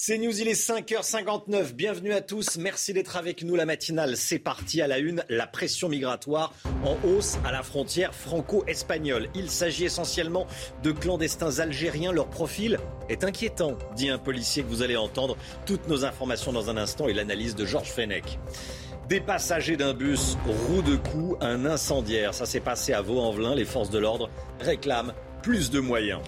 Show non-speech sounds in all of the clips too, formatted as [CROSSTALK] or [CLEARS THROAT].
C'est News, il est 5h59. Bienvenue à tous. Merci d'être avec nous. La matinale, c'est parti à la une. La pression migratoire en hausse à la frontière franco-espagnole. Il s'agit essentiellement de clandestins algériens. Leur profil est inquiétant, dit un policier que vous allez entendre. Toutes nos informations dans un instant et l'analyse de Georges Fenech. Des passagers d'un bus, roue de coups, un incendiaire. Ça s'est passé à Vaux-en-Velin. Les forces de l'ordre réclament plus de moyens.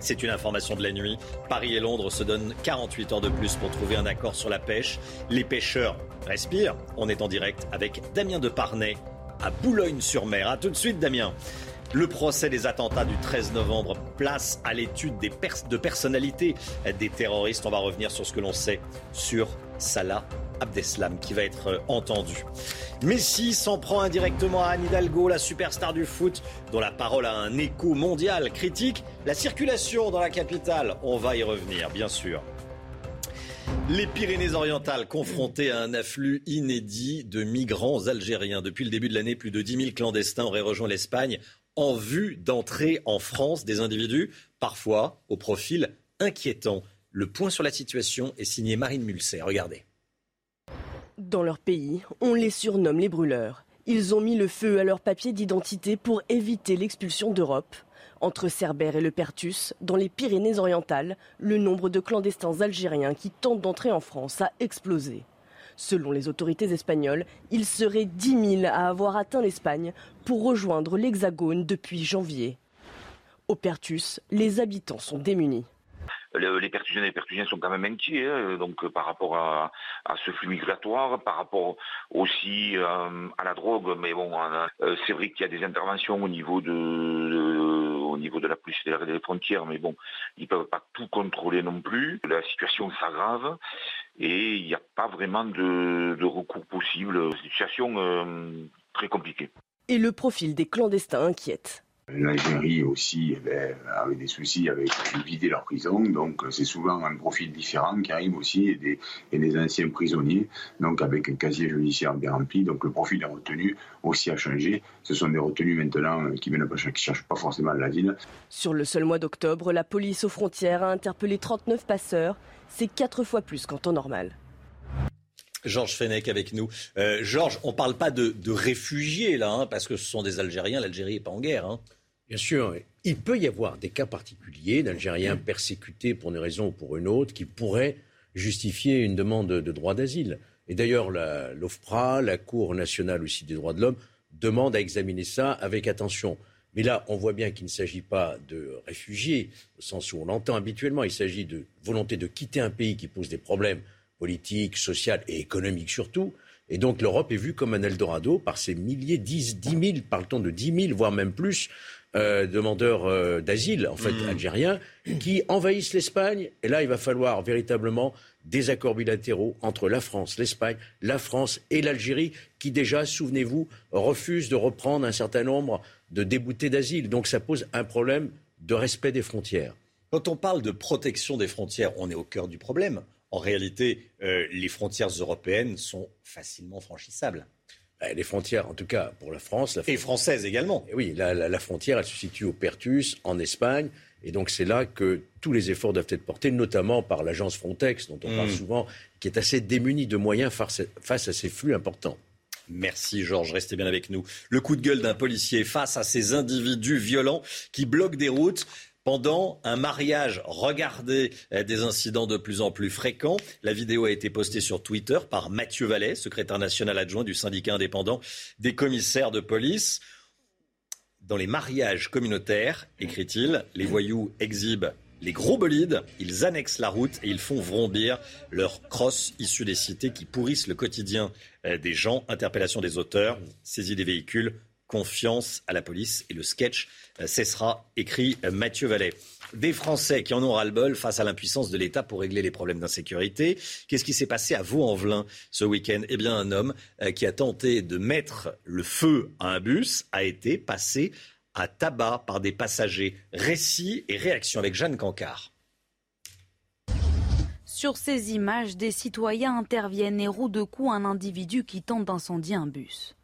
C'est une information de la nuit. Paris et Londres se donnent 48 heures de plus pour trouver un accord sur la pêche. Les pêcheurs respirent. On est en direct avec Damien Deparnay à Boulogne-sur-Mer. A tout de suite, Damien. Le procès des attentats du 13 novembre place à l'étude des de personnalités des terroristes. On va revenir sur ce que l'on sait sur Salah Abdeslam qui va être euh, entendu. Messi s'en prend indirectement à Anne Hidalgo, la superstar du foot, dont la parole a un écho mondial. Critique la circulation dans la capitale. On va y revenir, bien sûr. Les Pyrénées-Orientales confrontées à un afflux inédit de migrants algériens. Depuis le début de l'année, plus de 10 000 clandestins auraient rejoint l'Espagne en vue d'entrer en France. Des individus, parfois au profil inquiétant. Le point sur la situation est signé Marine Mulset. Regardez. Dans leur pays, on les surnomme les brûleurs. Ils ont mis le feu à leurs papiers d'identité pour éviter l'expulsion d'Europe. Entre Cerbère et le Pertus, dans les Pyrénées-Orientales, le nombre de clandestins algériens qui tentent d'entrer en France a explosé. Selon les autorités espagnoles, il serait 10 000 à avoir atteint l'Espagne pour rejoindre l'Hexagone depuis janvier. Au Pertus, les habitants sont démunis. Le- les Pertusiennes et les Pertusiens sont quand même inquiets, hein, donc euh, par rapport à, ce flux migratoire, par rapport aussi euh, à la drogue. Mais bon, euh, c'est vrai qu'il y a des interventions au niveau de, de- au niveau de la police des frontières, mais bon, ils peuvent pas tout contrôler non plus. La situation s'aggrave et il n'y a pas vraiment de, recours possible. Une situation très compliquée. Et le profil des clandestins inquiète. L'Algérie aussi eh ben, avait des soucis avec vider leur prison, donc c'est souvent un profil différent qui arrive aussi et des, et des anciens prisonniers, donc avec un casier judiciaire bien rempli. Donc le profil des retenus aussi a changé. Ce sont des retenus maintenant qui ne cherchent pas forcément l'asile. Sur le seul mois d'octobre, la police aux frontières a interpellé 39 passeurs. C'est quatre fois plus qu'en temps normal. Georges Fenech avec nous. Euh, Georges, on ne parle pas de, de réfugiés là, hein, parce que ce sont des Algériens. L'Algérie n'est pas en guerre. hein. Bien sûr, il peut y avoir des cas particuliers d'Algériens persécutés pour une raison ou pour une autre qui pourraient justifier une demande de droit d'asile. Et d'ailleurs, l'OFPRA, la Cour nationale aussi des droits de l'homme, demande à examiner ça avec attention. Mais là, on voit bien qu'il ne s'agit pas de réfugiés, au sens où on l'entend habituellement. Il s'agit de volonté de quitter un pays qui pose des problèmes politiques, sociaux et économiques surtout. Et donc l'Europe est vue comme un Eldorado par ces milliers, 10, 10 000, parle-t-on de 10 000, voire même plus, euh, demandeurs euh, d'asile, en fait, algériens, qui envahissent l'Espagne. Et là, il va falloir véritablement des accords bilatéraux entre la France, l'Espagne, la France et l'Algérie, qui déjà, souvenez-vous, refusent de reprendre un certain nombre de déboutés d'asile. Donc ça pose un problème de respect des frontières. Quand on parle de protection des frontières, on est au cœur du problème. En réalité, euh, les frontières européennes sont facilement franchissables. Euh, Les frontières, en tout cas pour la France, la Et françaises également. Et oui, la, la- la frontière, elle se situe au Pertus, en Espagne. Et donc, c'est là que tous les efforts doivent être portés, notamment par l'agence Frontex, dont on parle Mm. souvent, qui est assez démunie de moyens face, face à ces flux importants. Merci Georges, restez bien avec nous. Le coup de gueule d'un policier face à ces individus violents qui bloquent des routes pendant un mariage. Regardez euh, des incidents de plus en plus fréquents. La vidéo a été postée sur Twitter par Mathieu Vallet, secrétaire national adjoint du syndicat indépendant des commissaires de police. Dans les mariages communautaires, écrit-il, les voyous exhibent les gros bolides, ils annexent la route et ils font vrombir leurs crosses issues des cités qui pourrissent le quotidien euh, des gens. Interpellation des auteurs, saisie des véhicules, confiance à la police et le sketch euh, cessera, écrit euh, Mathieu Vallet. Des Français qui en ont ras-le-bol face à l'impuissance de l'État pour régler les problèmes d'insécurité. Qu'est-ce qui s'est passé à Vaux-en-Velin ce week-end? Eh bien, un homme euh, qui a tenté de mettre le feu à un bus a été passé à tabac par des passagers. Récit et réaction avec Jeanne Cancard. Sur ces images, des citoyens interviennent et rouent de coups un individu qui tente d'incendier un bus.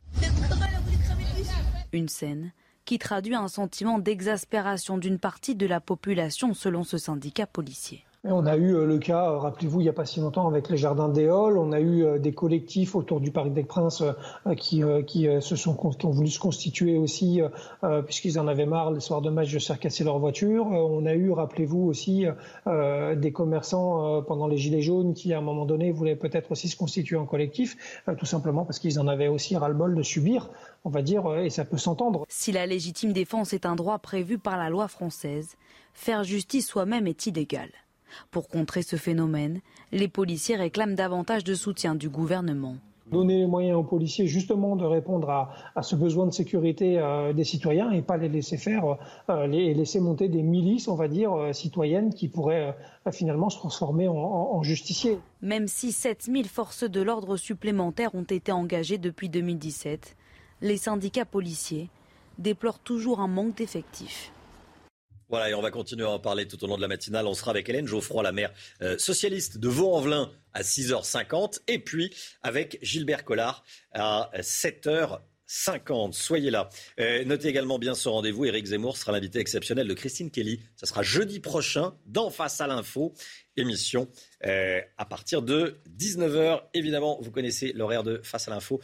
Une scène qui traduit un sentiment d'exaspération d'une partie de la population selon ce syndicat policier. On a eu euh, le cas, euh, rappelez-vous, il n'y a pas si longtemps avec les jardins d'Éole. On a eu euh, des collectifs autour du Parc des Princes qui, qui, se sont, qui ont voulu se constituer aussi, puisqu'ils en avaient marre les soirs de match de se faire casser leur voiture. On a eu, rappelez-vous aussi, des commerçants pendant les Gilets jaunes qui, à un moment donné, voulaient peut-être aussi se constituer en collectif, tout simplement parce qu'ils en avaient aussi ras-le-bol de subir, on va dire, et ça peut s'entendre. Si la légitime défense est un droit prévu par la loi française, faire justice soi-même est illégal. Pour contrer ce phénomène, les policiers réclament davantage de soutien du gouvernement. Donner les moyens aux policiers justement de répondre à, ce besoin de sécurité euh, des citoyens et pas les laisser faire, euh, les, laisser monter des milices, on va dire, euh, citoyennes qui pourraient finalement se transformer en, en justiciers. Même si 7000 forces de l'ordre supplémentaires ont été engagées depuis 2017, les syndicats policiers déplorent toujours un manque d'effectifs. Voilà, et on va continuer à en parler tout au long de la matinale. On sera avec Hélène Geoffroy, la maire euh, socialiste de Vaux-en-Velin à 6h50, et puis avec Gilbert Collard à 7h50. Soyez là. Euh, notez également bien ce rendez-vous. Éric Zemmour sera l'invité exceptionnel de Christine Kelly. Ce sera jeudi prochain dans Face à l'info, émission euh, à partir de 19h. Évidemment, vous connaissez l'horaire de Face à l'info,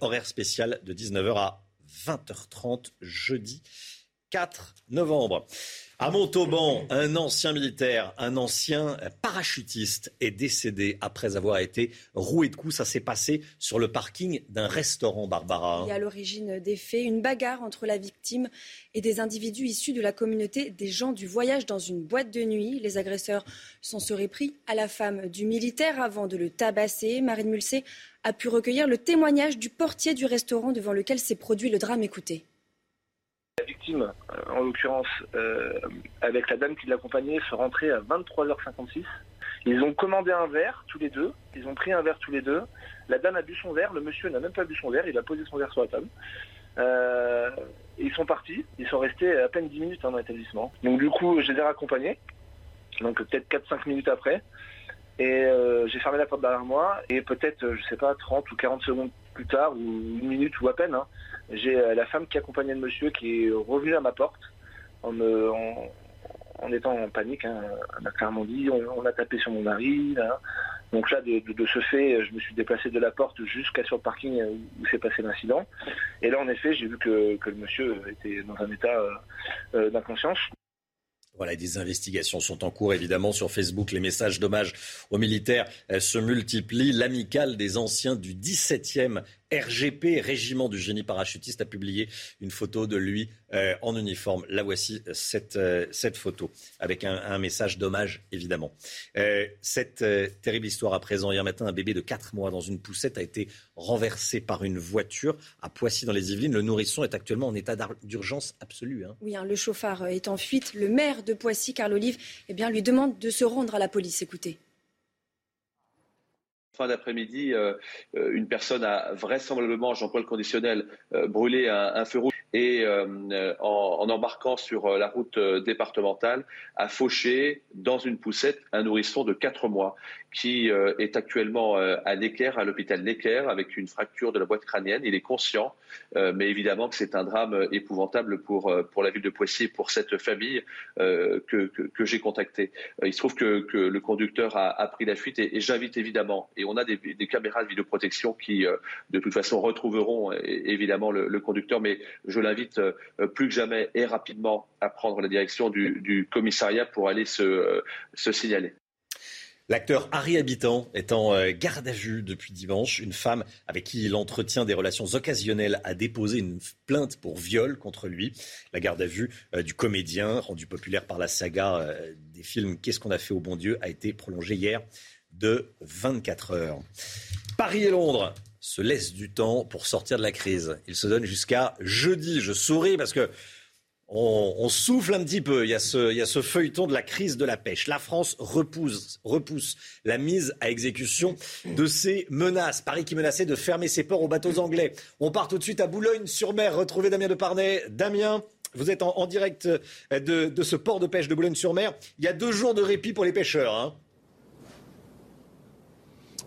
horaire spécial de 19h à 20h30 jeudi 4 novembre. À Montauban, un ancien militaire, un ancien parachutiste est décédé après avoir été roué de coups. Ça s'est passé sur le parking d'un restaurant, Barbara. Et à l'origine des faits, une bagarre entre la victime et des individus issus de la communauté des gens du voyage dans une boîte de nuit. Les agresseurs s'en seraient pris à la femme du militaire avant de le tabasser. Marine Mulsé a pu recueillir le témoignage du portier du restaurant devant lequel s'est produit le drame. Écoutez. La victime, euh, en l'occurrence, euh, avec la dame qui l'accompagnait, se rentrait à 23h56. Ils ont commandé un verre, tous les deux. Ils ont pris un verre tous les deux. La dame a bu son verre. Le monsieur n'a même pas bu son verre. Il a posé son verre sur la table. Euh, ils sont partis. Ils sont restés à peine 10 minutes hein, dans l'établissement. Donc du coup, je les ai raccompagnés. Donc peut-être 4-5 minutes après. Et j'ai fermé la porte derrière moi. Et peut-être, je sais pas, 30 ou 40 secondes plus tard, ou une minute ou à peine, hein, j'ai euh, la femme qui accompagnait le monsieur qui est revenue à ma porte en, étant en panique. Hein. Elle m'a clairement dit on, a tapé sur mon mari. Donc là, de, ce fait, je me suis déplacé de la porte jusqu'à sur le parking où, s'est passé l'incident. Et là, en effet, j'ai vu que, le monsieur était dans un état euh, euh, d'inconscience. Voilà, des investigations sont en cours, évidemment, sur Facebook. Les messages d'hommage aux militaires se multiplient. L'amicale des anciens du 17e RGP, Régiment du génie parachutiste, a publié une photo de lui euh, en uniforme. La voici, cette, euh, cette photo, avec un, message d'hommage, évidemment. Euh, cette terrible histoire à présent. Hier matin, un bébé de 4 mois dans une poussette a été renversé par une voiture à Poissy dans les Yvelines. Le nourrisson est actuellement en état d'urgence absolue. Hein. Oui, hein, le chauffard est en fuite. Le maire de Poissy, Carl Olive, eh bien, lui demande de se rendre à la police. Écoutez. Fin d'après-midi, euh, euh, une personne a vraisemblablement, j'emploie le conditionnel, euh, brûlé un, feu rouge et en, embarquant sur la route départementale, a fauché dans une poussette un nourrisson de 4 mois qui est actuellement à Necker, à l'hôpital Necker, avec une fracture de la boîte crânienne. Il est conscient, mais évidemment que c'est un drame épouvantable pour, pour la ville de Poissy et pour cette famille que, que, j'ai contactée. il se trouve que, que le conducteur a, pris la fuite et j'invite évidemment, et on a des, caméras de vidéoprotection qui, euh, de toute façon, retrouveront évidemment le, conducteur, mais je l'invite euh, plus que jamais et rapidement à prendre la direction du, commissariat pour aller se, signaler. L'acteur Harry Habitant est en euh, garde à vue depuis dimanche. Une femme avec qui il entretient des relations occasionnelles a déposé une plainte pour viol contre lui. La garde à vue du comédien, rendu populaire par la saga des films Qu'est-ce qu'on a fait au bon Dieu, a été prolongée hier de 24 heures. Paris et Londres. se laisse du temps pour sortir de la crise. Il se donne jusqu'à jeudi. Je souris parce que on, souffle un petit peu. Il y, a ce, feuilleton de la crise de la pêche. La France repousse, la mise à exécution de ces menaces. Paris qui menaçait de fermer ses ports aux bateaux anglais. On part tout de suite à Boulogne-sur-Mer. Retrouver Damien de Parnay. Damien, vous êtes en, direct euh, de, ce port de pêche de Boulogne-sur-Mer. Il y a deux jours de répit pour les pêcheurs. Hein.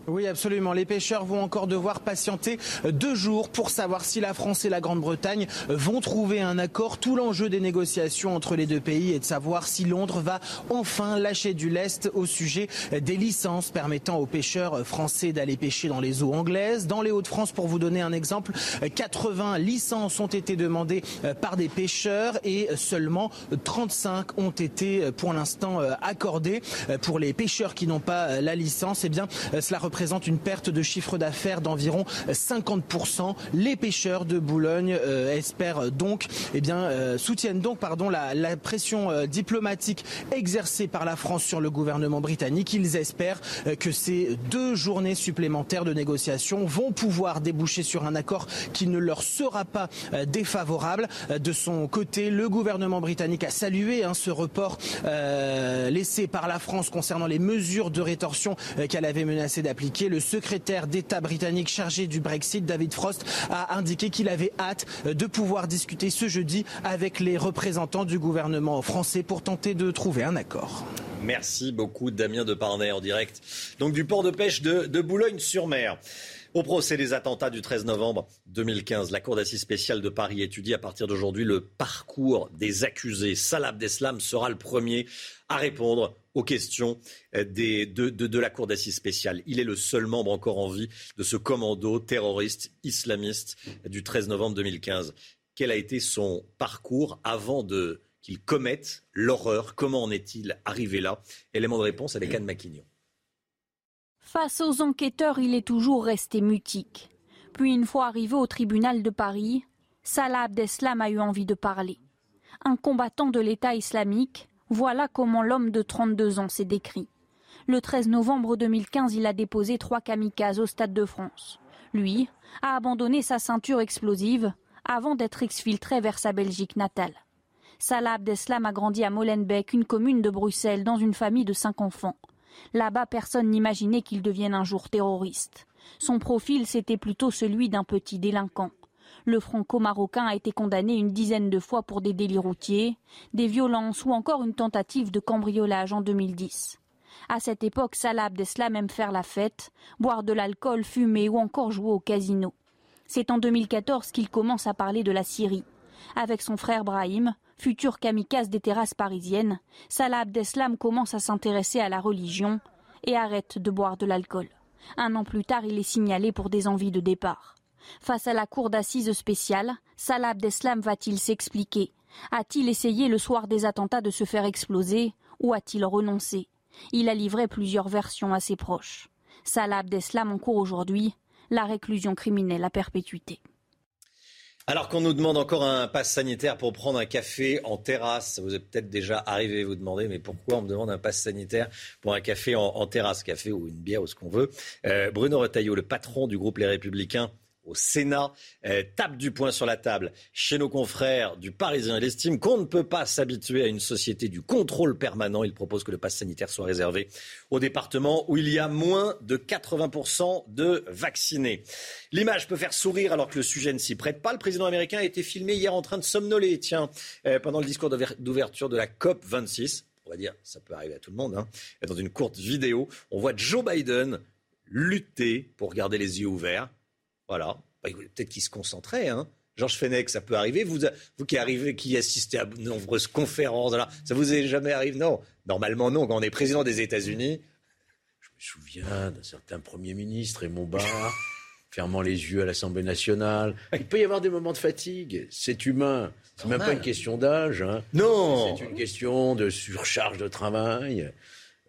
Oui, absolument. Les pêcheurs vont encore devoir patienter deux jours pour savoir si la France et la Grande-Bretagne vont trouver un accord. Tout l'enjeu des négociations entre les deux pays est de savoir si Londres va enfin lâcher du lest au sujet des licences permettant aux pêcheurs français d'aller pêcher dans les eaux anglaises. Dans les Hauts-de-France, pour vous donner un exemple, 80 licences ont été demandées par des pêcheurs et seulement 35 ont été pour l'instant accordées. Pour les pêcheurs qui n'ont pas la licence, eh bien, cela représente représente une perte de chiffre d'affaires d'environ 50%. Les pêcheurs de Boulogne euh, espèrent donc, eh bien, euh, soutiennent donc pardon, la, pression euh, diplomatique exercée par la France sur le gouvernement britannique. Ils espèrent que ces deux journées supplémentaires de négociations vont pouvoir déboucher sur un accord qui ne leur sera pas défavorable. De son côté, le gouvernement britannique a salué hein, ce report laissé par la France concernant les mesures de rétorsion qu'elle avait menacé d'appliquer le secrétaire d'État britannique chargé du Brexit, David Frost, a indiqué qu'il avait hâte de pouvoir discuter ce jeudi avec les représentants du gouvernement français pour tenter de trouver un accord. Merci beaucoup Damien de Parnay en direct donc du port de pêche de, de Boulogne-sur-Mer. Au procès des attentats du 13 novembre 2015, la Cour d'assises spéciale de Paris étudie à partir d'aujourd'hui le parcours des accusés. Salah Abdeslam sera le premier à répondre aux questions euh, de, la Cour d'assises spéciale. Il est le seul membre encore en vie de ce commando terroriste islamiste du 13 novembre 2015. Quel a été son parcours avant de qu'il commette l'horreur? Comment en est-il arrivé là? Élément de réponse avec Anne Maquignon. Face aux enquêteurs, il est toujours resté mutique. Puis, une fois arrivé au tribunal de Paris, Salah Abdeslam a eu envie de parler. Un combattant de l'État islamique, voilà comment l'homme de 32 ans s'est décrit. Le 13 novembre 2015, il a déposé trois kamikazes au Stade de France. Lui a abandonné sa ceinture explosive avant d'être exfiltré vers sa Belgique natale. Salah Abdeslam a grandi à Molenbeek, une commune de Bruxelles, dans une famille de cinq enfants. Là-bas, personne n'imaginait qu'il devienne un jour terroriste. Son profil, c'était plutôt celui d'un petit délinquant. Le franco-marocain a été condamné une dizaine de fois pour des délits routiers, des violences ou encore une tentative de cambriolage en 2010. À cette époque, Salah Abdeslam aime faire la fête, boire de l'alcool, fumer ou encore jouer au casino. C'est en 2014 qu'il commence à parler de la Syrie. Avec son frère Brahim, futur kamikaze des terrasses parisiennes, Salah Abdeslam commence à s'intéresser à la religion et arrête de boire de l'alcool. Un an plus tard, il est signalé pour des envies de départ. Face à la cour d'assises spéciale, Salah Abdeslam va-t-il s'expliquer? A-t-il essayé le soir des attentats de se faire exploser ou a-t-il renoncé? Il a livré plusieurs versions à ses proches. Salah Abdeslam en cours aujourd'hui la réclusion criminelle à perpétuité. Alors qu'on nous demande encore un pass sanitaire pour prendre un café en terrasse, vous êtes peut-être déjà arrivé vous demander, mais pourquoi on me demande un pass sanitaire pour un café en, terrasse, café ou une bière ou ce qu'on veut euh, Bruno Retailleau, le patron du groupe Les Républicains, au Sénat euh, tape du poing sur la table chez nos confrères du Parisien. Il estime qu'on ne peut pas s'habituer à une société du contrôle permanent. Il propose que le pass sanitaire soit réservé aux départements où il y a moins de 80% de vaccinés. L'image peut faire sourire alors que le sujet ne s'y prête pas. Le président américain a été filmé hier en train de somnoler, tiens, euh, pendant le discours d'ouverture de la COP 26. On va dire, ça peut arriver à tout le monde. Hein. Dans une courte vidéo, on voit Joe Biden lutter pour garder les yeux ouverts voilà. Bah, peut-être qu'il se concentrait. Hein. Georges Fenech, ça peut arriver. Vous, vous qui arrivez, qui assistez à de nombreuses conférences, ça vous est jamais arrivé? Non. Normalement, non. Quand on est président des États-Unis, je me souviens d'un certain Premier ministre, Barre, [LAUGHS] fermant les yeux à l'Assemblée nationale. Il peut y avoir des moments de fatigue. C'est humain. C'est même pas une question d'âge. Hein. Non. C'est une question de surcharge de travail.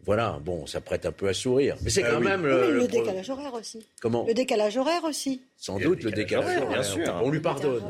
Voilà, bon, ça prête un peu à sourire. Mais c'est ah quand même. Le, décalage horaire aussi. Comment? Le décalage horaire aussi. Sans doute, le décalage horaire, bien sûr. On lui pardonne.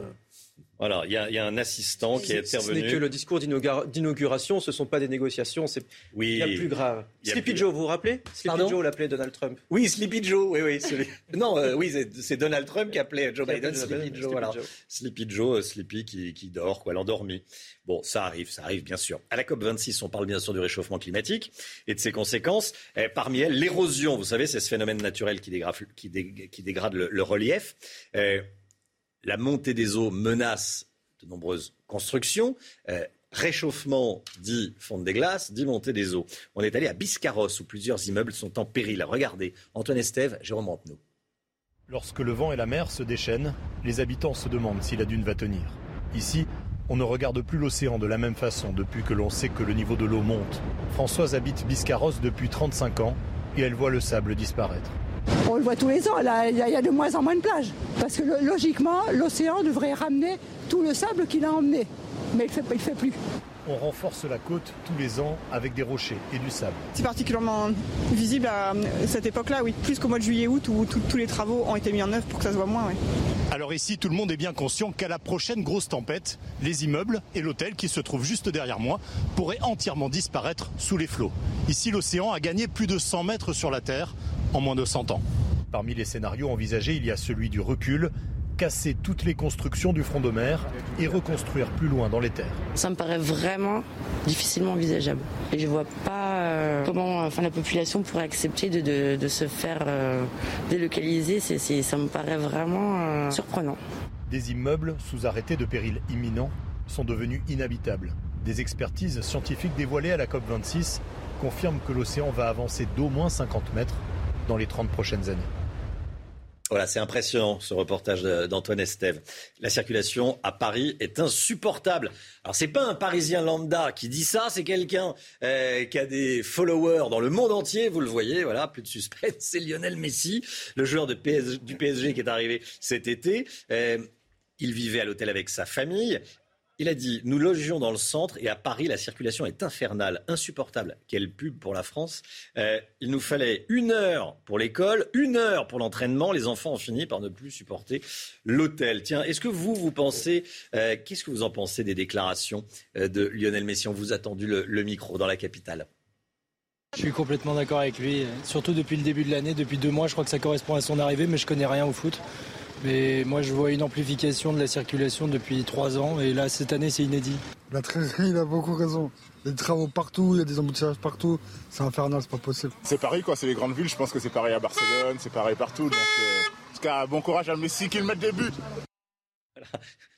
Voilà, il y, a un assistant qui est intervenu. Ce n'est que le discours d'inauguration, ce ne sont pas des négociations, c'est oui, bien plus grave. Sleepy Joe, vous vous rappelez? Sleepy Joe l'appelait Donald Trump. Oui, Sleepy Joe, oui, oui. [LAUGHS] non, euh, oui, c'est Donald Trump qui appelait Joe Biden Sleepy Joe. Voilà. Sleepy Joe, Sleepy qui, qui dort, quoi, l'endormi. Bon, ça arrive, ça arrive bien sûr. À la COP 26, on parle bien sûr du réchauffement climatique et de ses conséquences. Et parmi elles, l'érosion, vous savez, c'est ce phénomène naturel qui dégrade, qui qui dégrade le, relief. La montée des eaux menace de nombreuses constructions. Euh, réchauffement dit fonte des glaces, dit montée des eaux. On est allé à Biscarros où plusieurs immeubles sont en péril. Regardez, Antoine Estève, Jérôme Rampenou. Lorsque le vent et la mer se déchaînent, les habitants se demandent si la dune va tenir. Ici, on ne regarde plus l'océan de la même façon depuis que l'on sait que le niveau de l'eau monte. Françoise habite Biscarros depuis 35 ans et elle voit le sable disparaître. On le voit tous les ans, il y, a de moins en moins de plages. Parce que logiquement, l'océan devrait ramener tout le sable qu'il a emmené. Mais il ne fait, fait plus. On renforce la côte tous les ans avec des rochers et du sable. C'est particulièrement visible à cette époque-là, oui. Plus qu'au mois de juillet-août où tous les travaux ont été mis en œuvre pour que ça se voit moins, oui. Alors ici, tout le monde est bien conscient qu'à la prochaine grosse tempête, les immeubles et l'hôtel qui se trouve juste derrière moi pourraient entièrement disparaître sous les flots. Ici, l'océan a gagné plus de 100 mètres sur la Terre en moins de 100 ans. Parmi les scénarios envisagés, il y a celui du recul, casser toutes les constructions du front de mer et reconstruire plus loin dans les terres. Ça me paraît vraiment difficilement envisageable. Et je ne vois pas euh, comment enfin, la population pourrait accepter de, se faire euh, délocaliser. ça me paraît vraiment euh, surprenant. Des immeubles sous arrêté de péril imminent sont devenus inhabitables. Des expertises scientifiques dévoilées à la COP26 confirment que l'océan va avancer d'au moins 50 mètres dans les 30 prochaines années. Voilà, c'est impressionnant ce reportage d'Antoine Estève. La circulation à Paris est insupportable. Alors c'est pas un Parisien lambda qui dit ça, c'est quelqu'un euh, qui a des followers dans le monde entier. Vous le voyez, voilà, plus de suspense. C'est Lionel Messi, le joueur du PSG qui est arrivé cet été. Euh, il vivait à l'hôtel avec sa famille. Il a dit Nous logions dans le centre et à Paris, la circulation est infernale, insupportable. Quelle pub pour la France euh, Il nous fallait une heure pour l'école, une heure pour l'entraînement. Les enfants ont fini par ne plus supporter l'hôtel. Tiens, est-ce que vous, vous pensez, euh, qu'est-ce que vous en pensez des déclarations euh, de Lionel Messi? On vous a tendu le, micro dans la capitale. Je suis complètement d'accord avec lui, surtout depuis le début de l'année, depuis deux mois, je crois que ça correspond à son arrivée, mais je connais rien au foot. Mais moi, je vois une amplification de la circulation depuis trois ans et là, cette année, c'est inédit. La il a beaucoup raison. Il y a des travaux partout, il y a des embouteillages partout. C'est infernal, c'est pas possible. C'est pareil, quoi. C'est les grandes villes. Je pense que c'est pareil à Barcelone, c'est pareil partout. Donc, euh, en tout cas, bon courage à Messi qui le met des buts. [LAUGHS]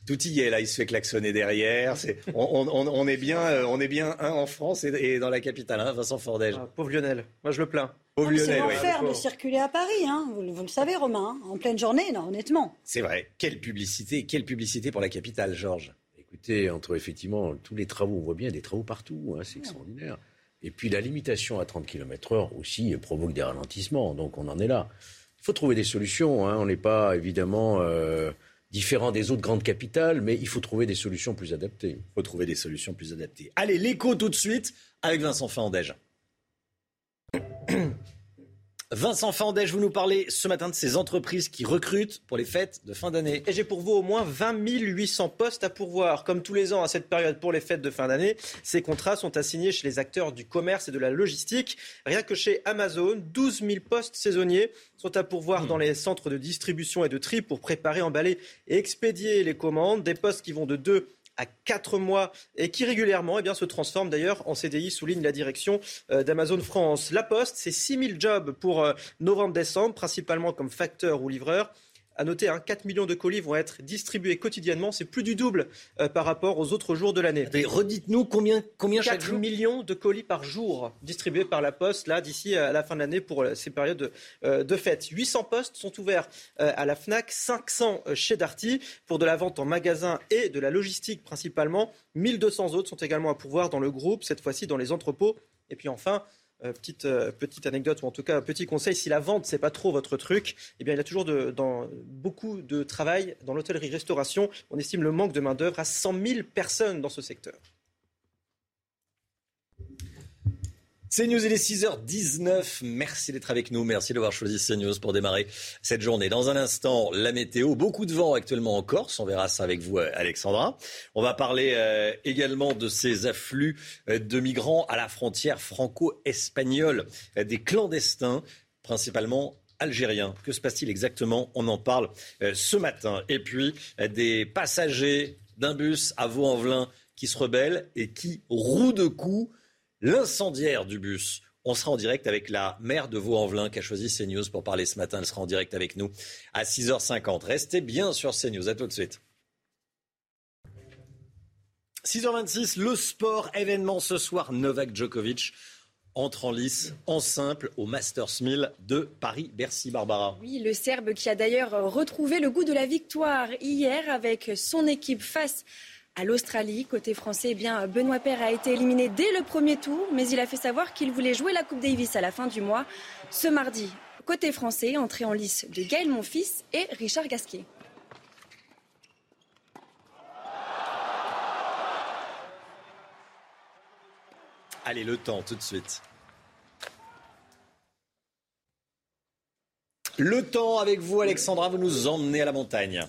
Tout y est là, il se fait klaxonner derrière. on, est bien, euh, on est bien un en France et, dans la capitale, hein, Vincent Fordège. Ah, pauvre Lionel, moi je le plains. Pauvre Lionel, c'est l'enfer de circuler à Paris, hein. vous, le savez Romain, hein. en pleine journée, non, honnêtement. C'est vrai, quelle publicité, quelle publicité pour la capitale, Georges. Écoutez, entre effectivement tous les travaux, on voit bien des travaux partout, hein, c'est extraordinaire. Et puis la limitation à 30 km/h aussi provoque des ralentissements, donc on en est là. Il faut trouver des solutions, on n'est pas évidemment... Euh, différent des autres grandes capitales, mais il faut trouver des solutions plus adaptées. Il faut trouver des solutions plus adaptées. Allez, l'écho tout de suite avec Vincent Fandège. Vincent Fandège, vous nous parlez ce matin de ces entreprises qui recrutent pour les fêtes de fin d'année. Et j'ai pour vous au moins 20 800 postes à pourvoir. Comme tous les ans à cette période pour les fêtes de fin d'année, ces contrats sont assignés chez les acteurs du commerce et de la logistique. Rien que chez Amazon, 12 000 postes saisonniers sont à pourvoir dans les centres de distribution et de tri pour préparer, emballer et expédier les commandes. Des postes qui vont de 2 à 4 mois et qui régulièrement eh bien, se transforme d'ailleurs en CDI, souligne la direction euh, d'Amazon France. La Poste, c'est 6000 jobs pour euh, novembre-décembre, principalement comme facteur ou livreur. À noter, hein, 4 millions de colis vont être distribués quotidiennement. C'est plus du double euh, par rapport aux autres jours de l'année. Redites-nous combien, combien 4 chaque jour millions de colis par jour distribués par la Poste là d'ici à la fin de l'année pour euh, ces périodes de, euh, de fête. 800 postes sont ouverts à la Fnac, 500 chez Darty pour de la vente en magasin et de la logistique principalement. 1200 autres sont également à pourvoir dans le groupe, cette fois-ci dans les entrepôts. Et puis enfin, euh, petite, euh, petite anecdote ou en tout cas petit conseil, si la vente c'est pas trop votre truc, eh bien il y a toujours beaucoup de travail dans l'hôtellerie-restauration. On estime le manque de main d'œuvre à 100 000 personnes dans ce secteur. CNews, il est 6h19. Merci d'être avec nous. Merci d'avoir choisi CNews pour démarrer cette journée. Dans un instant, la météo. Beaucoup de vent actuellement en Corse. On verra ça avec vous, Alexandra. On va parler euh, également de ces afflux euh, de migrants à la frontière franco-espagnole. Euh, des clandestins, principalement algériens. Que se passe-t-il exactement? On en parle ce matin. Et puis, des passagers d'un bus à Vaux-en-Velin qui se rebellent et qui rouent de coups l'incendiaire du bus. On sera en direct avec la maire de Vaux-en-Velin qui a choisi CNews pour parler ce matin. Elle sera en direct avec nous à 6h50. Restez bien sur CNews. À tout de suite. 6h26, le sport événement ce soir. Novak Djokovic entre en lice en simple au Masters 1000 de Paris-Bercy, Barbara. Oui, le Serbe qui a d'ailleurs retrouvé le goût de la victoire hier avec son équipe face à l'Australie. Côté français, eh bien, Benoît Paire a été éliminé dès le premier tour, mais il a fait savoir qu'il voulait jouer la Coupe Davis à la fin du mois. Ce mardi, côté français, entrée en lice de Gaël Monfils et Richard Gasquet. Allez, le temps tout de suite. Le temps avec vous, Alexandra, vous nous emmenez à la montagne.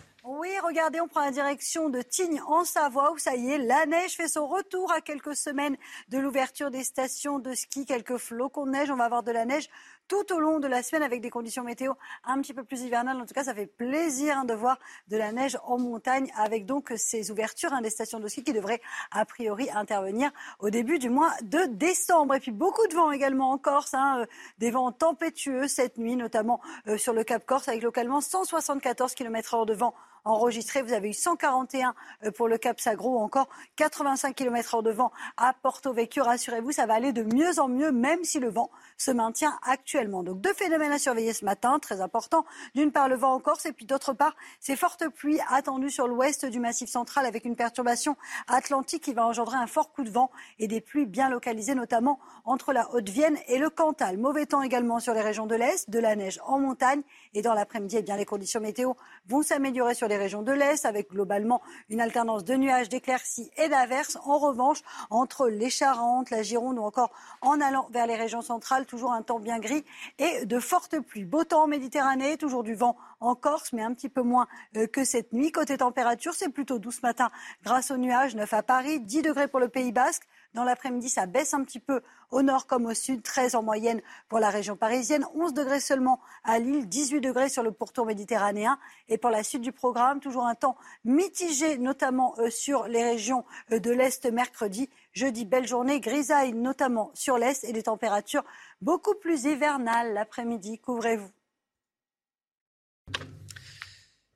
Regardez, on prend la direction de Tignes en Savoie où ça y est, la neige fait son retour à quelques semaines de l'ouverture des stations de ski, quelques flocons de neige. On va avoir de la neige tout au long de la semaine avec des conditions météo un petit peu plus hivernales. En tout cas, ça fait plaisir hein, de voir de la neige en montagne avec donc ces ouvertures hein, des stations de ski qui devraient a priori intervenir au début du mois de décembre. Et puis beaucoup de vent également en Corse, hein, euh, des vents tempétueux cette nuit, notamment euh, sur le Cap Corse avec localement 174 km h de vent enregistré. Vous avez eu 141 euh, pour le Cap Sagro, encore 85 km h de vent à Porto Vecchio. Rassurez-vous, ça va aller de mieux en mieux, même si le vent se maintient actuellement. Donc deux phénomènes à surveiller ce matin, très important. D'une part, le vent en Corse, et puis d'autre part, ces fortes pluies attendues sur l'ouest du Massif central avec une perturbation atlantique qui va engendrer un fort coup de vent et des pluies bien localisées, notamment entre la Haute-Vienne et le Cantal. Mauvais temps également sur les régions de l'Est, de la neige en montagne et dans l'après-midi, eh bien, les conditions météo vont s'améliorer sur les régions de l'Est, avec globalement une alternance de nuages, d'éclaircies et d'averses. En revanche, entre les Charentes, la Gironde ou encore en allant vers les régions centrales, toujours un temps bien gris et de fortes pluies. Beau temps en Méditerranée, toujours du vent en Corse, mais un petit peu moins euh, que cette nuit. Côté température, c'est plutôt doux ce matin grâce aux nuages. 9 à Paris, 10 degrés pour le Pays Basque. Dans l'après-midi, ça baisse un petit peu au nord comme au sud, 13 en moyenne pour la région parisienne, 11 degrés seulement à Lille, 18 degrés sur le pourtour méditerranéen. Et pour la suite du programme, toujours un temps mitigé, notamment euh, sur les régions euh, de l'Est mercredi. Jeudi, belle journée, grisaille notamment sur l'Est et des températures beaucoup plus hivernales l'après-midi. Couvrez-vous.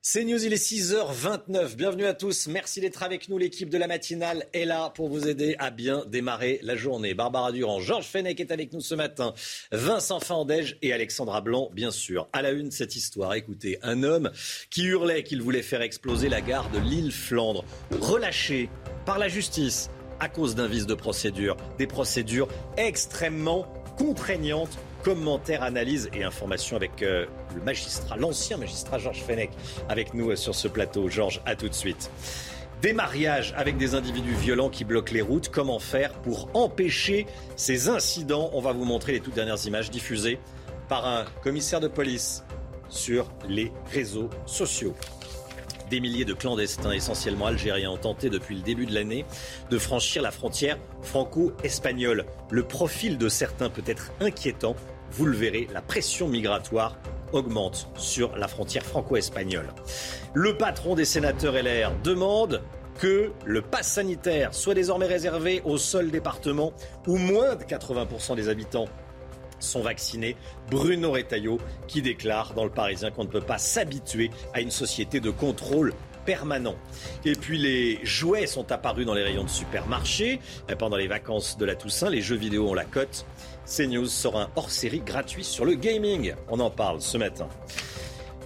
C'est News, il est 6h29. Bienvenue à tous. Merci d'être avec nous. L'équipe de la matinale est là pour vous aider à bien démarrer la journée. Barbara Durand, Georges Fenech est avec nous ce matin, Vincent Fandège et Alexandra Blanc, bien sûr. À la une, cette histoire. Écoutez, un homme qui hurlait qu'il voulait faire exploser la gare de l'île Flandre, relâché par la justice à cause d'un vice de procédure. Des procédures extrêmement contraignantes commentaires, analyses et informations avec euh, le magistrat, l'ancien magistrat Georges Fenech, avec nous euh, sur ce plateau. Georges, à tout de suite. Des mariages avec des individus violents qui bloquent les routes. Comment faire pour empêcher ces incidents? On va vous montrer les toutes dernières images diffusées par un commissaire de police sur les réseaux sociaux. Des milliers de clandestins, essentiellement algériens, ont tenté depuis le début de l'année de franchir la frontière franco-espagnole. Le profil de certains peut être inquiétant vous le verrez, la pression migratoire augmente sur la frontière franco-espagnole. Le patron des sénateurs LR demande que le pass sanitaire soit désormais réservé au seul département où moins de 80% des habitants sont vaccinés. Bruno Retailleau qui déclare dans le Parisien qu'on ne peut pas s'habituer à une société de contrôle permanent. Et puis les jouets sont apparus dans les rayons de supermarché pendant les vacances de la Toussaint. Les jeux vidéo ont la cote. CNews sort un hors-série gratuit sur le gaming. On en parle ce matin.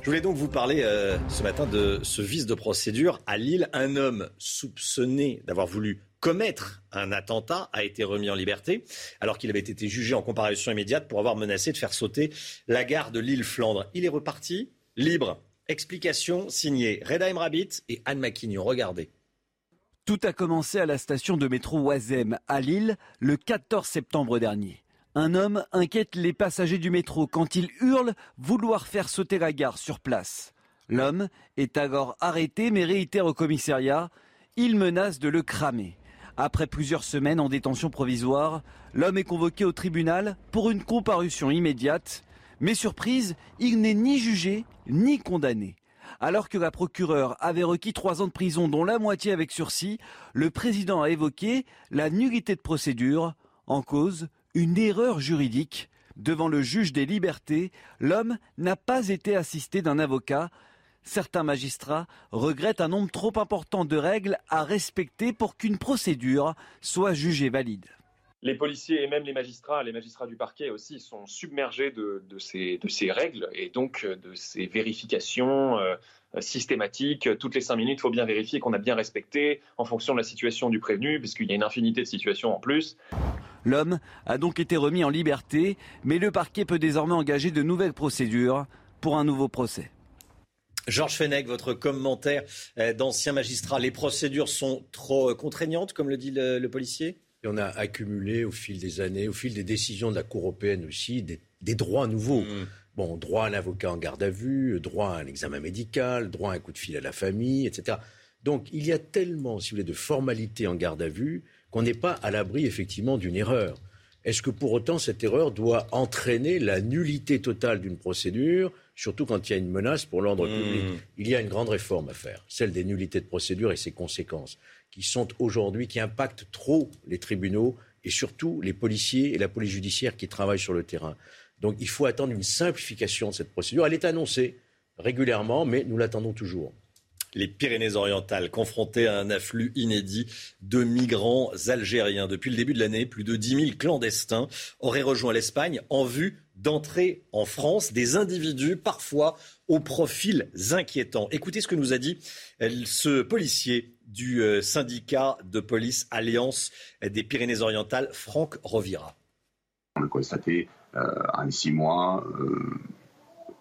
Je voulais donc vous parler euh, ce matin de ce vice de procédure à Lille. Un homme soupçonné d'avoir voulu commettre un attentat a été remis en liberté alors qu'il avait été jugé en comparution immédiate pour avoir menacé de faire sauter la gare de Lille Flandre. Il est reparti libre. Explication signée Reda Rabbit et Anne Maquignon. Regardez. Tout a commencé à la station de métro Oisem à Lille le 14 septembre dernier. Un homme inquiète les passagers du métro quand il hurle vouloir faire sauter la gare sur place. L'homme est alors arrêté mais réitère au commissariat. Il menace de le cramer. Après plusieurs semaines en détention provisoire, l'homme est convoqué au tribunal pour une comparution immédiate. Mais surprise, il n'est ni jugé ni condamné. Alors que la procureure avait requis trois ans de prison, dont la moitié avec sursis, le président a évoqué la nullité de procédure en cause une erreur juridique. Devant le juge des libertés, l'homme n'a pas été assisté d'un avocat. Certains magistrats regrettent un nombre trop important de règles à respecter pour qu'une procédure soit jugée valide. Les policiers et même les magistrats, les magistrats du parquet aussi, sont submergés de, ces, règles et donc de ces vérifications euh, systématiques. Toutes les cinq minutes, il faut bien vérifier qu'on a bien respecté en fonction de la situation du prévenu, puisqu'il y a une infinité de situations en plus. L'homme a donc été remis en liberté, mais le parquet peut désormais engager de nouvelles procédures pour un nouveau procès. Georges Fenech, votre commentaire euh, d'ancien magistrat. Les procédures sont trop contraignantes, comme le dit le, policier? On a accumulé au fil des années, au fil des décisions de la Cour européenne aussi, des, droits nouveaux. Mmh. Bon, droit à un avocat en garde à vue, droit à un examen médical, droit à un coup de fil à la famille, etc. Donc il y a tellement, si vous voulez, de formalités en garde à vue qu'on n'est pas à l'abri effectivement d'une erreur. Est-ce que pour autant cette erreur doit entraîner la nullité totale d'une procédure, surtout quand il y a une menace pour l'ordre mmh. public? Il y a une grande réforme à faire, celle des nullités de procédure et ses conséquences, qui sont aujourd'hui, qui impactent trop les tribunaux et surtout les policiers et la police judiciaire qui travaillent sur le terrain. Donc il faut attendre une simplification de cette procédure. Elle est annoncée régulièrement, mais nous l'attendons toujours les Pyrénées-Orientales, confrontées à un afflux inédit de migrants algériens. Depuis le début de l'année, plus de 10 000 clandestins auraient rejoint l'Espagne en vue d'entrer en France des individus parfois aux profils inquiétants. Écoutez ce que nous a dit euh, ce policier du euh, syndicat de police Alliance des Pyrénées-Orientales, Franck Rovira. On a constaté euh, en six mois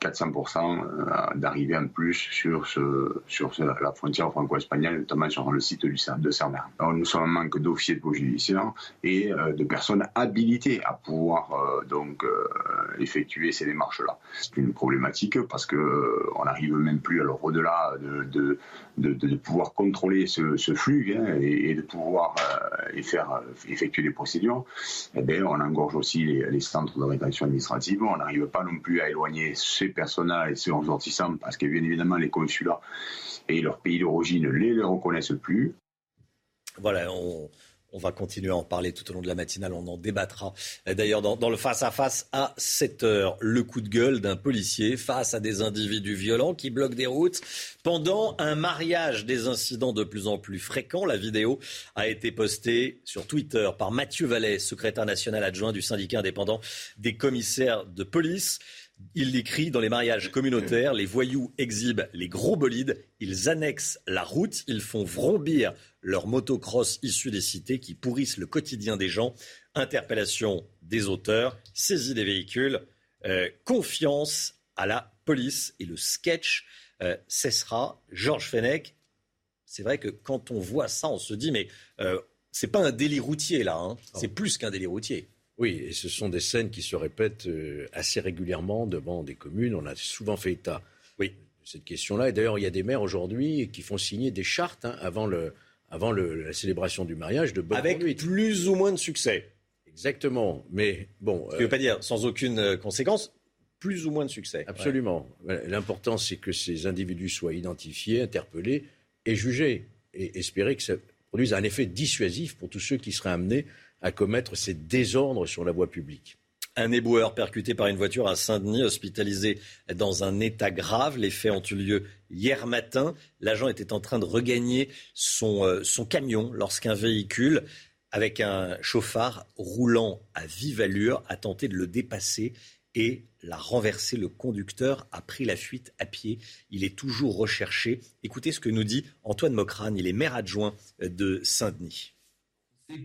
400% euh, d'arrivées en plus sur, sur la frontière franco-espagnole, notamment sur le site du, de Cerner. nous sommes en manque d'officiers de judiciaire et euh, de personnes habilitées à pouvoir euh, donc effectuer ces démarches-là. C'est une problématique parce que on n'arrive même plus, alors au-delà de, de, pouvoir contrôler ce, flux hein, et, de pouvoir et faire effectuer des procédures, eh bien, on engorge aussi les, les centres de rétention administrative. On n'arrive pas non plus à éloigner ces ces et ces ressortissants, parce que bien évidemment les consulats et leur pays d'origine ne les, reconnaissent plus. Voilà, on, va continuer à en parler tout au long de la matinale, on en débattra. D'ailleurs, dans, le face-à-face -à, 7 heures, le coup de gueule d'un policier face à des individus violents qui bloquent des routes pendant un mariage. Des incidents de plus en plus fréquents. La vidéo a été postée sur Twitter par Mathieu Vallet, secrétaire national adjoint du syndicat indépendant des commissaires de police. Il l'écrit dans les mariages communautaires, les voyous exhibent les gros bolides, ils annexent la route, ils font vrombir leurs motocross issus des cités qui pourrissent le quotidien des gens. Interpellation des auteurs, saisie des véhicules, euh, confiance à la police et le sketch euh, cessera. Georges Fenech, c'est vrai que quand on voit ça, on se dit mais euh, c'est pas un délit routier là, hein. c'est plus qu'un délit routier. Oui, et ce sont des scènes qui se répètent euh, assez régulièrement devant des communes. On a souvent fait état oui. de cette question-là. Et d'ailleurs, il y a des maires aujourd'hui qui font signer des chartes hein, avant, le, avant le, la célébration du mariage de bonne Avec plus ou moins de succès. Exactement. Mais bon. Ce qui ne veut pas dire sans aucune euh, conséquence, plus ou moins de succès. Absolument. L'important, c'est que ces individus soient identifiés, interpellés et jugés. Et espérer que ça produise un effet dissuasif pour tous ceux qui seraient amenés à commettre ces désordres sur la voie publique. Un éboueur percuté par une voiture à Saint-Denis, hospitalisé dans un état grave. Les faits ont eu lieu hier matin. L'agent était en train de regagner son, euh, son camion lorsqu'un véhicule avec un chauffard roulant à vive allure a tenté de le dépasser et l'a renversé. Le conducteur a pris la fuite à pied. Il est toujours recherché. Écoutez ce que nous dit Antoine Mocrane. Il est maire adjoint de Saint-Denis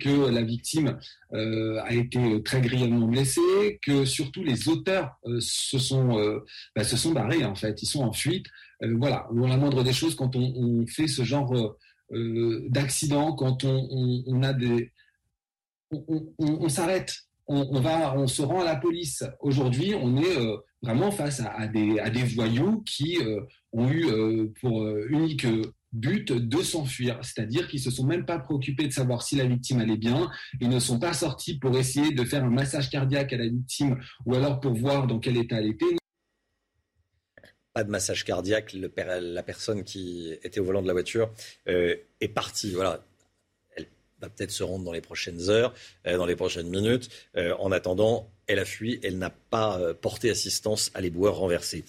que la victime euh, a été très grièvement blessée, que surtout les auteurs euh, se, sont, euh, bah, se sont barrés en fait, ils sont en fuite. voilà, la moindre des choses quand on, fait ce genre d'accident, quand on, a des... On, s'arrête on, va, on se rend à la police. Aujourd'hui, on est vraiment face à, des, à des voyous qui ont eu pour unique but de s'enfuir, c'est-à-dire qu'ils se sont même pas préoccupés de savoir si la victime allait bien, ils ne sont pas sortis pour essayer de faire un massage cardiaque à la victime ou alors pour voir dans quel état elle était. Pas de massage cardiaque, la personne qui était au volant de la voiture euh, est partie. Voilà, va peut-être se rendre dans les prochaines heures, euh, dans les prochaines minutes. Euh, en attendant, elle a fui, elle n'a pas porté assistance à l'éboueur renversé.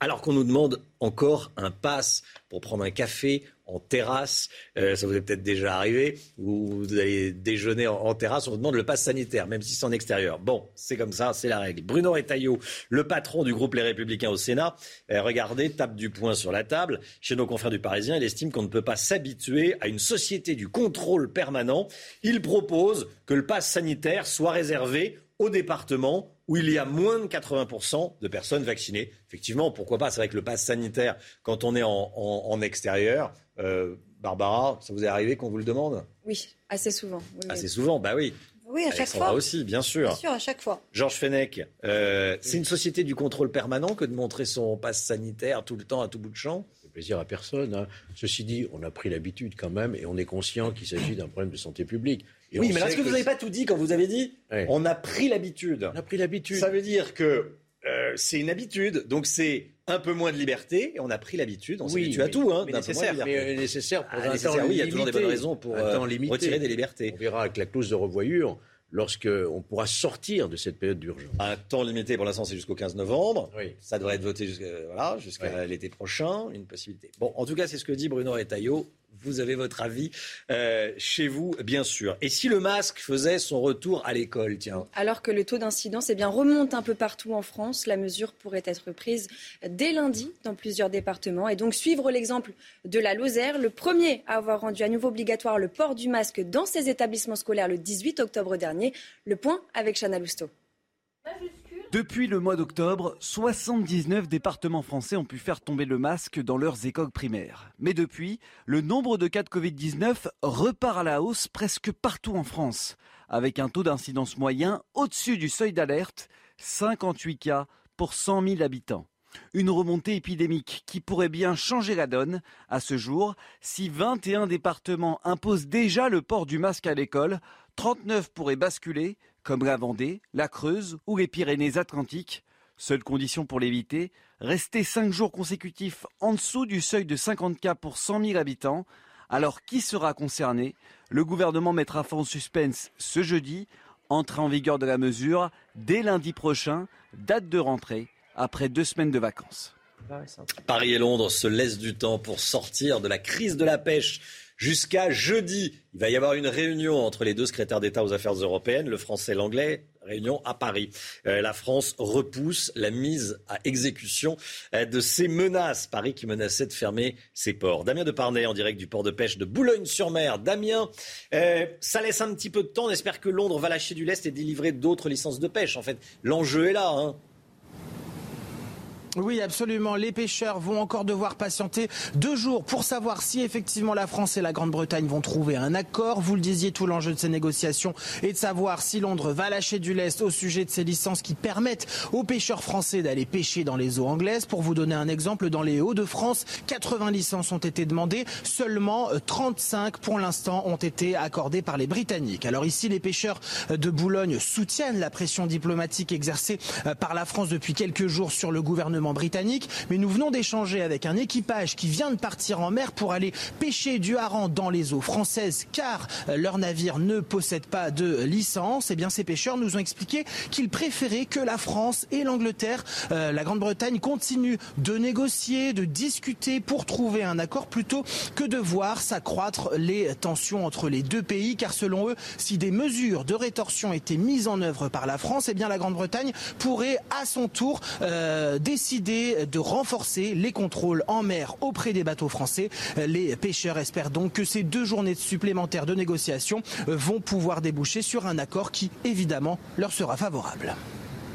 alors qu'on nous demande encore un pass pour prendre un café en terrasse. Euh, ça vous est peut-être déjà arrivé. Vous, vous allez déjeuner en, terrasse, on vous demande le pass sanitaire, même si c'est en extérieur. Bon, c'est comme ça, c'est la règle. Bruno Retailleau, le patron du groupe Les Républicains au Sénat, euh, regardez, tape du poing sur la table. Chez nos confrères du Parisien, il estime qu'on ne peut pas s'habituer à une société du contrôle permanent. Il propose que le pass sanitaire soit réservé aux départements où il y a moins de 80% de personnes vaccinées. Effectivement, pourquoi pas? C'est vrai que le pass sanitaire, quand on est en, extérieur, euh, Barbara, ça vous est arrivé qu'on vous le demande? Oui, assez souvent. assez souvent, bah oui. Oui, à chaque fois. aussi, bien sûr. Bien sûr, à chaque fois. Georges Fenech, euh, c'est une société du contrôle permanent que de montrer son passe sanitaire tout le temps à tout bout de champ? C'est plaisir à personne. Hein. Ceci dit, on a pris l'habitude quand même et on est conscient qu'il s'agit d'un problème de santé publique oui, mais est-ce que, vous n'avez pas tout dit quand vous avez dit on a pris l'habitude? On a pris l'habitude. Ça veut dire que euh, c'est une habitude, donc c'est un peu moins de liberté, et on a pris l'habitude, on s'habitue à tout, hein, mais nécessaire, mais nécessaire pour ah, nécessaire, oui, il y a toujours des bonnes raisons pour euh, retirer des libertés. On verra avec la clause de revoyure lorsqu'on pourra sortir de cette période d'urgence. Un temps limité, pour l'instant, c'est jusqu'au 15 novembre. Ça devrait être voté jusqu'à l'été prochain, une possibilité. Bon, en tout cas, c'est ce que dit Bruno Retailleau vous avez votre avis euh, chez vous, bien sûr. Et si le masque faisait son retour à l'école, tiens Alors que le taux d'incidence eh bien, remonte un peu partout en France, la mesure pourrait être prise dès lundi dans plusieurs départements. Et donc suivre l'exemple de la Lozère, le premier à avoir rendu à nouveau obligatoire le port du masque dans ses établissements scolaires le 18 octobre dernier. Le point avec Chana Lousteau. Depuis le mois d'octobre, 79 départements français ont pu faire tomber le masque dans leurs écoles primaires. Mais depuis, le nombre de cas de Covid-19 repart à la hausse presque partout en France, avec un taux d'incidence moyen au-dessus du seuil d'alerte, 58 cas pour 100 000 habitants. Une remontée épidémique qui pourrait bien changer la donne à ce jour si 21 départements imposent déjà le port du masque à l'école, 39 pourraient basculer, comme la Vendée, la Creuse ou les Pyrénées-Atlantiques. Seule condition pour l'éviter, rester 5 jours consécutifs en dessous du seuil de 50 cas pour 100 000 habitants. Alors qui sera concerné? Le gouvernement mettra fin au suspense ce jeudi, entrée en vigueur de la mesure dès lundi prochain, date de rentrée, après deux semaines de vacances. Paris et Londres se laissent du temps pour sortir de la crise de la pêche jusqu'à jeudi. Il va y avoir une réunion entre les deux secrétaires d'État aux affaires européennes, le français et l'anglais, réunion à Paris. Euh, la France repousse la mise à exécution euh, de ces menaces. Paris qui menaçait de fermer ses ports. Damien Deparnay en direct du port de pêche de Boulogne-sur-Mer. Damien, euh, ça laisse un petit peu de temps. On espère que Londres va lâcher du lest et délivrer d'autres licences de pêche. En fait, l'enjeu est là. Hein. Oui, absolument. Les pêcheurs vont encore devoir patienter deux jours pour savoir si effectivement la France et la Grande-Bretagne vont trouver un accord. Vous le disiez, tout l'enjeu de ces négociations est de savoir si Londres va lâcher du lest au sujet de ces licences qui permettent aux pêcheurs français d'aller pêcher dans les eaux anglaises. Pour vous donner un exemple, dans les Hauts-de-France, 80 licences ont été demandées. Seulement 35 pour l'instant ont été accordées par les Britanniques. Alors ici, les pêcheurs de Boulogne soutiennent la pression diplomatique exercée par la France depuis quelques jours sur le gouvernement britannique, mais nous venons d'échanger avec un équipage qui vient de partir en mer pour aller pêcher du hareng dans les eaux françaises car euh, leur navire ne possède pas de licence. Et eh bien ces pêcheurs nous ont expliqué qu'ils préféraient que la France et l'Angleterre, euh, la Grande-Bretagne continuent de négocier, de discuter pour trouver un accord plutôt que de voir s'accroître les tensions entre les deux pays car selon eux, si des mesures de rétorsion étaient mises en œuvre par la France, et eh bien la Grande-Bretagne pourrait à son tour euh, décider de renforcer les contrôles en mer auprès des bateaux français. Les pêcheurs espèrent donc que ces deux journées supplémentaires de négociation vont pouvoir déboucher sur un accord qui, évidemment, leur sera favorable.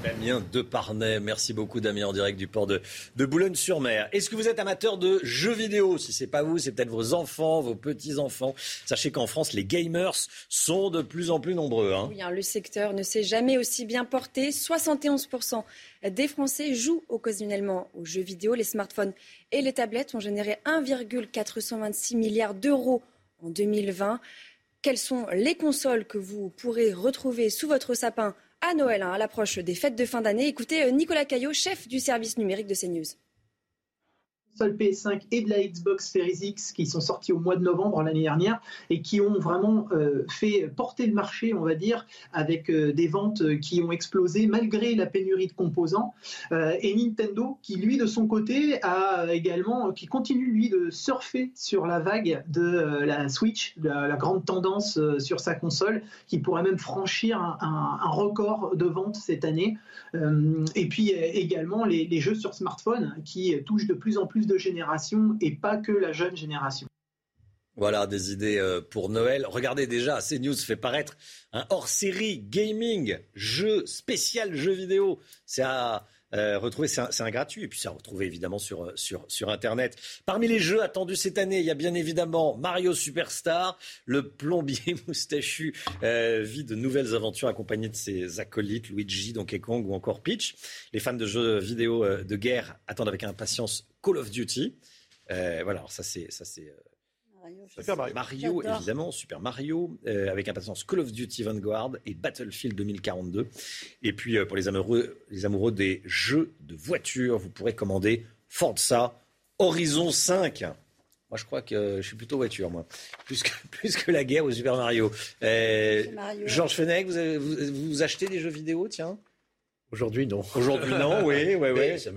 Damien Deparnay, merci beaucoup Damien en direct du port de, Boulogne-sur-Mer. Est-ce que vous êtes amateur de jeux vidéo? Si c'est pas vous, c'est peut-être vos enfants, vos petits-enfants. Sachez qu'en France, les gamers sont de plus en plus nombreux. Hein. Oui, hein, le secteur ne s'est jamais aussi bien porté. 71% des Français jouent occasionnellement aux jeux vidéo. Les smartphones et les tablettes ont généré 1,426 milliards d'euros en 2020. Quelles sont les consoles que vous pourrez retrouver sous votre sapin à Noël, hein, à l'approche des fêtes de fin d'année. Écoutez euh, Nicolas Caillot, chef du service numérique de CNews consoles PS5 et de la Xbox Series X qui sont sortis au mois de novembre l'année dernière et qui ont vraiment euh, fait porter le marché, on va dire, avec euh, des ventes qui ont explosé malgré la pénurie de composants. Euh, et Nintendo, qui lui de son côté a également, qui continue lui de surfer sur la vague de la Switch, la, grande tendance sur sa console, qui pourrait même franchir un, record de vente cette année. et puis également les jeux sur smartphone qui touchent de plus en plus de générations et pas que la jeune génération. Voilà des idées euh, pour Noël. Regardez déjà, CNews fait paraître un hors-série gaming, jeu spécial jeu vidéo. C'est à euh, retrouver, c'est un, gratuit. Et puis c'est à retrouver évidemment sur, euh, sur, sur Internet. Parmi les jeux attendus cette année, il y a bien évidemment Mario Superstar. Le plombier [LAUGHS] moustachu vit de nouvelles aventures accompagné de ses acolytes Luigi, Donkey Kong ou encore Peach. Les fans de jeux vidéo de guerre attendent avec impatience Call of Duty. Euh, voilà, alors ça c'est ça c'est euh, Super Mario, évidemment, Super Mario, euh, avec impatience Call of Duty Vanguard et Battlefield 2042. Et puis pour les amoureux, les amoureux des jeux de voiture, vous pourrez commander Forza Horizon 5. Moi, je crois que je suis plutôt voiture, moi. [LAUGHS] Plus que, plus que la guerre au Super Mario. Georges Fenech, vous, vous, achetez des jeux vidéo, tiens? Aujourd'hui, non. Aujourd'hui, non, oui, oui, oui. Ça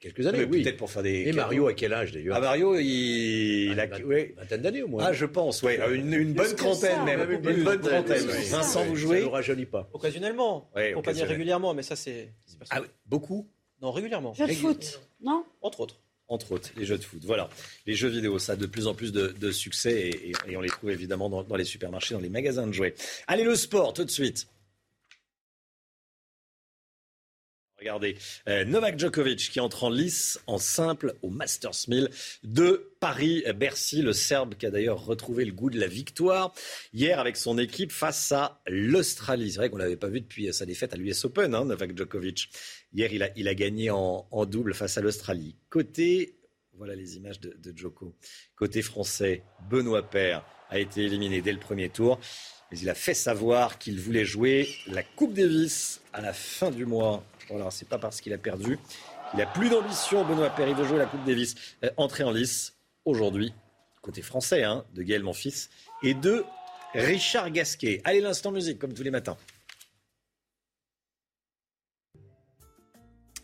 quelques années, oui. Peut-être pour faire des. Et Mario, à quel âge d'ailleurs Ah, Mario, il, a une vingtaine d'années au moins. Ah, je pense, oui. Une, bonne trentaine même. Une, bonne trentaine. Vincent, vous jouez Ça ne rajeunit pas. Occasionnellement. Ouais, Accompagné régulièrement, mais ça, c'est. Ah, beaucoup Non, régulièrement. Jeux de foot, non Entre autres. Entre autres, les jeux de foot. Voilà. Les jeux vidéo, ça a de plus en plus de, succès et, et, on les trouve évidemment dans, dans les supermarchés, dans les magasins de jouets. Allez, le sport, tout de suite. Regardez, euh, Novak Djokovic qui entre en lice en simple au Masters 1000 de Paris-Bercy, le Serbe qui a d'ailleurs retrouvé le goût de la victoire hier avec son équipe face à l'Australie. C'est vrai qu'on l'avait pas vu depuis sa défaite à l'US Open, hein, Novak Djokovic. Hier, il a, il a gagné en, double face à l'Australie. Côté, voilà les images de, de Djoko. Côté français, Benoît Paire a été éliminé dès le premier tour mais il a fait savoir qu'il voulait jouer la Coupe Davis à la fin du mois voilà, c'est pas parce qu'il a perdu qu'il a plus d'ambition. Benoît Perry veut jouer la Coupe Davis. Euh, entrée en lice aujourd'hui, côté français, hein, de Gaël Monfils et de Richard Gasquet. Allez, l'instant musique, comme tous les matins.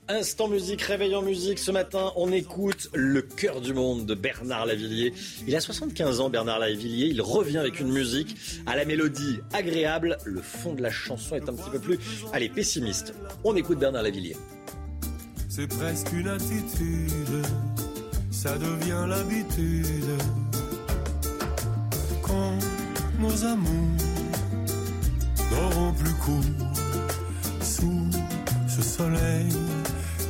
Instant musique, réveil en musique. Ce matin, on écoute Le cœur du monde de Bernard Lavillier. Il a 75 ans, Bernard Lavillier. Il revient avec une musique à la mélodie agréable. Le fond de la chanson est un petit peu plus, allez, pessimiste. On écoute Bernard Lavillier. C'est presque une attitude, ça devient l'habitude. Quand nos amours n'auront plus cours sous ce soleil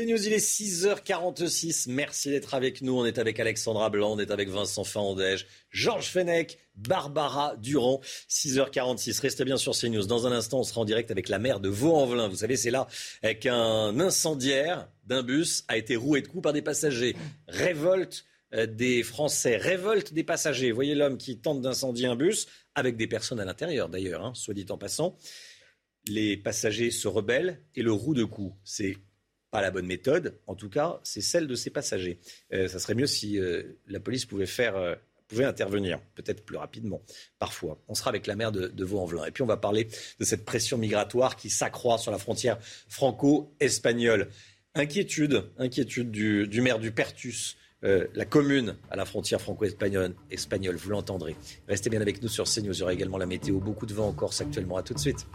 C'est News, il est 6h46. Merci d'être avec nous. On est avec Alexandra Blanc, on est avec Vincent Fandège, Georges Fenech, Barbara Durand. 6h46. Restez bien sur CNews. Dans un instant, on sera en direct avec la maire de Vaux-en-Velin. Vous savez, c'est là qu'un incendiaire d'un bus a été roué de coups par des passagers. Révolte euh, des Français, révolte des passagers. Voyez l'homme qui tente d'incendier un bus, avec des personnes à l'intérieur d'ailleurs, hein, soit dit en passant. Les passagers se rebellent et le roue de coups. C'est pas la bonne méthode. En tout cas, c'est celle de ces passagers. Euh, ça serait mieux si euh, la police pouvait faire, euh, intervenir, peut-être plus rapidement, parfois. On sera avec la maire de, de Vaux-en-Velin. Et puis on va parler de cette pression migratoire qui s'accroît sur la frontière franco-espagnole. Inquiétude, inquiétude du, maire du Pertus. la commune à la frontière franco-espagnole, espagnole, vous l'entendrez. Restez bien avec nous sur CNews. Il y aura également la météo. Beaucoup de vent en Corse actuellement. À tout de suite.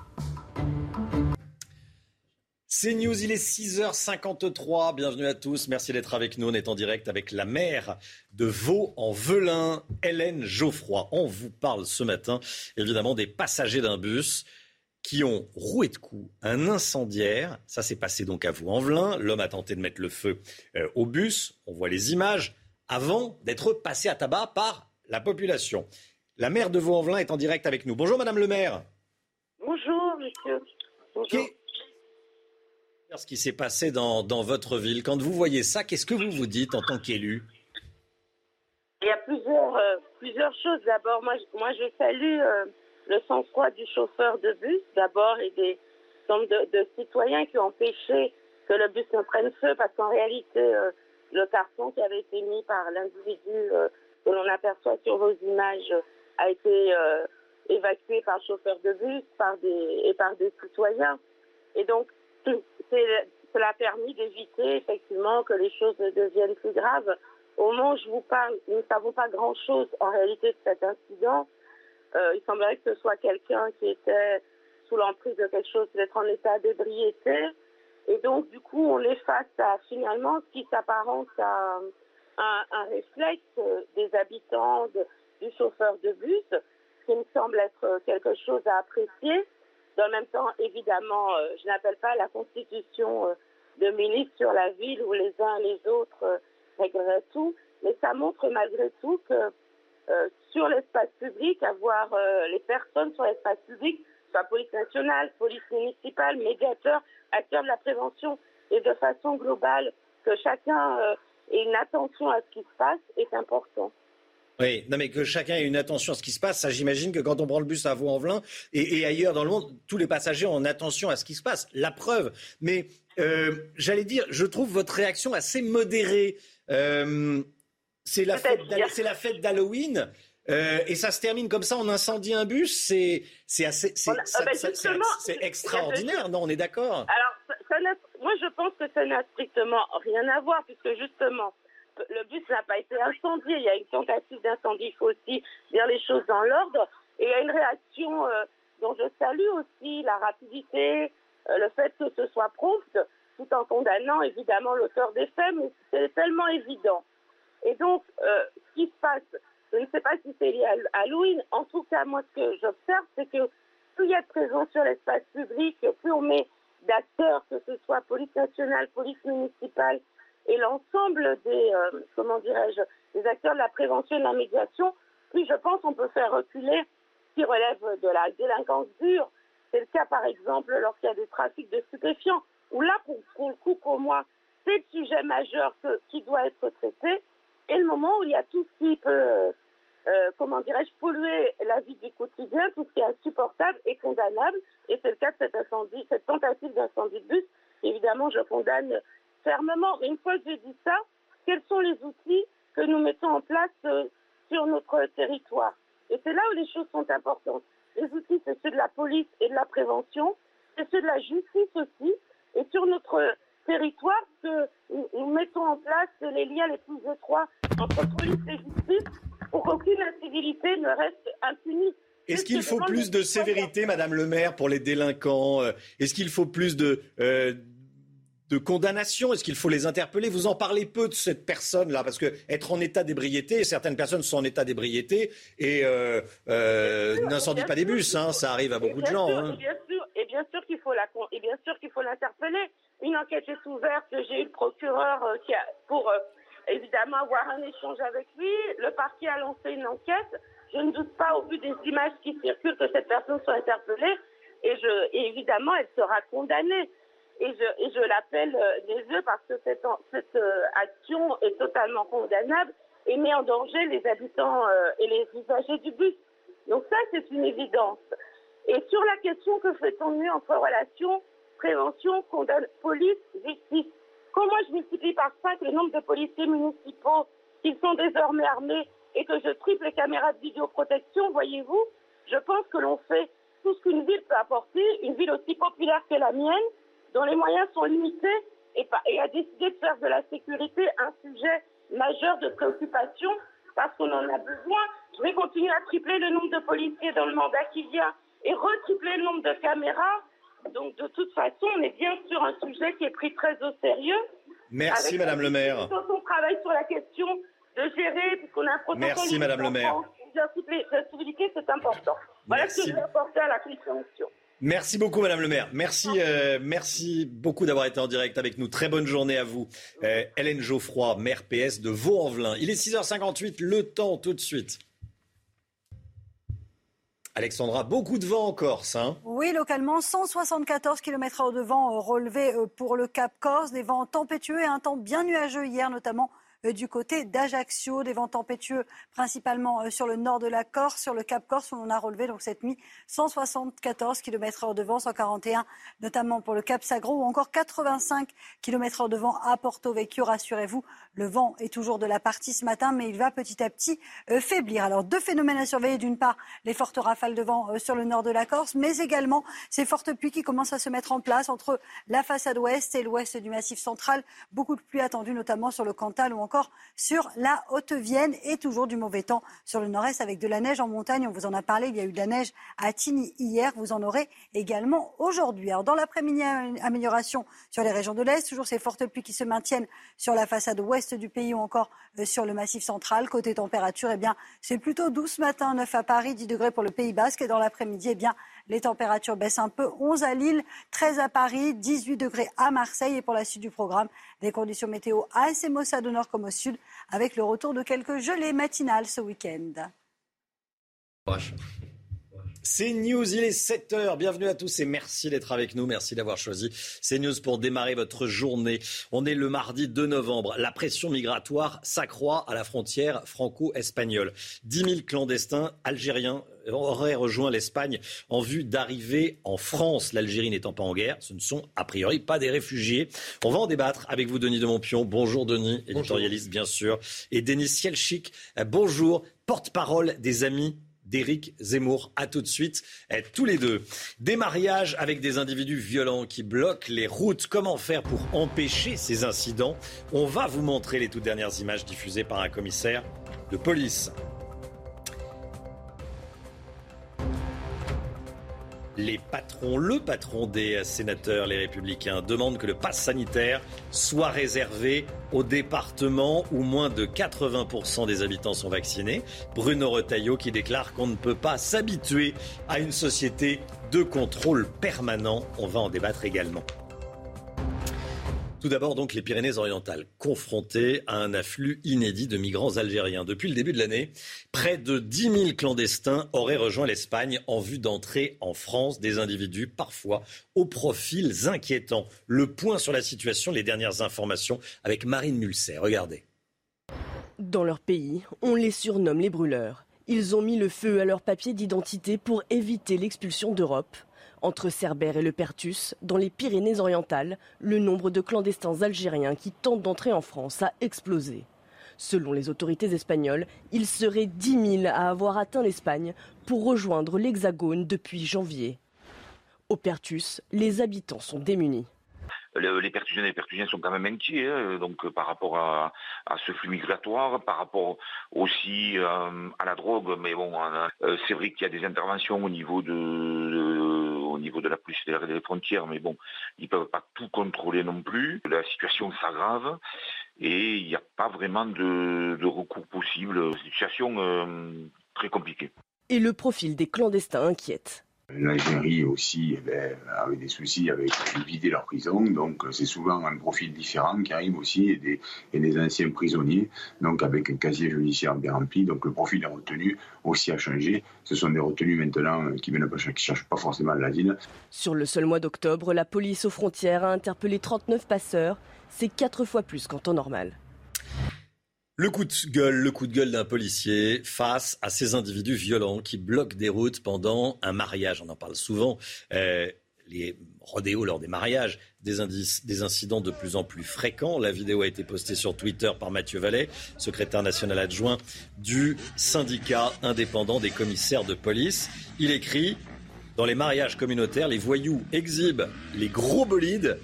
C'est News, il est 6h53. Bienvenue à tous. Merci d'être avec nous. On est en direct avec la maire de Vaux-en-Velin, Hélène Geoffroy. On vous parle ce matin, évidemment, des passagers d'un bus qui ont roué de coups un incendiaire. Ça s'est passé donc à Vaux-en-Velin. L'homme a tenté de mettre le feu euh, au bus. On voit les images avant d'être passé à tabac par la population. La maire de Vaux-en-Velin est en direct avec nous. Bonjour, madame le maire. Bonjour, monsieur. Bonjour ce qui s'est passé dans, dans, votre ville. Quand vous voyez ça, qu'est-ce que vous vous dites en tant qu'élu? Il y a plusieurs, euh, plusieurs choses. D'abord, moi, moi, je salue euh, le sang-froid du chauffeur de bus, d'abord, et des de, citoyens qui ont empêché que le bus ne prenne feu, parce qu'en réalité, euh, le carton qui avait été mis par l'individu que l'on aperçoit sur vos images a été évacué par chauffeur de bus par des, et par des citoyens. Et donc, cela a permis d'éviter effectivement que les choses ne deviennent plus graves. Au moment où je vous parle, nous ne savons pas grand-chose en réalité de cet incident. Euh, il semblerait que ce soit quelqu'un qui était sous l'emprise de quelque chose, d'être en état d'ébriété. Et donc, du coup, on est face à finalement ce qui s'apparente à un, un, réflexe des habitants, du chauffeur de bus, qui me semble être quelque chose à apprécier. Dans le même temps, évidemment, euh, je n'appelle pas la constitution euh, de milice sur la ville où les uns et les autres euh, régleraient tout, mais ça montre malgré tout que sur l'espace public, avoir les personnes sur l'espace public, soit police nationale, police municipale, médiateur, acteur de la prévention, et de façon globale, que chacun ait une attention à ce qui se passe est important. Oui, non mais que chacun ait une attention à ce qui se passe, ça j'imagine que quand on prend le bus à Vaux-en-Velin et, et, ailleurs dans le monde, tous les passagers ont une attention à ce qui se passe. La preuve. Mais euh, j'allais dire, je trouve votre réaction assez modérée. Euh, c'est la, fête d'Halloween. Euh, et ça se termine comme ça, on incendie un bus, c'est c'est assez c'est ben c'est extraordinaire, non On est d'accord Alors, ça, moi je pense que ça n'a strictement rien à voir, puisque justement, le bus n'a pas été incendié. Il y a une tentative d'incendie. Il faut aussi dire les choses dans l'ordre. Et il y a une réaction euh, dont je salue aussi la rapidité, euh, le fait que ce soit prompt, tout en condamnant évidemment l'auteur des faits, mais c'est tellement évident. Et donc, euh, ce qui se passe, je ne sais pas si c'est lié à Halloween. En tout cas, moi, ce que j'observe, c'est que plus il y a de présence sur l'espace public, plus on met d'acteurs, que ce soit police nationale, police municipale, et l'ensemble des, euh, comment dirais-je, des acteurs de la prévention et de la médiation, puis je pense qu'on peut faire reculer ce qui relève de la délinquance dure. C'est le cas, par exemple, lorsqu'il y a des trafics de stupéfiants, où là, pour, le coup, pour moi, c'est le sujet majeur qui doit être traité, et le moment où il y a tout ce qui peut, euh comment dirais-je, polluer la vie du quotidien, tout ce qui est insupportable et condamnable, et c'est le cas de cet incendie, cette tentative d'incendie de bus. Évidemment, je condamne fermement. Une fois que j'ai dit ça, quels sont les outils que nous mettons en place euh, sur notre territoire? Et c'est là où les choses sont importantes. Les outils, c'est ceux de la police et de la prévention, c'est ceux de la justice aussi. Et sur notre territoire, que nous mettons en place les liens les plus étroits entre police et justice pour qu'aucune incivilité ne reste impunie. Est-ce qu'il faut plus de sévérité, Madame le maire, pour les délinquants euh, Est-ce qu'il faut plus de, euh, de condamnation? Est-ce qu'il faut les interpeller? Vous en parlez peu de cette personne-là, parce que être en état d'ébriété, certaines personnes sont en état d'ébriété et euh, euh, n'incendient pas des bus, hein, ça arrive à beaucoup de gens. hein. et, bien sûr, qu'il faut la et bien bien sûr qu'il faut l'interpeller. Une enquête est ouverte, j'ai eu le procureur euh, qui a, pour euh, évidemment avoir un échange avec lui. Le parquet a lancé une enquête. Je ne doute pas, au vu des images qui circulent, que cette personne soit interpellée. Et, je, et évidemment, elle sera condamnée. Et je, et je l'appelle euh, des yeux parce que cette, cette euh, action est totalement condamnable et met en danger les habitants euh, et les usagers du bus. Donc ça, c'est une évidence. Et sur la question que fait-on mieux entre relations, prévention, condamn- police, justice Comment je multiplie par 5 le nombre de policiers municipaux qui sont désormais armés et que je triple les caméras de vidéoprotection, voyez-vous, je pense que l'on fait tout ce qu'une ville peut apporter, une ville aussi populaire que la mienne, dont les moyens sont limités et, a décidé de faire de la sécurité un sujet majeur de préoccupation parce qu'on en a besoin. Je vais continuer à tripler le nombre de policiers dans le mandat qui vient et retripler le nombre de caméras. Donc de toute façon, on est bien sur un sujet qui est pris très au sérieux. Merci, Madame le maire. On travaille sur la question de gérer, puisqu'on a un protocole Merci, Madame le maire. La civilité, c'est important. Voilà ce que Merci. je vais apporter à la compréhension. Merci beaucoup, Madame le maire. Merci, euh, merci beaucoup d'avoir été en direct avec nous. Très bonne journée à vous. Euh, Hélène Geoffroy, maire PS de Vaux-en-Velin. Il est 6h58, le temps tout de suite. Alexandra, beaucoup de vent en Corse. Hein? Oui, localement, 174 km/h de vent euh, relevé pour le Cap Corse. Des vents tempétueux et un temps bien nuageux hier, notamment du côté d'Ajaccio. Des vents tempétueux principalement euh, sur le nord de la Corse, sur le Cap Corse, où on a relevé donc cette nuit 174 km/h de vent, 141 notamment pour le Cap Sagro, ou encore 85 km/h de vent à Porto Vecchio. Rassurez-vous, le vent est toujours de la partie ce matin, mais il va petit à petit euh, faiblir. Alors, deux phénomènes à surveiller. D'une part, les fortes rafales de vent euh, sur le nord de la Corse, mais également ces fortes pluies qui commencent à se mettre en place entre la façade ouest et l'ouest du massif central. Beaucoup de pluie attendue, notamment sur le Cantal ou encore sur la Haute-Vienne et toujours du mauvais temps sur le nord-est avec de la neige en montagne. On vous en a parlé. Il y a eu de la neige à Tigny hier. Vous en aurez également aujourd'hui. Alors, dans l'après-midi, amélioration sur les régions de l'Est. Toujours ces fortes pluies qui se maintiennent sur la façade ouest du pays ou encore euh, sur le massif central. Côté température, eh bien, c'est plutôt doux ce matin. 9 à Paris, 10 degrés pour le Pays Basque. Et dans l'après-midi, eh bien, les températures baissent un peu. 11 à Lille, 13 à Paris, 18 degrés à Marseille. Et pour la suite du programme, des conditions météo assez maussades au nord comme au sud, avec le retour de quelques gelées matinales ce week-end. C'est News, il est 7h. Bienvenue à tous et merci d'être avec nous. Merci d'avoir choisi CNews pour démarrer votre journée. On est le mardi 2 novembre. La pression migratoire s'accroît à la frontière franco-espagnole. 10 000 clandestins algériens auraient rejoint l'Espagne en vue d'arriver en France. L'Algérie n'étant pas en guerre, ce ne sont a priori pas des réfugiés. On va en débattre avec vous, Denis de Montpion. Bonjour, Denis, éditorialiste, bien sûr. Et Denis Sielchik, bonjour, porte-parole des Amis d'Éric Zemmour. À tout de suite, tous les deux. Des mariages avec des individus violents qui bloquent les routes. Comment faire pour empêcher ces incidents? On va vous montrer les toutes dernières images diffusées par un commissaire de police. Les patrons, le patron des sénateurs, les républicains, demande que le pass sanitaire soit réservé aux départements où moins de 80% des habitants sont vaccinés. Bruno Retailleau qui déclare qu'on ne peut pas s'habituer à une société de contrôle permanent. On va en débattre également. Tout d'abord, donc, les Pyrénées-Orientales, confrontées à un afflux inédit de migrants algériens. Depuis le début de l'année, près de 10 000 clandestins auraient rejoint l'Espagne en vue d'entrer en France. Des individus, parfois, aux profils inquiétants. Le point sur la situation, les dernières informations avec Marine Mulset. Regardez. Dans leur pays, on les surnomme les brûleurs. Ils ont mis le feu à leur papier d'identité pour éviter l'expulsion d'Europe. Entre Cerbère et le Pertus, dans les Pyrénées-Orientales, le nombre de clandestins algériens qui tentent d'entrer en France a explosé. Selon les autorités espagnoles, il serait 10 000 à avoir atteint l'Espagne pour rejoindre l'Hexagone depuis janvier. Au Pertus, les habitants sont démunis. Le- les Pertusiennes et les Pertusiens sont quand même inquiets, hein, donc par rapport à, ce flux migratoire, par rapport aussi euh, à la drogue. Mais bon, euh, c'est vrai qu'il y a des interventions au niveau de- au niveau de la police des frontières, mais bon, ils peuvent pas tout contrôler non plus. La situation s'aggrave et il n'y a pas vraiment de, recours possible. Une situation euh, très compliquée. Et le profil des clandestins inquiète. L'Algérie aussi avait des soucis avec vider leur prison, donc c'est souvent un profil différent qui arrive aussi et des, anciens prisonniers, donc avec un casier judiciaire bien rempli, donc le profil des retenus aussi a changé. Ce sont des retenus maintenant qui ne cherchent pas forcément l'asile. Sur le seul mois d'octobre, la police aux frontières a interpellé 39 passeurs, c'est quatre fois plus qu'en temps normal. Le coup de gueule, le coup de gueule d'un policier face à ces individus violents qui bloquent des routes pendant un mariage. On en parle souvent. Euh, les rodéos lors des mariages, des, des incidents de plus en plus fréquents. La vidéo a été postée sur Twitter par Mathieu Vallet, secrétaire national adjoint du syndicat indépendant des commissaires de police. Il écrit Dans les mariages communautaires, les voyous exhibent les gros bolides,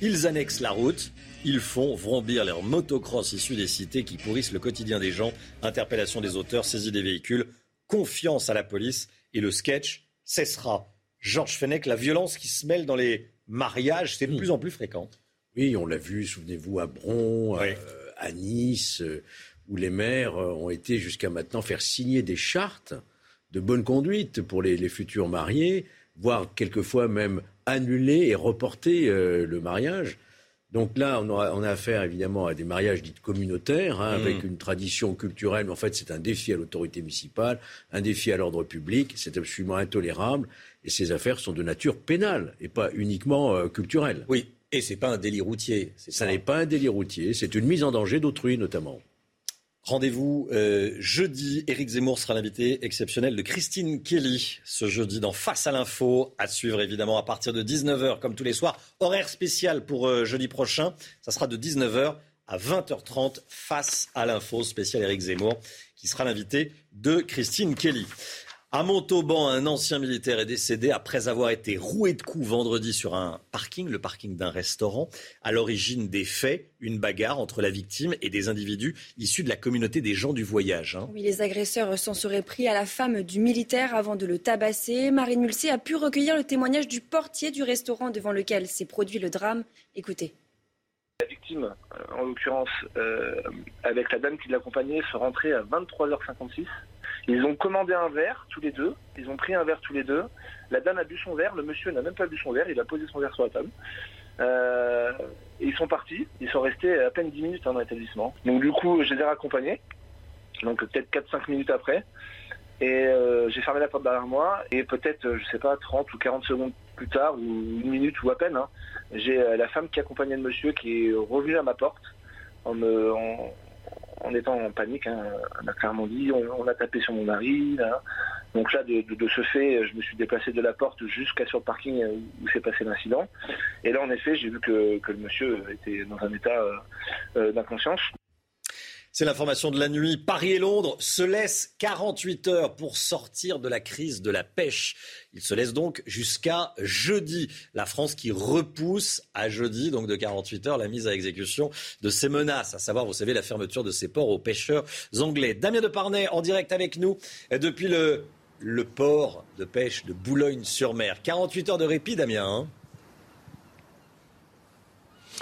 ils annexent la route, ils font vrombir leurs motocross issus des cités qui pourrissent le quotidien des gens. Interpellation des auteurs, saisie des véhicules, confiance à la police et le sketch cessera. Georges Fenech, la violence qui se mêle dans les mariages, c'est de plus en plus fréquent. Oui, on l'a vu, souvenez-vous, à Bron, euh, à Nice, euh, où les maires euh, ont été jusqu'à maintenant faire signer des chartes de bonne conduite pour les, futurs mariés, voire quelquefois même annuler et reporter le mariage. Donc là, on, a affaire évidemment à des mariages dits communautaires, hein, avec mm. une tradition culturelle, mais en fait c'est un défi à l'autorité municipale, un défi à l'ordre public, c'est absolument intolérable, et ces affaires sont de nature pénale, et pas uniquement euh, culturelle. Oui, et c'est pas un délit routier. Ça n'est pas un délit routier, c'est une mise en danger d'autrui notamment. Rendez-vous euh, jeudi. Éric Zemmour sera l'invité exceptionnel de Christine Kelly ce jeudi dans Face à l'info. À suivre évidemment à partir de 19h comme tous les soirs. Horaire spécial pour euh, jeudi prochain. Ça sera de 19h à 20h30 Face à l'info spécial Éric Zemmour qui sera l'invité de Christine Kelly. À Montauban, un ancien militaire est décédé après avoir été roué de coups vendredi sur un parking, le parking d'un restaurant. À l'origine des faits, une bagarre entre la victime et des individus issus de la communauté des gens du voyage. Hein. Oui, les agresseurs s'en seraient pris à la femme du militaire avant de le tabasser. Marine Mulsé a pu recueillir le témoignage du portier du restaurant devant lequel s'est produit le drame. Écoutez. La victime, euh, en l'occurrence, euh, avec la dame qui l'accompagnait, se rentrait à 23h56 ils ont commandé un verre tous les deux. Ils ont pris un verre tous les deux. La dame a bu son verre. Le monsieur n'a même pas bu son verre. Il a posé son verre sur la table. Euh, ils sont partis. Ils sont restés à peine 10 minutes dans l'établissement. Donc du coup, je les ai raccompagnés. Donc peut-être 4-5 minutes après. Et euh, j'ai fermé la porte derrière moi. Et peut-être, je sais pas, 30 ou 40 secondes plus tard, ou une minute ou à peine, hein, j'ai euh, la femme qui accompagnait le monsieur qui est revenue à ma porte en me, étant en panique. Hein. On a clairement dit on, a tapé sur mon mari. Donc là, de, ce fait, je me suis déplacé de la porte jusqu'à sur le parking où s'est passé l'incident. Et là, en effet, j'ai vu que, le monsieur était dans un état euh, euh, d'inconscience. C'est l'information de la nuit. Paris et Londres se laissent 48 heures pour sortir de la crise de la pêche. Ils se laissent donc jusqu'à jeudi. La France qui repousse à jeudi, donc de 48 heures, la mise à exécution de ces menaces, à savoir, vous savez, la fermeture de ces ports aux pêcheurs anglais. Damien Deparnay en direct avec nous depuis le, le port de pêche de Boulogne-sur-Mer. 48 heures de répit, Damien. Hein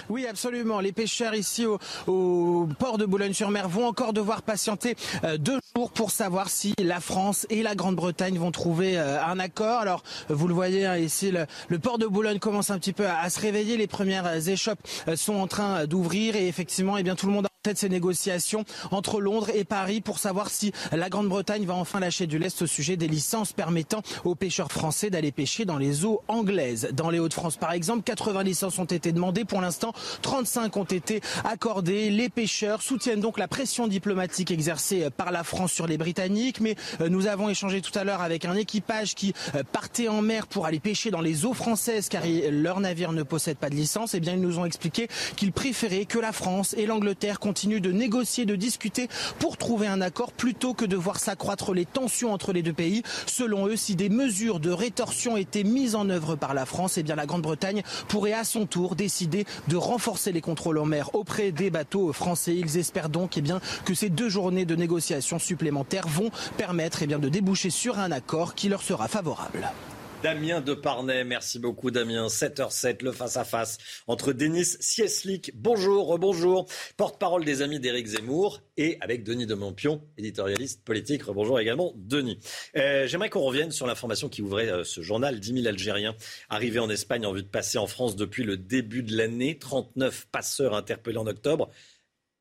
oui, absolument. Les pêcheurs ici au, port de Boulogne-sur-Mer vont encore devoir patienter euh, deux jours pour savoir si la France et la Grande-Bretagne vont trouver euh, un accord. Alors, vous le voyez hein, ici, le, port de Boulogne commence un petit peu à, se réveiller. Les premières échoppes euh, sont en train d'ouvrir et effectivement, eh bien, tout le monde tête ces négociations entre Londres et Paris pour savoir si la Grande-Bretagne va enfin lâcher du lest au sujet des licences permettant aux pêcheurs français d'aller pêcher dans les eaux anglaises. Dans les Hauts-de-France, par exemple, 80 licences ont été demandées. Pour l'instant, 35 ont été accordées. Les pêcheurs soutiennent donc la pression diplomatique exercée par la France sur les Britanniques. Mais euh, nous avons échangé tout à l'heure avec un équipage qui euh, partait en mer pour aller pêcher dans les eaux françaises car leur navire ne possède pas de licence. Eh bien, ils nous ont expliqué qu'ils préféraient que la France et l'Angleterre de négocier, de discuter pour trouver un accord plutôt que de voir s'accroître les tensions entre les deux pays. Selon eux, si des mesures de rétorsion étaient mises en œuvre par la France, eh bien la Grande-Bretagne pourrait à son tour décider de renforcer les contrôles en mer auprès des bateaux français. Ils espèrent donc eh que ces deux journées de négociations supplémentaires vont permettre eh de déboucher sur un accord qui leur sera favorable. Damien Deparnay, merci beaucoup Damien. 7h07, le face-à-face entre Denis Sieslik, bonjour, rebonjour, porte-parole des amis d'Éric Zemmour, et avec Denis de Montpion, éditorialiste politique. Rebonjour également Denis. Euh, J'aimerais qu'on revienne sur l'information qui ouvrait euh, ce journal. 10 000 Algériens arrivés en Espagne en vue de passer en France depuis le début de l'année. 39 passeurs interpellés en octobre.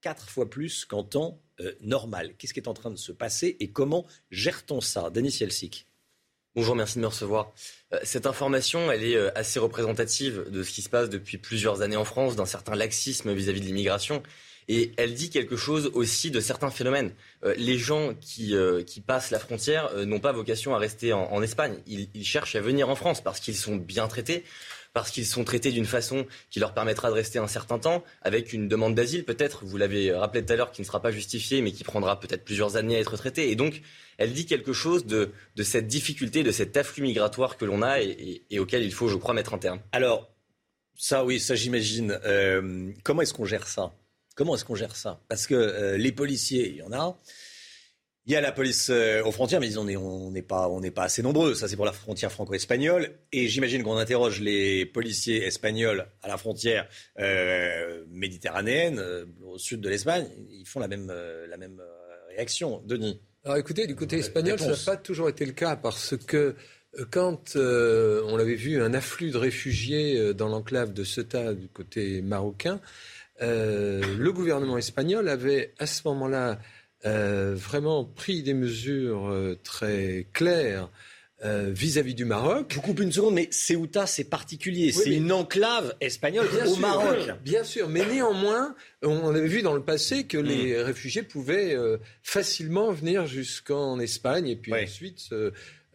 Quatre fois plus qu'en temps euh, normal. Qu'est-ce qui est en train de se passer et comment gère-t-on ça? Denis Sielsik. Bonjour, merci de me recevoir. Euh, cette information, elle est euh, assez représentative de ce qui se passe depuis plusieurs années en France, d'un certain laxisme vis-à-vis de l'immigration. Et elle dit quelque chose aussi de certains phénomènes. Euh, les gens qui, qui, passent la frontière n'ont pas vocation à rester en, en Espagne. Ils, ils, cherchent à venir en France parce qu'ils sont bien traités, parce qu'ils sont traités d'une façon qui leur permettra de rester un certain temps, avec une demande d'asile peut-être, vous l'avez rappelé tout à l'heure, qui ne sera pas justifiée, mais qui prendra peut-être plusieurs années à être traitée. Et donc, elle dit quelque chose de, cette difficulté, de cet afflux migratoire que l'on a et, auquel il faut, je crois, mettre un terme. Alors, ça, oui, ça j'imagine. Euh, comment est-ce qu'on gère ça? Comment est-ce qu'on gère ça? Parce que euh, les policiers, il y en a. Il y a la police euh, aux frontières, mais on n'est on pas, on pas assez nombreux. Ça, c'est pour la frontière franco-espagnole. Et j'imagine qu'on interroge les policiers espagnols à la frontière euh, méditerranéenne, euh, au sud de l'Espagne. Ils font la même, la même réaction. Denis Alors écoutez, du côté espagnol, ça n'a pas toujours été le cas parce que quand euh, on l'avait vu un afflux de réfugiés dans l'enclave de Ceuta du côté marocain, euh, le gouvernement espagnol avait à ce moment-là euh, vraiment pris des mesures euh, très claires vis-à-vis -vis du Maroc. Je vous coupe une seconde, mais Ceuta, c'est particulier. Oui, c'est une enclave espagnole bien au sûr, Maroc. Bien sûr, mais néanmoins, on avait vu dans le passé que mmh. les réfugiés pouvaient euh, facilement venir jusqu'en Espagne et puis oui. ensuite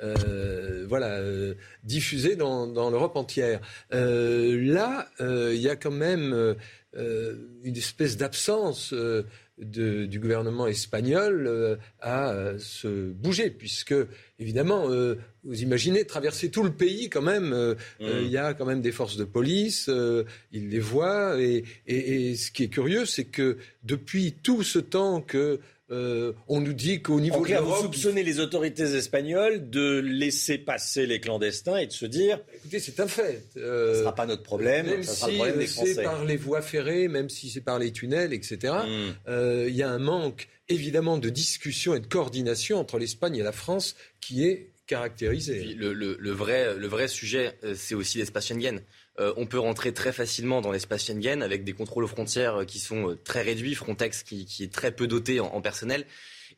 euh, voilà, euh, diffuser dans, dans l'Europe entière. Euh, là, il y a quand même une espèce d'absence de, du gouvernement espagnol euh, à euh, se bouger, puisque évidemment, euh, vous imaginez traverser tout le pays quand même. Il mmh. y a quand même des forces de police, ils les voient, et, et, et ce qui est curieux, c'est que depuis tout ce temps que euh, on nous dit qu'au niveau en clair, de vous soupçonnez les autorités espagnoles de laisser passer les clandestins et de se dire écoutez c'est un fait euh, ce ne sera pas notre problème même ça si sera le problème des Français. c'est par les voies ferrées même si c'est par les tunnels etc il mm. euh, y a un manque évidemment de discussion et de coordination entre l'Espagne et la France qui est caractérisé. Le, le, le, vrai, le vrai sujet, c'est aussi l'espace Schengen. Euh, on peut rentrer très facilement dans l'espace Schengen avec des contrôles aux frontières qui sont très réduits, Frontex qui, est très peu doté en, personnel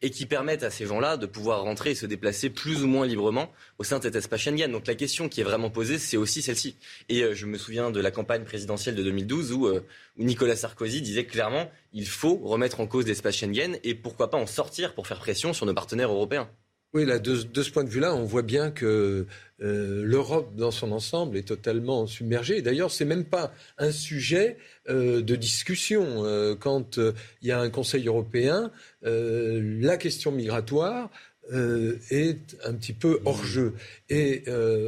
et qui permettent à ces gens-là de pouvoir rentrer et se déplacer plus ou moins librement au sein de cet espace Schengen. Donc la question qui est vraiment posée, c'est aussi celle-ci. Et euh, je me souviens de la campagne présidentielle de 2012 où, euh, où Nicolas Sarkozy disait clairement il faut remettre en cause l'espace Schengen et pourquoi pas en sortir pour faire pression sur nos partenaires européens. Oui, là, de, ce point de vue-là, on voit bien que euh, l'Europe dans son ensemble est totalement submergée. D'ailleurs, c'est même pas un sujet euh, de discussion. Euh, quand il y a un Conseil européen, la question migratoire est un petit peu hors jeu. Et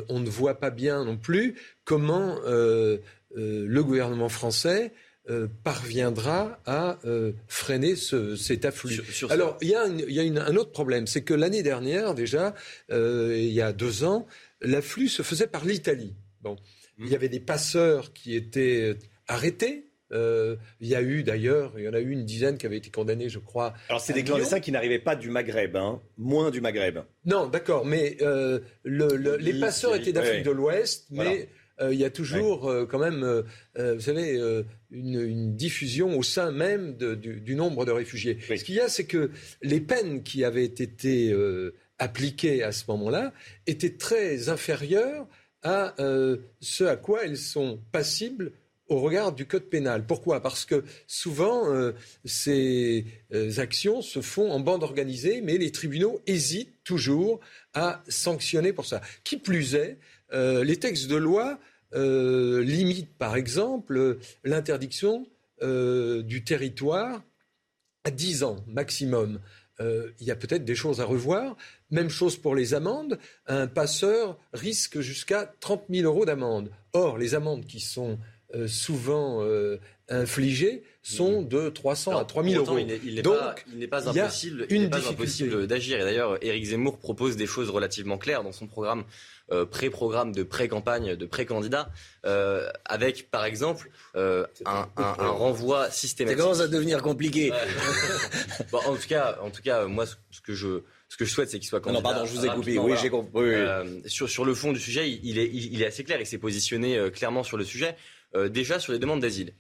on ne voit pas bien non plus comment le gouvernement français euh, parviendra à euh, freiner ce, cet afflux. Sur, sur Alors, il y a, une, il y a une, un autre problème, c'est que l'année dernière, déjà, euh, il y a deux ans, l'afflux se faisait par l'Italie. Bon, mmh. il y avait des passeurs qui étaient arrêtés. Euh, il y a eu d'ailleurs, il y en a eu une dizaine qui avaient été condamnés, je crois. Alors c'est des clandestins qui n'arrivaient pas du Maghreb, hein, moins du Maghreb. Non, d'accord, mais le, le, les passeurs étaient d'Afrique ouais. de l'Ouest, mais voilà il y a toujours ouais. euh, quand même, euh, vous savez, une, une, diffusion au sein même de, du, du, nombre de réfugiés. Oui. Ce qu'il y a, c'est que les peines qui avaient été appliquées à ce moment-là étaient très inférieures à ce à quoi elles sont passibles au regard du code pénal. Pourquoi? Parce que souvent, euh, ces euh, actions se font en bande organisée, mais les tribunaux hésitent toujours à sanctionner pour ça. Qui plus est, euh, les textes de loi limitent, par exemple, l'interdiction du territoire à 10 ans maximum. Euh, il y a peut-être des choses à revoir. Même chose pour les amendes. Un passeur risque jusqu'à 30 000 euros d'amende. Or, les amendes qui sont souvent infligés sont de 300 à 3000 euros. Il n'est pas, pas, impossible, impossible d'agir. Et d'ailleurs, Éric Zemmour propose des choses relativement claires dans son programme euh, pré-programme de pré-campagne, de pré-candidat, euh, avec par exemple euh, un, renvoi systématique. Ça commence à devenir compliqué. [LAUGHS] en tout cas, en tout cas, moi, ce que je ce que je souhaite, c'est qu'il soit candidat. Non, pardon, je vous ai coupé. Oui, j'ai compris. sur, sur le fond du sujet, il est, il, est assez clair. Il s'est positionné clairement sur le sujet. déjà sur les demandes d'asile.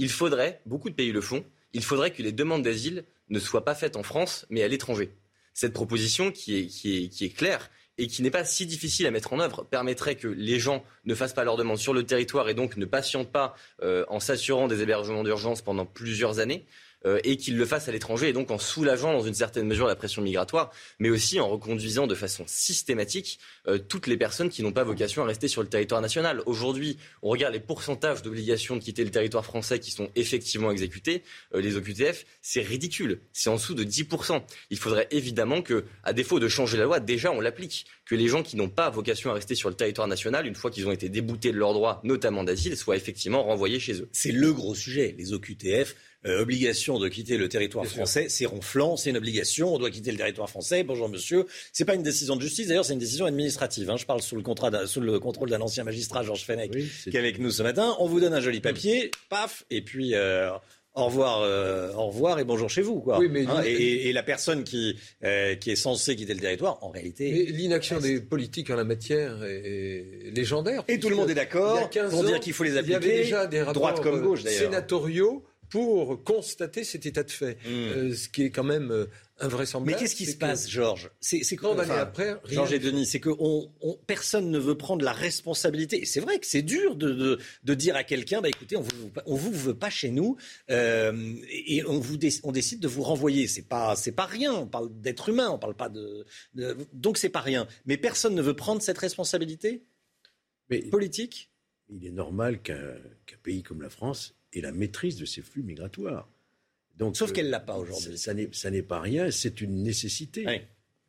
Il faudrait, beaucoup de pays le font, il faudrait que les demandes d'asile ne soient pas faites en France, mais à l'étranger. Cette proposition qui est, claire, et qui n'est pas si difficile à mettre en œuvre permettrait que les gens ne fassent pas leur demande sur le territoire et donc ne patientent pas euh, en s'assurant des hébergements d'urgence pendant plusieurs années. Euh, et qu'il le fasse à l'étranger, et donc en soulageant dans une certaine mesure la pression migratoire, mais aussi en reconduisant de façon systématique euh, toutes les personnes qui n'ont pas vocation à rester sur le territoire national. Aujourd'hui, on regarde les pourcentages d'obligations de quitter le territoire français qui sont effectivement exécutés, euh, les OQTF, c'est ridicule, c'est en dessous de 10%. Il faudrait évidemment que, à défaut de changer la loi, déjà on l'applique, que les gens qui n'ont pas vocation à rester sur le territoire national, une fois qu'ils ont été déboutés de leurs droits, notamment d'asile, soient effectivement renvoyés chez eux. C'est le gros sujet, les OQTF euh, obligation de quitter le territoire français, c'est ronflant, c'est une obligation, on doit quitter le territoire français. Bonjour monsieur, c'est pas une décision de justice, d'ailleurs c'est une décision administrative. Hein. Je parle sous le, contrat sous le contrôle d'un ancien magistrat, Georges Fenech, qui est avec nous ce matin. On vous donne un joli papier, paf, et puis euh, au revoir, euh, au revoir et bonjour chez vous, quoi. Oui, mais hein, et, la personne qui qui est censée quitter le territoire, en réalité. L'inaction des politiques en la matière est, légendaire. Et tout le monde est d'accord pour dire qu'il faut les appliquer. Il y avait déjà des rapports droite comme gauche, sénatoriaux pour constater cet état de fait, hmm. euh, ce qui est quand même euh, invraisemblable. Mais qu'est-ce qui se passe, Georges C'est quand enfin, après, Georges et Denis, c'est que on, personne ne veut prendre la responsabilité. C'est vrai que c'est dur de, de, dire à quelqu'un, bah écoutez, on vous, on vous veut pas chez nous euh, et on vous on décide de vous renvoyer. C'est pas c'est pas rien. On parle d'être humain, on parle pas de, de donc c'est pas rien. Mais personne ne veut prendre cette responsabilité Mais politique? Il est normal qu'un pays comme la France et la maîtrise de ces flux migratoires. Donc, Sauf qu'elle ne l'a pas aujourd'hui. Ça, n'est pas rien, c'est une nécessité.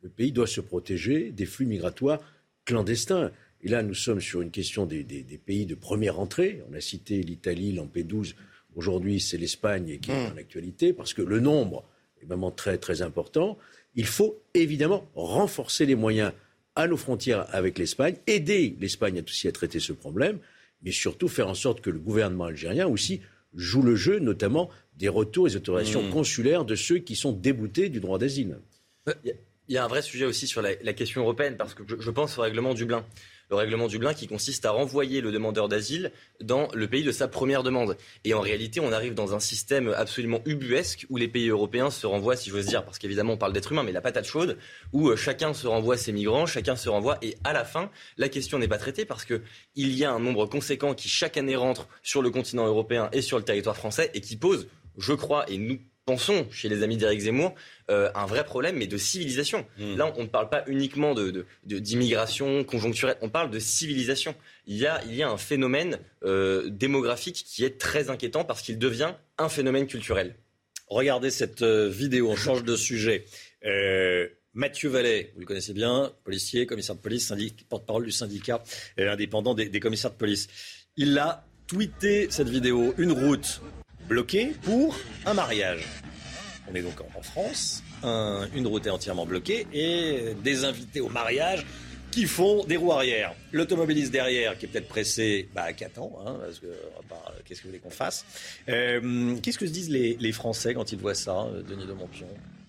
Le pays doit se protéger des flux migratoires clandestins. Et là, nous sommes sur une question des, pays de première entrée. On a cité l'Italie, Lampedusa. Aujourd'hui, c'est l'Espagne qui est en hmm. actualité parce que le nombre est vraiment très, très important. Il faut évidemment renforcer les moyens à nos frontières avec l'Espagne, aider l'Espagne aussi à traiter ce problème, mais surtout faire en sorte que le gouvernement algérien aussi joue le jeu, notamment des retours et des autorisations mmh. consulaires de ceux qui sont déboutés du droit d'asile. Il y a un vrai sujet aussi sur la, question européenne, parce que je pense au règlement Dublin le règlement Dublin qui consiste à renvoyer le demandeur d'asile dans le pays de sa première demande. Et en réalité, on arrive dans un système absolument ubuesque où les pays européens se renvoient, si j'ose dire, parce qu'évidemment on parle d'être humain, mais la patate chaude, où euh, chacun se renvoie ses migrants, chacun se renvoie, et à la fin, la question n'est pas traitée parce qu'il y a un nombre conséquent qui chaque année rentre sur le continent européen et sur le territoire français et qui pose, je crois, et nous pensons chez les amis d'Éric Zemmour euh, un vrai problème, mais de civilisation. Hmm. Là, on ne parle pas uniquement d'immigration de, conjoncturelle, on parle de civilisation. Il y a, il y a un phénomène euh, démographique qui est très inquiétant parce qu'il devient un phénomène culturel. Regardez cette euh, vidéo, on change de sujet. Mathieu Vallet, vous le connaissez bien, policier, commissaire de police, porte-parole du syndicat indépendant des, des commissaires de police. Il a tweeté cette vidéo, une route bloquée pour un mariage. On est donc en France, une route est entièrement bloquée et des invités au mariage qui font des roues arrière. L'automobiliste derrière, qui est peut-être pressé, bah, qu'attend, hein, parce que qu'est-ce que vous voulez qu'on fasse euh, Qu'est-ce que se disent les, Français quand ils voient ça, euh, Denis de Montpion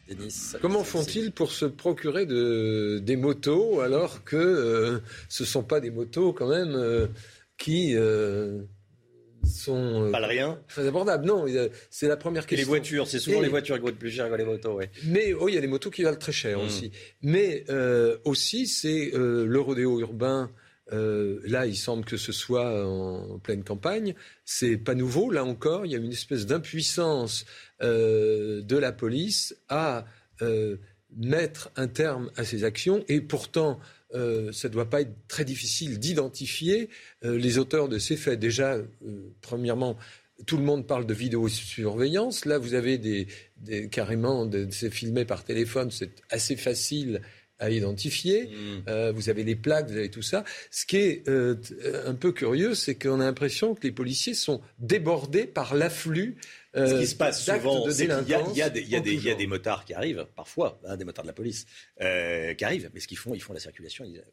Denis, Comment font-ils pour se procurer de, des motos alors que euh, ce ne sont pas des motos quand même qui sont euh, pas le rien. très abordables. Non, c'est la première question. les voitures, c'est souvent les voitures qui coûtent plus cher que les motos. Ouais. Mais oh, il y a des motos qui valent très cher hmm. aussi. Mais euh, aussi, c'est euh, le rodéo urbain. là, il semble que ce soit en pleine campagne. C'est pas nouveau. Là encore, il y a une espèce d'impuissance de la police à mettre un terme à ces actions. Et pourtant, euh, ça ne doit pas être très difficile d'identifier euh, les auteurs de ces faits. Déjà, euh, premièrement, tout le monde parle de vidéosurveillance. Là, vous avez des, carrément, c'est filmé par téléphone, c'est assez facile à identifier. Mm. Euh, vous avez des plaques, vous avez tout ça. Ce qui est euh, un peu curieux, c'est qu'on a l'impression que les policiers sont débordés par l'afflux. Euh, Ce qui se passe souvent, c'est qu'il y a, délinquance il y a des, y y a motards qui arrivent, parfois, hein, des motards de la police, euh, qui arrivent. Mais ce qu'ils font, ils font la circulation, ils disent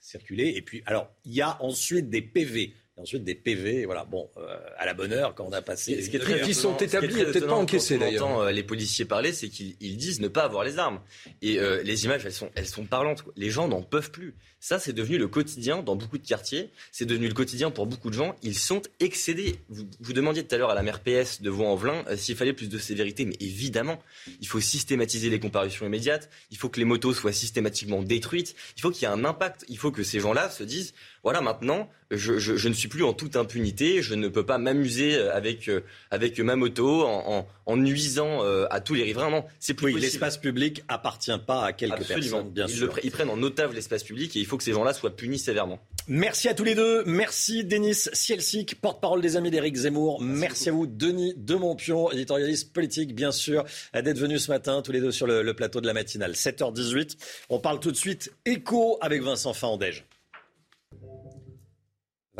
circuler. Et puis, alors, il y a ensuite des PV. Et ensuite des PV, voilà, bon, euh, à la bonne heure, quand on a passé. Ce qui est très qui est très peut-être pas encaissés, quand on d'ailleurs. entend, euh, les policiers parler, c'est qu'ils ils disent ne pas avoir les armes. Et euh, les images, elles sont, elles sont parlantes. quoi. Les gens n'en peuvent plus. Ça, c'est devenu le quotidien dans beaucoup de quartiers. C'est devenu le quotidien pour beaucoup de gens. Ils sont excédés. Vous, vous demandiez tout à l'heure à la maire PS de Vaux-en-Velin euh, s'il fallait plus de sévérité. Mais évidemment, il faut systématiser les comparutions immédiates. Il faut que les motos soient systématiquement détruites. Il faut qu'il y ait un impact. Il faut que ces gens-là se disent voilà, maintenant, je, je- je ne suis plus en toute impunité. Je ne peux pas m'amuser euh, avec, euh, avec ma moto en, en- en nuisant euh, à tous les riverains. Non, c'est plus Oui, l'espace public appartient pas à quelques Absolument. personnes, bien ils, sûr. le ils prennent en otage l'espace public et il faut que ces gens-là soient punis sévèrement. Merci à tous les deux. Merci Denis Sielsic, porte-parole des amis d'Éric Zemmour. Merci, à vous Denis Demontpion, éditorialiste politique, bien sûr, d'être venus ce matin tous les deux sur le, le plateau de la matinale. 7h18. On parle tout de suite écho avec Vincent Fandège.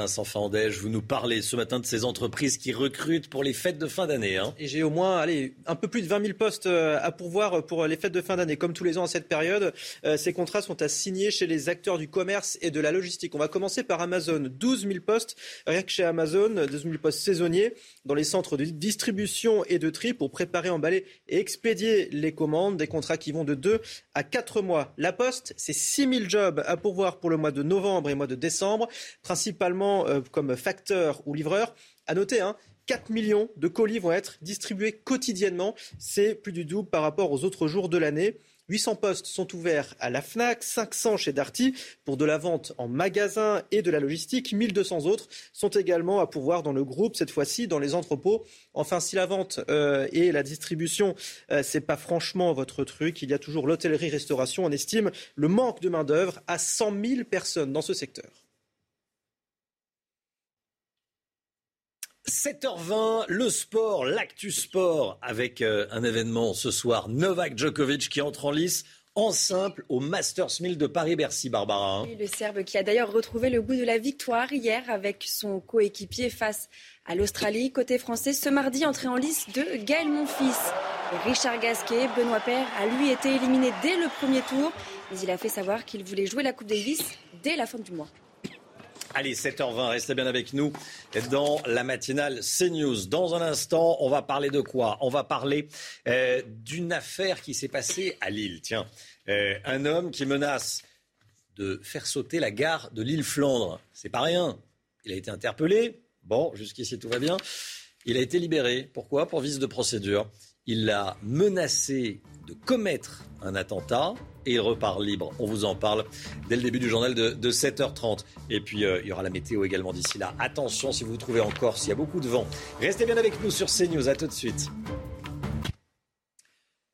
Vincent Fandège, vous nous parlez ce matin de ces entreprises qui recrutent pour les fêtes de fin d'année. hein. Et j'ai au moins allez, un peu plus de 20 000 postes euh, à pourvoir pour les fêtes de fin d'année. Comme tous les ans à cette période, euh, ces contrats sont à signer chez les acteurs du commerce et de la logistique. On va commencer par Amazon. 12 000 postes, rien que chez Amazon, 12 000 postes saisonniers dans les centres de distribution et de tri pour préparer, emballer et expédier les commandes. Des contrats qui vont de 2 à 4 mois. La Poste, c'est 6 000 jobs à pourvoir pour le mois de novembre et le mois de décembre, principalement euh, comme facteur ou livreur. À noter, hein, 4 millions de colis vont être distribués quotidiennement. C'est plus du double par rapport aux autres jours de l'année. 800 postes sont ouverts à la FNAC, 500 chez Darty pour de la vente en magasin et de la logistique. 1200 autres sont également à pourvoir dans le groupe, cette fois-ci dans les entrepôts. Enfin, si la vente euh, et la distribution, euh, c'est pas franchement votre truc, il y a toujours l'hôtellerie-restauration. On estime le manque de main-d'œuvre à 100 000 personnes dans ce secteur. 7h20, le sport, l'actu sport, avec euh, un événement ce soir. Novak Djokovic qui entre en lice en simple au Masters 1000 de Paris-Bercy, Barbara. hein. Le Serbe qui a d'ailleurs retrouvé le goût de la victoire hier avec son coéquipier face à l'Australie. Côté français, ce mardi, entrée en lice de Gaël Monfils. Richard Gasquet, Benoît Paire, a lui été éliminé dès le premier tour. Mais il a fait savoir qu'il voulait jouer la Coupe Davis dès la fin du mois. Allez, 7h20, restez bien avec nous dans la matinale CNews. Dans un instant, on va parler de quoi? On va parler euh, d'une affaire qui s'est passée à Lille. Tiens, Euh, un homme qui menace de faire sauter la gare de l'île Flandre. C'est pas rien. Il a été interpellé. Bon, jusqu'ici tout va bien. Il a été libéré. Pourquoi? Pour vice de procédure. Il a menacé de commettre un attentat et il repart libre. On vous en parle dès le début du journal de, de 7h30. Et puis euh, il y aura la météo également d'ici là. Attention si vous vous trouvez en Corse, il y a beaucoup de vent. Restez bien avec nous sur CNews. À tout de suite.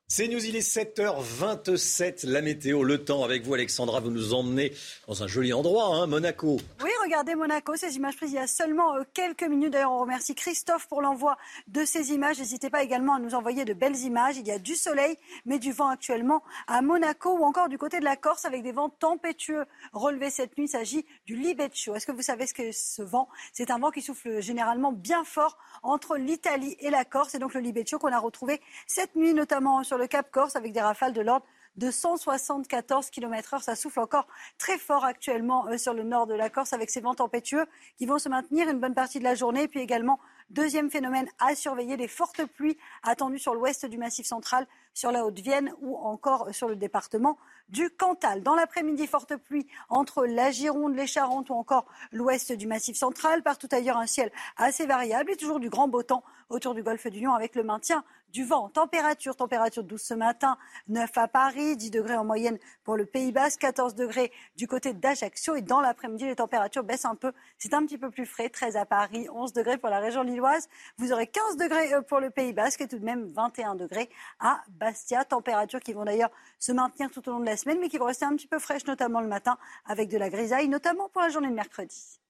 CNews, il est 7h27, la météo, le temps avec vous Alexandra, vous nous emmenez dans un joli endroit, hein, Monaco. Regardez Monaco, ces images prises il y a seulement euh, quelques minutes. D'ailleurs, on remercie Christophe pour l'envoi de ces images. N'hésitez pas également à nous envoyer de belles images. Il y a du soleil, mais du vent actuellement à Monaco ou encore du côté de la Corse avec des vents tempétueux relevés cette nuit. Il s'agit du libeccio. Est-ce que vous savez ce que ce vent C'est un vent qui souffle généralement bien fort entre l'Italie et la Corse. Et donc le libeccio qu'on a retrouvé cette nuit, notamment sur le Cap Corse, avec des rafales de l'ordre de 174 km heure. Ça souffle encore très fort actuellement euh, sur le nord de la Corse avec ces vents tempétueux qui vont se maintenir une bonne partie de la journée. Puis également, deuxième phénomène à surveiller, les fortes pluies attendues sur l'ouest du Massif central, sur la Haute-Vienne ou encore sur le département du Cantal. Dans l'après-midi, forte pluie entre la Gironde, les Charentes ou encore l'ouest du Massif central. Partout ailleurs, un ciel assez variable et toujours du grand beau temps autour du golfe du Lion avec le maintien du vent. Température, température douce ce matin, 9 à Paris, 10 degrés en moyenne pour le Pays Basque, 14 degrés du côté d'Ajaccio. Et dans l'après-midi, les températures baissent un peu. C'est un petit peu plus frais, 13 à Paris, 11 degrés pour la région lilloise. Vous aurez 15 degrés euh, pour le Pays Basque et tout de même 21 degrés à Bastia. Températures qui vont d'ailleurs se maintenir tout au long de la semaine, mais qui vont rester un petit peu fraîches, notamment le matin, avec de la grisaille, notamment pour la journée de mercredi.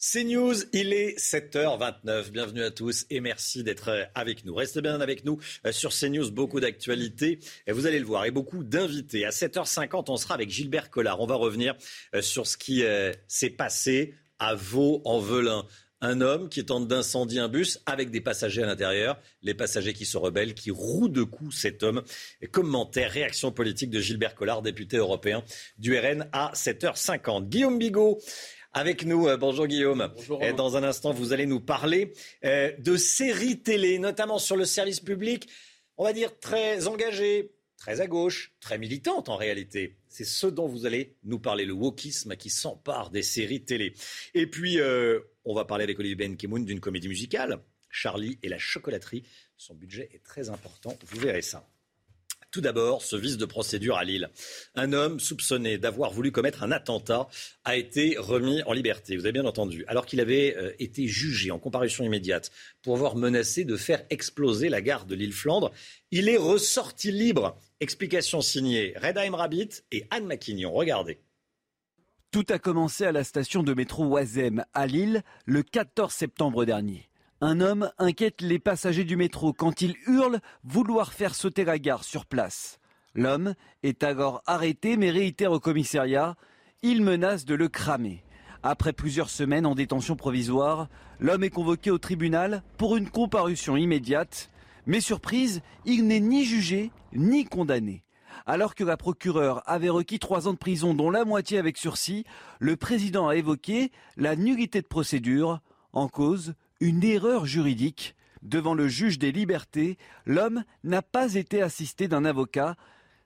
C'est News, il est 7h29. Bienvenue à tous et merci d'être euh, avec nous. Restez bien avec nous euh, sur CNews, beaucoup d'actualités, vous allez le voir, et beaucoup d'invités. À 7h50, on sera avec Gilbert Collard. On va revenir euh, sur ce qui s'est passé à Vaux-en-Velin. Un homme qui tente d'incendier un bus avec des passagers à l'intérieur, les passagers qui se rebellent, qui rouent de coups cet homme. commentaire, réaction politique de Gilbert Collard, député européen du RN à 7h50. Guillaume Bigot avec nous. Euh, bonjour Guillaume. Bonjour. Et dans un instant, vous allez nous parler euh, de séries télé, notamment sur le service public, on va dire très engagé, très à gauche, très militante en réalité. C'est ce dont vous allez nous parler, le wokisme qui s'empare des séries télé. Et puis, euh, on va parler avec Olivier Benkemoun d'une comédie musicale, Charlie et la chocolaterie. Son budget est très important, vous verrez ça. Tout d'abord, ce vice de procédure à Lille. Un homme soupçonné d'avoir voulu commettre un attentat a été remis en liberté. Vous avez bien entendu. Alors qu'il avait euh, été jugé en comparution immédiate pour avoir menacé de faire exploser la gare de Lille Flandre, il est ressorti libre. Explication signée Redheim Rabbit et Anne Maquignon. Regardez. Tout a commencé à la station de métro Oisem à Lille le 14 septembre dernier. Un homme inquiète les passagers du métro quand il hurle vouloir faire sauter la gare sur place. L'homme est alors arrêté mais réitère au commissariat. Il menace de le cramer. Après plusieurs semaines en détention provisoire, l'homme est convoqué au tribunal pour une comparution immédiate. Mais surprise, il n'est ni jugé ni condamné. Alors que la procureure avait requis trois ans de prison, dont la moitié avec sursis, le président a évoqué la nullité de procédure en cause une erreur juridique. Devant le juge des libertés, l'homme n'a pas été assisté d'un avocat.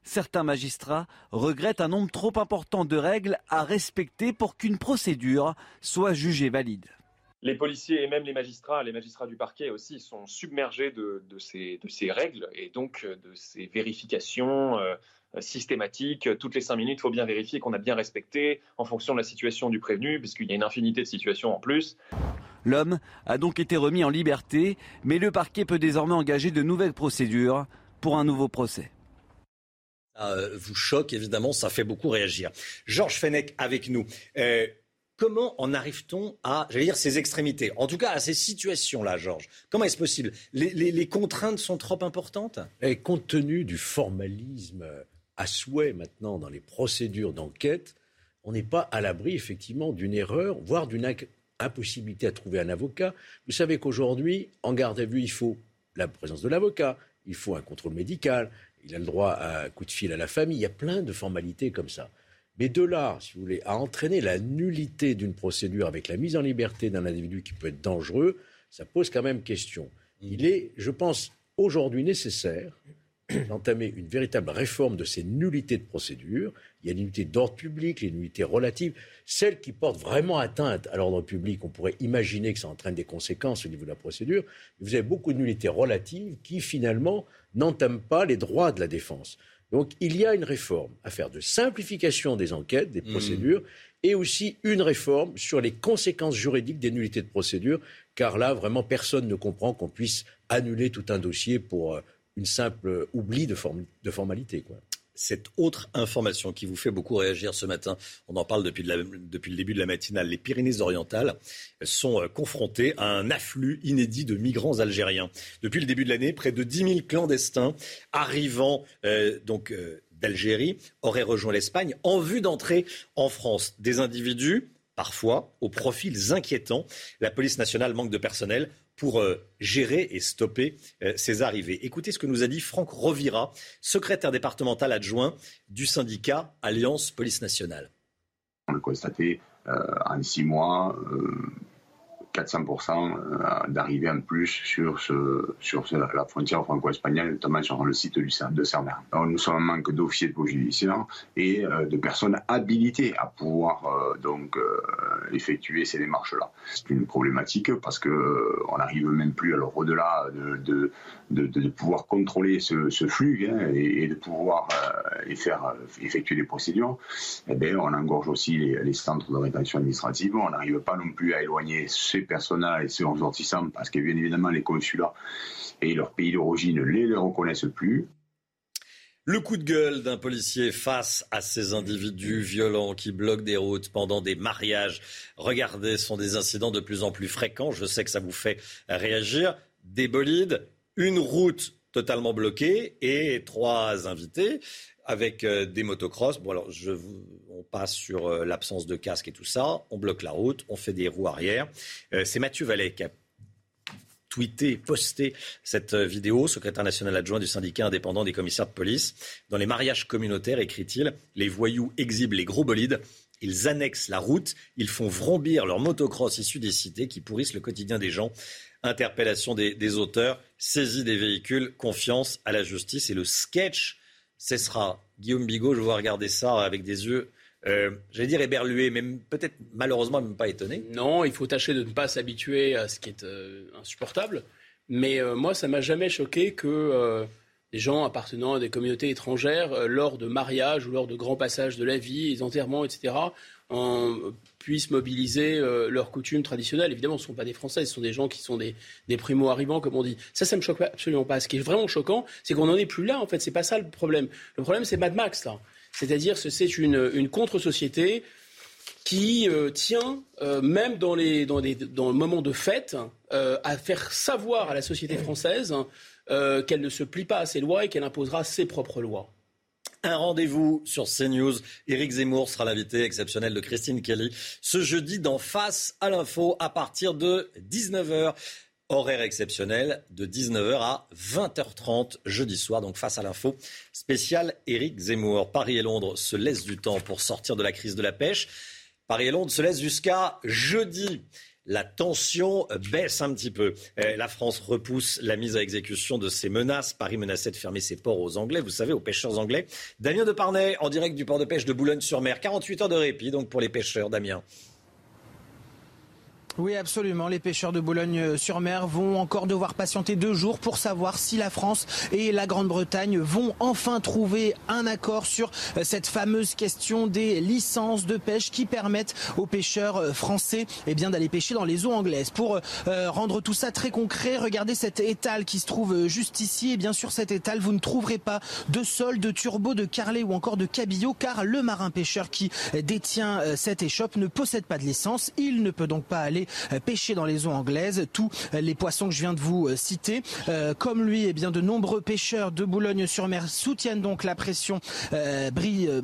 Certains magistrats regrettent un nombre trop important de règles à respecter pour qu'une procédure soit jugée valide. Les policiers et même les magistrats, les magistrats du parquet aussi, sont submergés de, ces, règles et donc de ces vérifications euh, systématiques. Toutes les cinq minutes, il faut bien vérifier qu'on a bien respecté en fonction de la situation du prévenu, puisqu'il y a une infinité de situations en plus. L'homme a donc été remis en liberté, mais le parquet peut désormais engager de nouvelles procédures pour un nouveau procès. Ça euh, vous choque, évidemment, ça fait beaucoup réagir. Georges Fenech avec nous. Euh, comment en arrive-t-on à, j'allais dire, ces extrémités? En tout cas, à ces situations-là, Georges. Comment est-ce possible? Les, contraintes sont trop importantes? Et Compte tenu du formalisme à souhait maintenant dans les procédures d'enquête, on n'est pas à l'abri, effectivement, d'une erreur, voire d'une impossibilité à trouver un avocat. Vous savez qu'aujourd'hui, en garde à vue, il faut la présence de l'avocat, il faut un contrôle médical, il a le droit à un coup de fil à la famille, il y a plein de formalités comme ça. Mais de là, si vous voulez, à entraîner la nullité d'une procédure avec la mise en liberté d'un individu qui peut être dangereux, ça pose quand même question. Il est, je pense, aujourd'hui nécessaire [CLEARS THROAT] d'entamer une véritable réforme de ces nullités de procédure. Il y a l'unité d'ordre public, les nullités relatives, celles qui portent vraiment atteinte à l'ordre public. On pourrait imaginer que ça entraîne des conséquences au niveau de la procédure. Vous avez beaucoup de nullités relatives qui, finalement, n'entament pas les droits de la défense. Donc, il y a une réforme à faire de simplification des enquêtes, des mmh. procédures, et aussi une réforme sur les conséquences juridiques des nullités de procédure, car là, vraiment, personne ne comprend qu'on puisse annuler tout un dossier pour euh, une simple oubli de, formalité. Quoi. Cette autre information qui vous fait beaucoup réagir ce matin, on en parle depuis, le début de la matinale, les Pyrénées-Orientales sont euh, confrontées à un afflux inédit de migrants algériens. Depuis le début de l'année, près de 10 000 clandestins arrivant euh, donc euh, d'Algérie auraient rejoint l'Espagne en vue d'entrer en France. Des individus parfois aux profils inquiétants. La police nationale manque de personnel pour euh, gérer et stopper euh, ces arrivées. Écoutez ce que nous a dit Franck Rovira, secrétaire départemental adjoint du syndicat Alliance Police Nationale. On a constaté euh, en six mois 400% euh, d'arrivées en plus sur, ce, sur la frontière franco-espagnole, notamment sur le site du, de Cerner. nous sommes en manque d'officiers de judiciaire et euh, de personnes habilitées à pouvoir euh, donc effectuer ces démarches-là. C'est une problématique parce que on n'arrive même plus, alors au-delà de, de, de, pouvoir contrôler ce, flux hein, et, de pouvoir et faire effectuer des procédures, eh bien, on engorge aussi les, les centres de rétention administrative. On n'arrive pas non plus à éloigner ces personnels et ces ressortissants, parce que bien évidemment les consulats et leur pays d'origine ne les reconnaissent plus. Le coup de gueule d'un policier face à ces individus violents qui bloquent des routes pendant des mariages. Regardez, ce sont des incidents de plus en plus fréquents. Je sais que ça vous fait réagir. Des bolides, une route totalement bloquée et trois invités avec euh, des motocross. Bon, alors, je on passe sur euh, l'absence de casque et tout ça. On bloque la route, on fait des roues arrière. Euh, c'est Mathieu Vallet qui a tweeté, posté cette vidéo, secrétaire national adjoint du syndicat indépendant des commissaires de police. Dans les mariages communautaires, écrit-il, les voyous exhibent les gros bolides. Ils annexent la route, ils font vrombir leurs motocross issus des cités qui pourrissent le quotidien des gens. Interpellation des, auteurs, saisie des véhicules, confiance à la justice et le sketch cessera. Guillaume Bigot, je vois regarder ça avec des yeux euh, j'allais dire éberlué, mais peut-être malheureusement même pas étonné. Non, il faut tâcher de ne pas s'habituer à ce qui est euh, insupportable. Mais euh, moi, ça m'a jamais choqué que des gens appartenant à des communautés étrangères, lors de mariages ou lors de grands passages de la vie, des enterrements, etc., puissent mobiliser leurs coutumes traditionnelles. Évidemment, ce ne sont pas des Français, ce sont des gens qui sont des, des primo-arrivants, comme on dit. Ça, ça me choque absolument pas. Ce qui est vraiment choquant, c'est qu'on n'en est plus là, en fait. C'est pas ça le problème. Le problème, c'est Mad Max, là. C'est-à-dire que c'est une, contre-société qui euh, tient, euh, même dans, les, dans, le moment de fête, euh, à faire savoir à la société française qu'elle ne se plie pas à ses lois et qu'elle imposera ses propres lois. Un rendez-vous sur CNews. Éric Zemmour sera l'invité exceptionnel de Christine Kelly ce jeudi dans Face à l'info à partir de 19h. Horaire exceptionnel de 19h à 20h30 jeudi soir, donc face à l'info spécial Éric Zemmour. Paris et Londres se laissent du temps pour sortir de la crise de la pêche. Paris et Londres se laissent jusqu'à jeudi. La tension baisse un petit peu. Eh, la France repousse la mise à exécution de ses menaces. Paris menaçait de fermer ses ports aux Anglais, vous savez, aux pêcheurs anglais. Damien de Parnay, en direct du port de pêche de Boulogne-sur-Mer. 48 heures de répit, donc pour les pêcheurs, Damien. Oui, absolument. Les pêcheurs de Boulogne-sur-Mer vont encore devoir patienter deux jours pour savoir si la France et la Grande-Bretagne vont enfin trouver un accord sur euh, cette fameuse question des licences de pêche qui permettent aux pêcheurs euh, français eh bien, d'aller pêcher dans les eaux anglaises. Pour euh, rendre tout ça très concret, regardez cet étal qui se trouve juste ici. Et bien sûr, cet étal, vous ne trouverez pas de sol, de turbo, de carlet ou encore de cabillaud car le marin pêcheur qui détient cette échoppe ne possède pas de licence. Il ne peut donc pas aller euh, pêcher dans les eaux anglaises. Tous euh, les poissons que je viens de vous euh, citer, comme lui, eh bien de nombreux pêcheurs de Boulogne-sur-Mer soutiennent donc la pression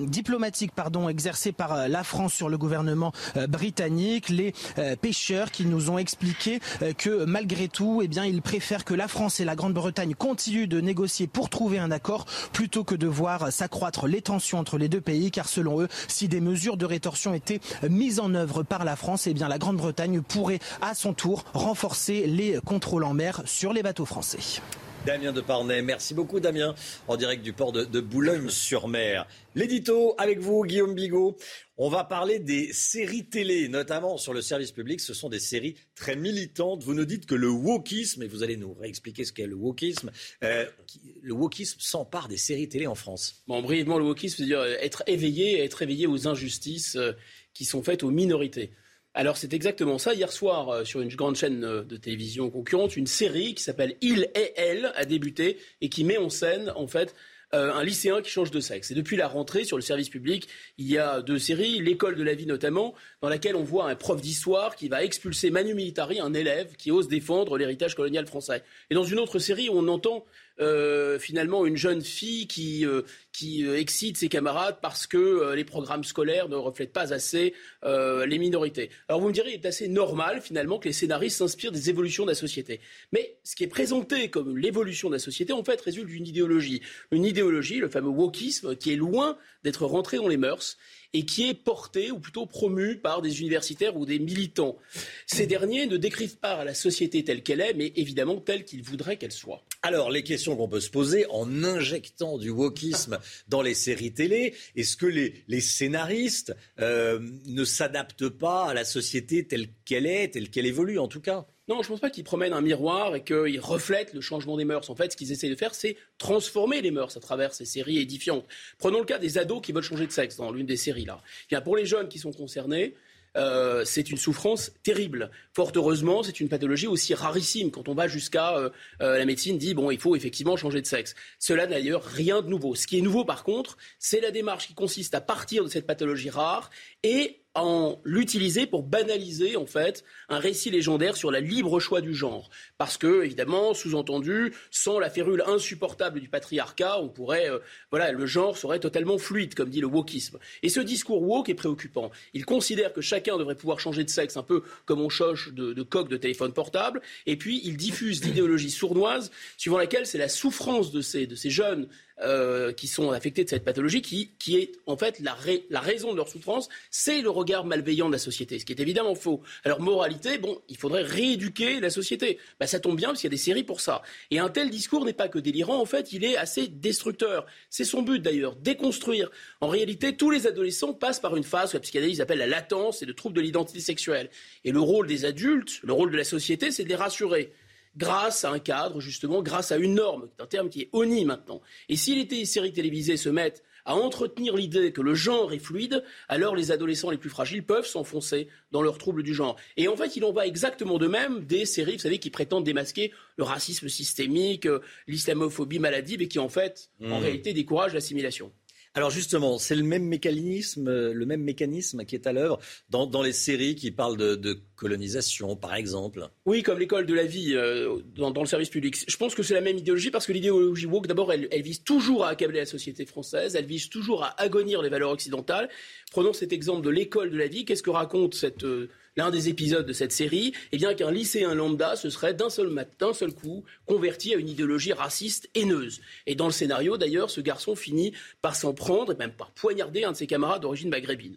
diplomatique pardon, exercée par la France sur le gouvernement britannique. Les pêcheurs qui nous ont expliqué que malgré tout, eh bien, ils préfèrent que la France et la Grande-Bretagne continuent de négocier pour trouver un accord plutôt que de voir s'accroître les tensions entre les deux pays, car selon eux, si des mesures de rétorsion étaient mises en œuvre par la France, eh bien, la Grande-Bretagne pourrait à son tour renforcer les contrôles en mer sur les bateaux français. Damien de Parnay, merci beaucoup Damien, en direct du port de, de Boulogne-sur-Mer. L'édito avec vous, Guillaume Bigot. On va parler des séries télé, notamment sur le service public. Ce sont des séries très militantes. Vous nous dites que le wokisme, et vous allez nous réexpliquer ce qu'est le wokisme, euh, le wokisme s'empare des séries télé en France. Bon, brièvement, le wokisme, c'est-à-dire être éveillé, être éveillé aux injustices euh, qui sont faites aux minorités. Alors c'est exactement ça. Hier soir, euh, sur une grande chaîne euh, de télévision concurrente, une série qui s'appelle Il et Elle a débuté et qui met en scène en fait euh, un lycéen qui change de sexe. Et depuis la rentrée sur le service public, il y a deux séries, l'école de la vie notamment, dans laquelle on voit un prof d'histoire qui va expulser Manu Militari, un élève qui ose défendre l'héritage colonial français. Et dans une autre série, on entend euh, finalement une jeune fille qui, euh, euh, excite ses camarades parce que les programmes scolaires ne reflètent pas assez les minorités. Alors vous me direz, il est assez normal finalement que les scénaristes s'inspirent des évolutions de la société. Mais ce qui est présenté comme l'évolution de la société, en fait, résulte d'une idéologie. Une idéologie, le fameux wokisme, qui est loin d'être rentré dans les mœurs et qui est porté ou plutôt promu par des universitaires ou des militants. Ces derniers ne décrivent pas la société telle qu'elle est, mais évidemment telle qu'ils voudraient qu'elle soit. Alors, les questions qu'on peut se poser en injectant du wokisme [LAUGHS] dans les séries télé, est-ce que les, scénaristes euh, ne s'adaptent pas à la société telle qu'elle est, telle qu'elle évolue en tout cas? Non, je ne pense pas qu'ils promènent un miroir et qu'ils reflètent le changement des mœurs. En fait, ce qu'ils essaient de faire, c'est transformer les mœurs à travers ces séries édifiantes. Prenons le cas des ados qui veulent changer de sexe dans l'une des séries là. pour les jeunes qui sont concernés, euh, c'est une souffrance terrible. Fort heureusement, c'est une pathologie aussi rarissime. Quand on va jusqu'à euh, euh, la médecine dit bon, il faut effectivement changer de sexe. Cela n'a d'ailleurs rien de nouveau. Ce qui est nouveau, par contre, c'est la démarche qui consiste à partir de cette pathologie rare et en l'utiliser pour banaliser en fait un récit légendaire sur la libre choix du genre. Parce que évidemment, sous-entendu, sans la férule insupportable du patriarcat, on pourrait, euh, voilà, le genre serait totalement fluide, comme dit le wokisme. Et ce discours woke est préoccupant. Il considère que chacun devrait pouvoir changer de sexe, un peu comme on choche de, de coque de téléphone portable. Et puis, il diffuse l'idéologie sournoise, suivant laquelle c'est la souffrance de ces, de ces jeunes euh, qui sont affectés de cette pathologie, qui, qui est en fait la, la, raison de leur souffrance, c'est le regard malveillant de la société, ce qui est évidemment faux. Alors moralité, bon, il faudrait rééduquer la société. Bah, ça tombe bien parce qu'il y a des séries pour ça. Et un tel discours n'est pas que délirant, en fait, il est assez destructeur. C'est son but d'ailleurs, déconstruire. En réalité, tous les adolescents passent par une phase que la psychanalyse appelle la latence et le trouble de l'identité sexuelle. Et le rôle des adultes, le rôle de la société, c'est de les rassurer grâce à un cadre, justement, grâce à une norme, un terme qui est honni maintenant. Et si les séries télévisées se mettent à entretenir l'idée que le genre est fluide, alors les adolescents les plus fragiles peuvent s'enfoncer dans leur trouble du genre. Et en fait, il en va exactement de même des séries, vous savez, qui prétendent démasquer le racisme systémique, euh, l'islamophobie maladive et qui, en fait, en mmh. réalité, découragent l'assimilation. Alors justement, c'est le même mécanisme, euh, le même mécanisme qui est à l'œuvre dans, les séries qui parlent de, colonisation, par exemple. Oui, comme l'école de la vie euh, dans, le service public. Je pense que c'est la même idéologie parce que l'idéologie woke, d'abord, elle, elle, vise toujours à accabler la société française, elle vise toujours à agonir les valeurs occidentales. Prenons cet exemple de l'école de la vie. Qu'est-ce que raconte cette euh, l'un des épisodes de cette série, eh bien qu'un lycéen lambda se serait d'un seul, coup converti à une idéologie raciste haineuse. Et dans le scénario, d'ailleurs, ce garçon finit par s'en prendre et même par poignarder un de ses camarades d'origine maghrébine.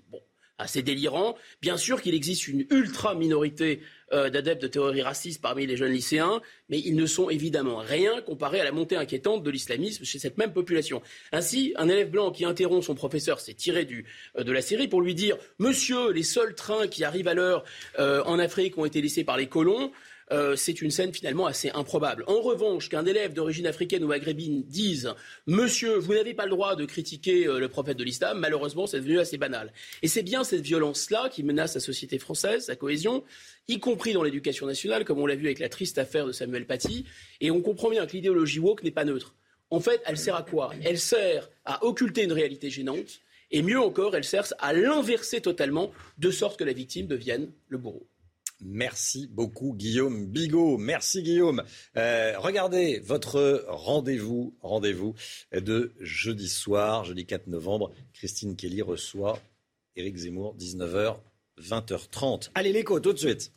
Assez délirant. Bien sûr qu'il existe une ultra minorité euh, d'adeptes de théories racistes parmi les jeunes lycéens, mais ils ne sont évidemment rien comparés à la montée inquiétante de l'islamisme chez cette même population. Ainsi, un élève blanc qui interrompt son professeur s'est tiré du, euh, de la série pour lui dire Monsieur, les seuls trains qui arrivent à l'heure euh, en Afrique ont été laissés par les colons. Euh, c'est une scène finalement assez improbable. En revanche, qu'un élève d'origine africaine ou maghrébine dise Monsieur, vous n'avez pas le droit de critiquer euh, le prophète de l'islam, malheureusement, c'est devenu assez banal. Et c'est bien cette violence-là qui menace la société française, sa cohésion, y compris dans l'éducation nationale, comme on l'a vu avec la triste affaire de Samuel Paty. Et on comprend bien que l'idéologie woke n'est pas neutre. En fait, elle sert à quoi? Elle sert à occulter une réalité gênante. Et mieux encore, elle sert à l'inverser totalement, de sorte que la victime devienne le bourreau. Merci beaucoup Guillaume Bigot. Merci Guillaume. Euh, regardez votre rendez-vous, rendez-vous de jeudi soir, jeudi 4 novembre. Christine Kelly reçoit Éric Zemmour, 19h, 20h30. Allez l'écho tout de suite.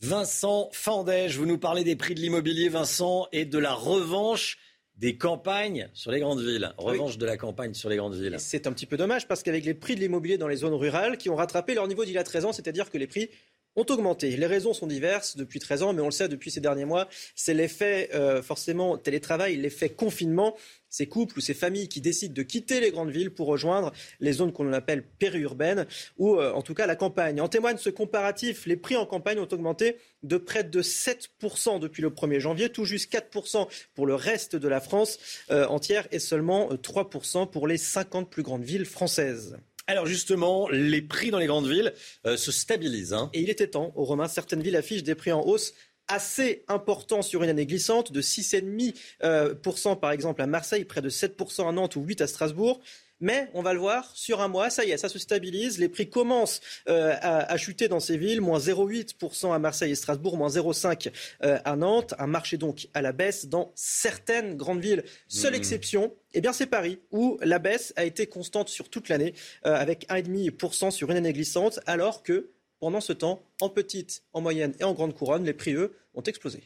Vincent Fandège, vous nous parlez des prix de l'immobilier, Vincent, et de la revanche des campagnes sur les grandes villes. Revanche de la campagne sur les grandes villes. C'est un petit peu dommage parce qu'avec les prix de l'immobilier dans les zones rurales qui ont rattrapé leur niveau d'il y a 13 ans, c'est-à-dire que les prix ont augmenté. Les raisons sont diverses depuis 13 ans, mais on le sait depuis ces derniers mois. C'est l'effet euh, forcément télétravail, l'effet confinement. Ces couples ou ces familles qui décident de quitter les grandes villes pour rejoindre les zones qu'on appelle périurbaines ou euh, en tout cas la campagne. En témoigne ce comparatif. Les prix en campagne ont augmenté de près de 7% depuis le 1er janvier, tout juste 4% pour le reste de la France euh, entière et seulement 3% pour les 50 plus grandes villes françaises. Alors justement, les prix dans les grandes villes euh, se stabilisent. Hein. Et il était temps, au Romain, certaines villes affichent des prix en hausse assez importants sur une année glissante, de 6,5% euh, par exemple à Marseille, près de 7% à Nantes ou 8% à Strasbourg. Mais on va le voir, sur un mois, ça y est, ça se stabilise. Les prix commencent euh, à, chuter dans ces villes, moins 0,8% à Marseille et Strasbourg, moins 0,5% euh, à Nantes. Un marché donc à la baisse dans certaines grandes villes. Seule mmh. exception, eh bien c'est Paris, où la baisse a été constante sur toute l'année, euh, avec 1,5% sur une année glissante, alors que pendant ce temps, en petite, en moyenne et en grande couronne, les prix, eux, ont explosé.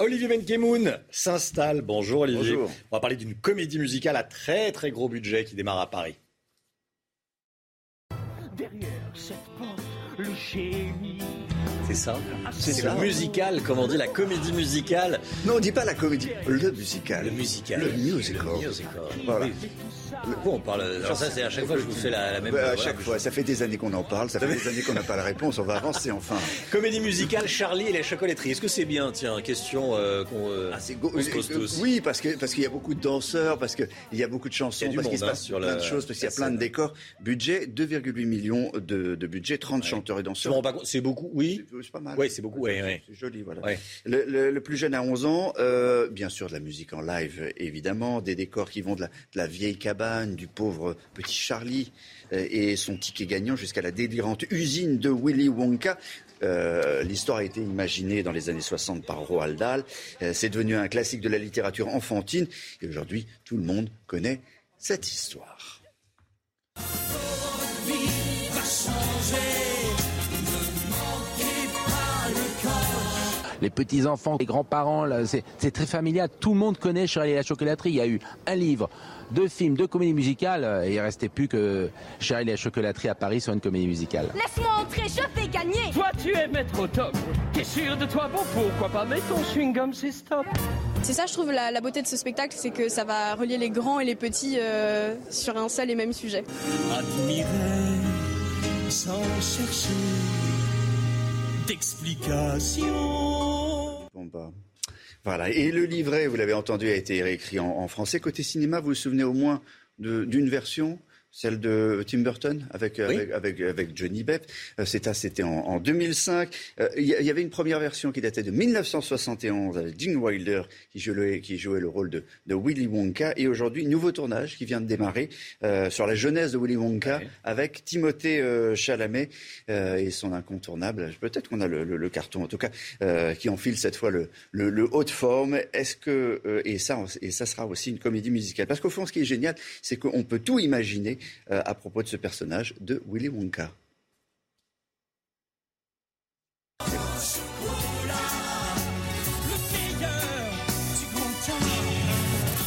Olivier Benkemoun s'installe. Bonjour Olivier. On va parler d'une comédie musicale à très très gros budget qui démarre à Paris. Derrière cette porte, le génie C'est ça C'est C'est le musical, comme on dit, la comédie musicale. Non, on dit pas la comédie, le musical. Le musical. Le musical. Le musical. Voilà. Pourquoi on parle Alors ça, c'est à chaque fois que je vous fais la, la même... Bah, à voilà. chaque fois, ça fait des années qu'on en parle, ça fait des années qu'on n'a pas la réponse, on va avancer enfin. Comédie musicale, Charlie et les chocolateries. Est-ce que c'est bien Tiens, question euh, qu'on euh, Go- se pose euh, tous. Oui, parce que parce qu'il y a beaucoup de danseurs, parce qu'il y a beaucoup de chansons, Il y a du parce qu'il se monde, hein, passe sur plein la- de choses, parce qu'il y a la plein de décors. Budget 2,8 millions de, de budget, 30 chanteurs et danseurs. C'est beaucoup, oui. C'est pas mal. Oui, c'est beaucoup. Oui, oui. C'est joli, voilà. Ouais. Le, le- le plus jeune à 11 ans, euh, bien sûr de la musique en live, évidemment, des décors qui vont de la, de la vieille cabane, du pauvre petit Charlie euh, et son ticket gagnant jusqu'à la délirante usine de Willy Wonka. Euh, L'histoire a été imaginée dans les années 60 par Roald Dahl. Euh, C'est devenu un classique de la littérature enfantine et aujourd'hui tout le monde connaît cette histoire. les petits-enfants, les grands-parents, c'est très familial. Tout le monde connaît Charlie et la chocolaterie. Il y a eu un livre, deux films, deux comédies musicales. euh, Et il restait plus que Charlie et la chocolaterie à Paris soit une comédie musicale. Laisse-moi entrer, je vais gagner Toi, tu es maître au top. T'es sûr de toi? Bon, pourquoi pas Mais ton chewing-gum, c'est stop. C'est ça, je trouve, la, la beauté de ce spectacle, c'est que ça va relier les grands et les petits euh, sur un seul et même sujet. Admirer sans chercher d'explication. Bon, bah, Voilà. Et le livret, vous l'avez entendu, a été réécrit en, en français. Côté cinéma, vous vous souvenez au moins d'une version celle de Tim Burton avec, avec, avec, avec Johnny Depp. Euh, C'était en, en 2005. Euh, Il y, il y avait une première version qui datait de 1971 avec Gene Wilder qui jouait, qui jouait le rôle de, de Willy Wonka. Et aujourd'hui, nouveau tournage qui vient de démarrer euh, sur la jeunesse de Willy Wonka avec Timothée euh, Chalamet euh, et son incontournable. Peut-être qu'on a le, le- le carton, en tout cas, euh, qui enfile cette fois le, le, le haut de forme. Est-ce que euh, et ça et ça sera aussi une comédie musicale Parce qu'au fond, ce qui est génial, c'est qu'on peut tout imaginer euh, à propos de ce personnage de Willy Wonka.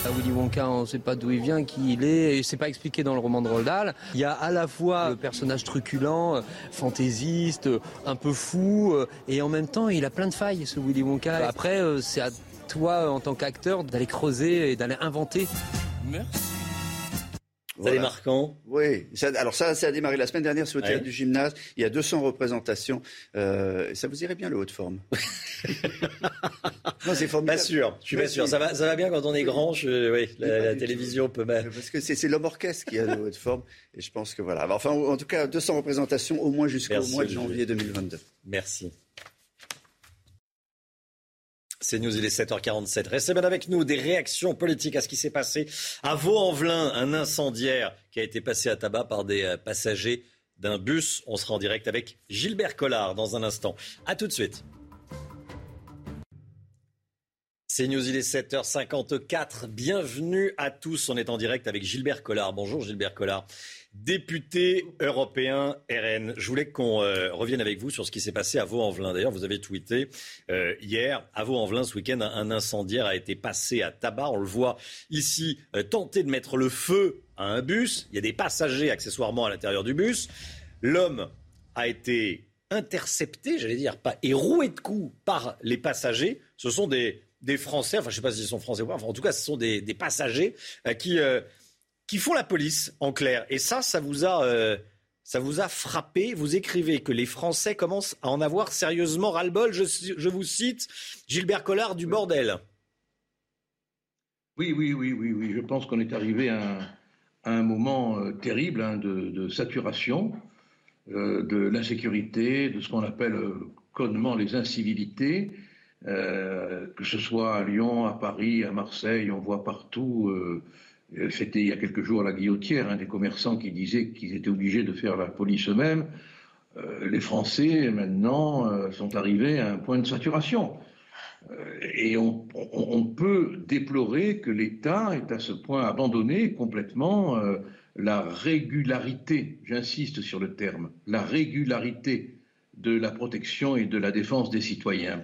À Willy Wonka, on ne sait pas d'où il vient, qui il est, et c'est pas expliqué dans le roman de Roald Dahl. Il y a à la fois le personnage truculent, euh, fantaisiste, euh, un peu fou, euh, et en même temps, il a plein de failles, ce Willy Wonka. Après, euh, c'est à toi, euh, en tant qu'acteur, d'aller creuser et d'aller inventer. Voilà. marquant. Oui. Ça- alors ça, ça a démarré la semaine dernière sur le Ouais. théâtre du gymnase. Il y a 200 représentations. Euh, ça vous irait bien le haut de forme [LAUGHS] Non, c'est formidable. Pas sûr. Je suis pas sûr. Ça va, ça va bien quand on est grand. Je, oui, la, télévision peut mettre. Parce que c'est l'homme orchestre qui a le haut de forme. Et je pense que voilà. Enfin, en tout cas, 200 représentations au moins jusqu'au mois de janvier 2022. Merci. C'est News, il est 7h47. Restez bien avec nous. Des réactions politiques à ce qui s'est passé à Vaux-en-Velin, un incendiaire qui a été passé à tabac par des euh, passagers d'un bus. On sera en direct avec Gilbert Collard dans un instant. À tout de suite. C'est News, il est 7h54. Bienvenue à tous. On est en direct avec Gilbert Collard. Bonjour Gilbert Collard, député européen RN. Je voulais qu'on euh, revienne avec vous sur ce qui s'est passé à Vaux-en-Velin. D'ailleurs, vous avez tweeté euh, hier à Vaux-en-Velin ce week-end, un, incendiaire a été passé à tabac. On le voit ici euh, tenter de mettre le feu à un bus. Il y a des passagers accessoirement à l'intérieur du bus. L'homme a été intercepté, j'allais dire, pas, et roué de coups par les passagers. Ce sont des, Français, enfin je ne sais pas s'ils sont Français ou pas, enfin, en tout cas ce sont des, des passagers qui, qui font la police en clair. Et ça, ça vous a... euh, ça vous a frappé. Vous écrivez que les Français commencent à en avoir sérieusement ras-le-bol. Je, vous cite Gilbert Collard du bordel. Oui, oui, oui, oui, oui. Je pense qu'on est arrivé à un, moment euh, terrible hein, de, saturation euh, de l'insécurité, de ce qu'on appelle connement les incivilités. Que ce soit à Lyon, à Paris, à Marseille, on voit partout. Euh, C'était il y a quelques jours à la Guillotière, hein, des commerçants qui disaient qu'ils étaient obligés de faire la police eux-mêmes. Euh, les Français, maintenant, euh, sont arrivés à un point de saturation. Et on, peut déplorer que l'État ait à ce point abandonné complètement la régularité, j'insiste sur le terme, la régularité de la protection et de la défense des citoyens.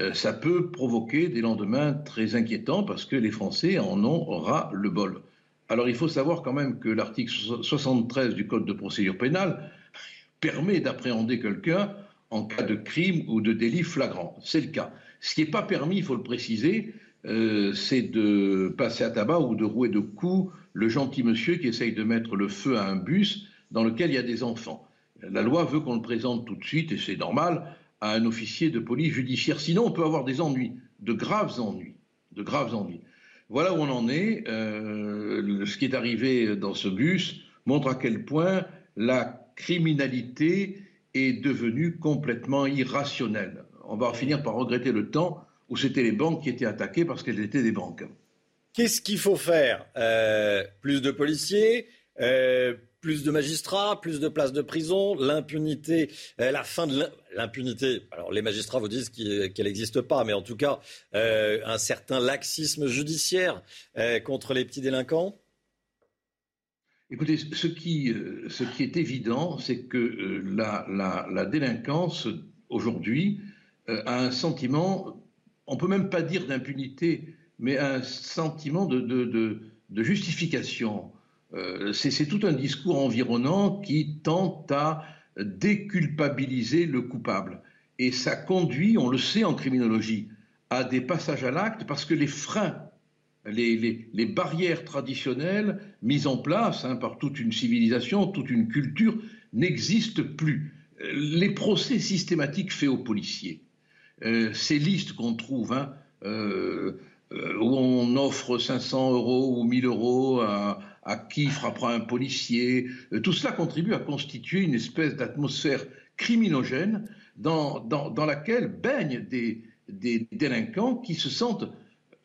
Euh, ça peut provoquer des lendemains très inquiétants parce que les Français en ont ras le bol. Alors il faut savoir quand même que l'article so- 73 du Code de procédure pénale [LAUGHS] permet d'appréhender quelqu'un en cas de crime ou de délit flagrant. C'est le cas. Ce qui n'est pas permis, il faut le préciser, euh, c'est de passer à tabac ou de rouer de coups le gentil monsieur qui essaye de mettre le feu à un bus dans lequel il y a des enfants. La loi veut qu'on le présente tout de suite, et c'est normal, à un officier de police judiciaire. Sinon, on peut avoir des ennuis, de graves ennuis, de graves ennuis. Voilà où on en est. Euh, ce qui est arrivé dans ce bus montre à quel point la criminalité est devenue complètement irrationnelle. On va finir par regretter le temps où c'était les banques qui étaient attaquées parce qu'elles étaient des banques. Qu'est-ce qu'il faut faire? Euh, Plus de policiers euh, plus de magistrats, plus de places de prison, l'impunité, euh, la fin de l'impunité. Alors les magistrats vous disent qu'elle n'existe pas, mais en tout cas un certain laxisme judiciaire contre les petits délinquants. Écoutez, ce qui, est évident, c'est que la, la, délinquance aujourd'hui a un sentiment, on peut même pas dire d'impunité, mais un sentiment de, justification. Euh, c'est tout un discours environnant qui tente à déculpabiliser le coupable. Et ça conduit, on le sait en criminologie, à des passages à l'acte parce que les freins, les, barrières traditionnelles mises en place hein, par toute une civilisation, toute une culture, n'existent plus. Les procès systématiques faits aux policiers, euh, ces listes qu'on trouve, hein, euh, où on offre 500 euros ou 1000 euros à, qui frappera un policier. Euh, tout cela contribue à constituer une espèce d'atmosphère criminogène dans, laquelle baignent des, délinquants qui se sentent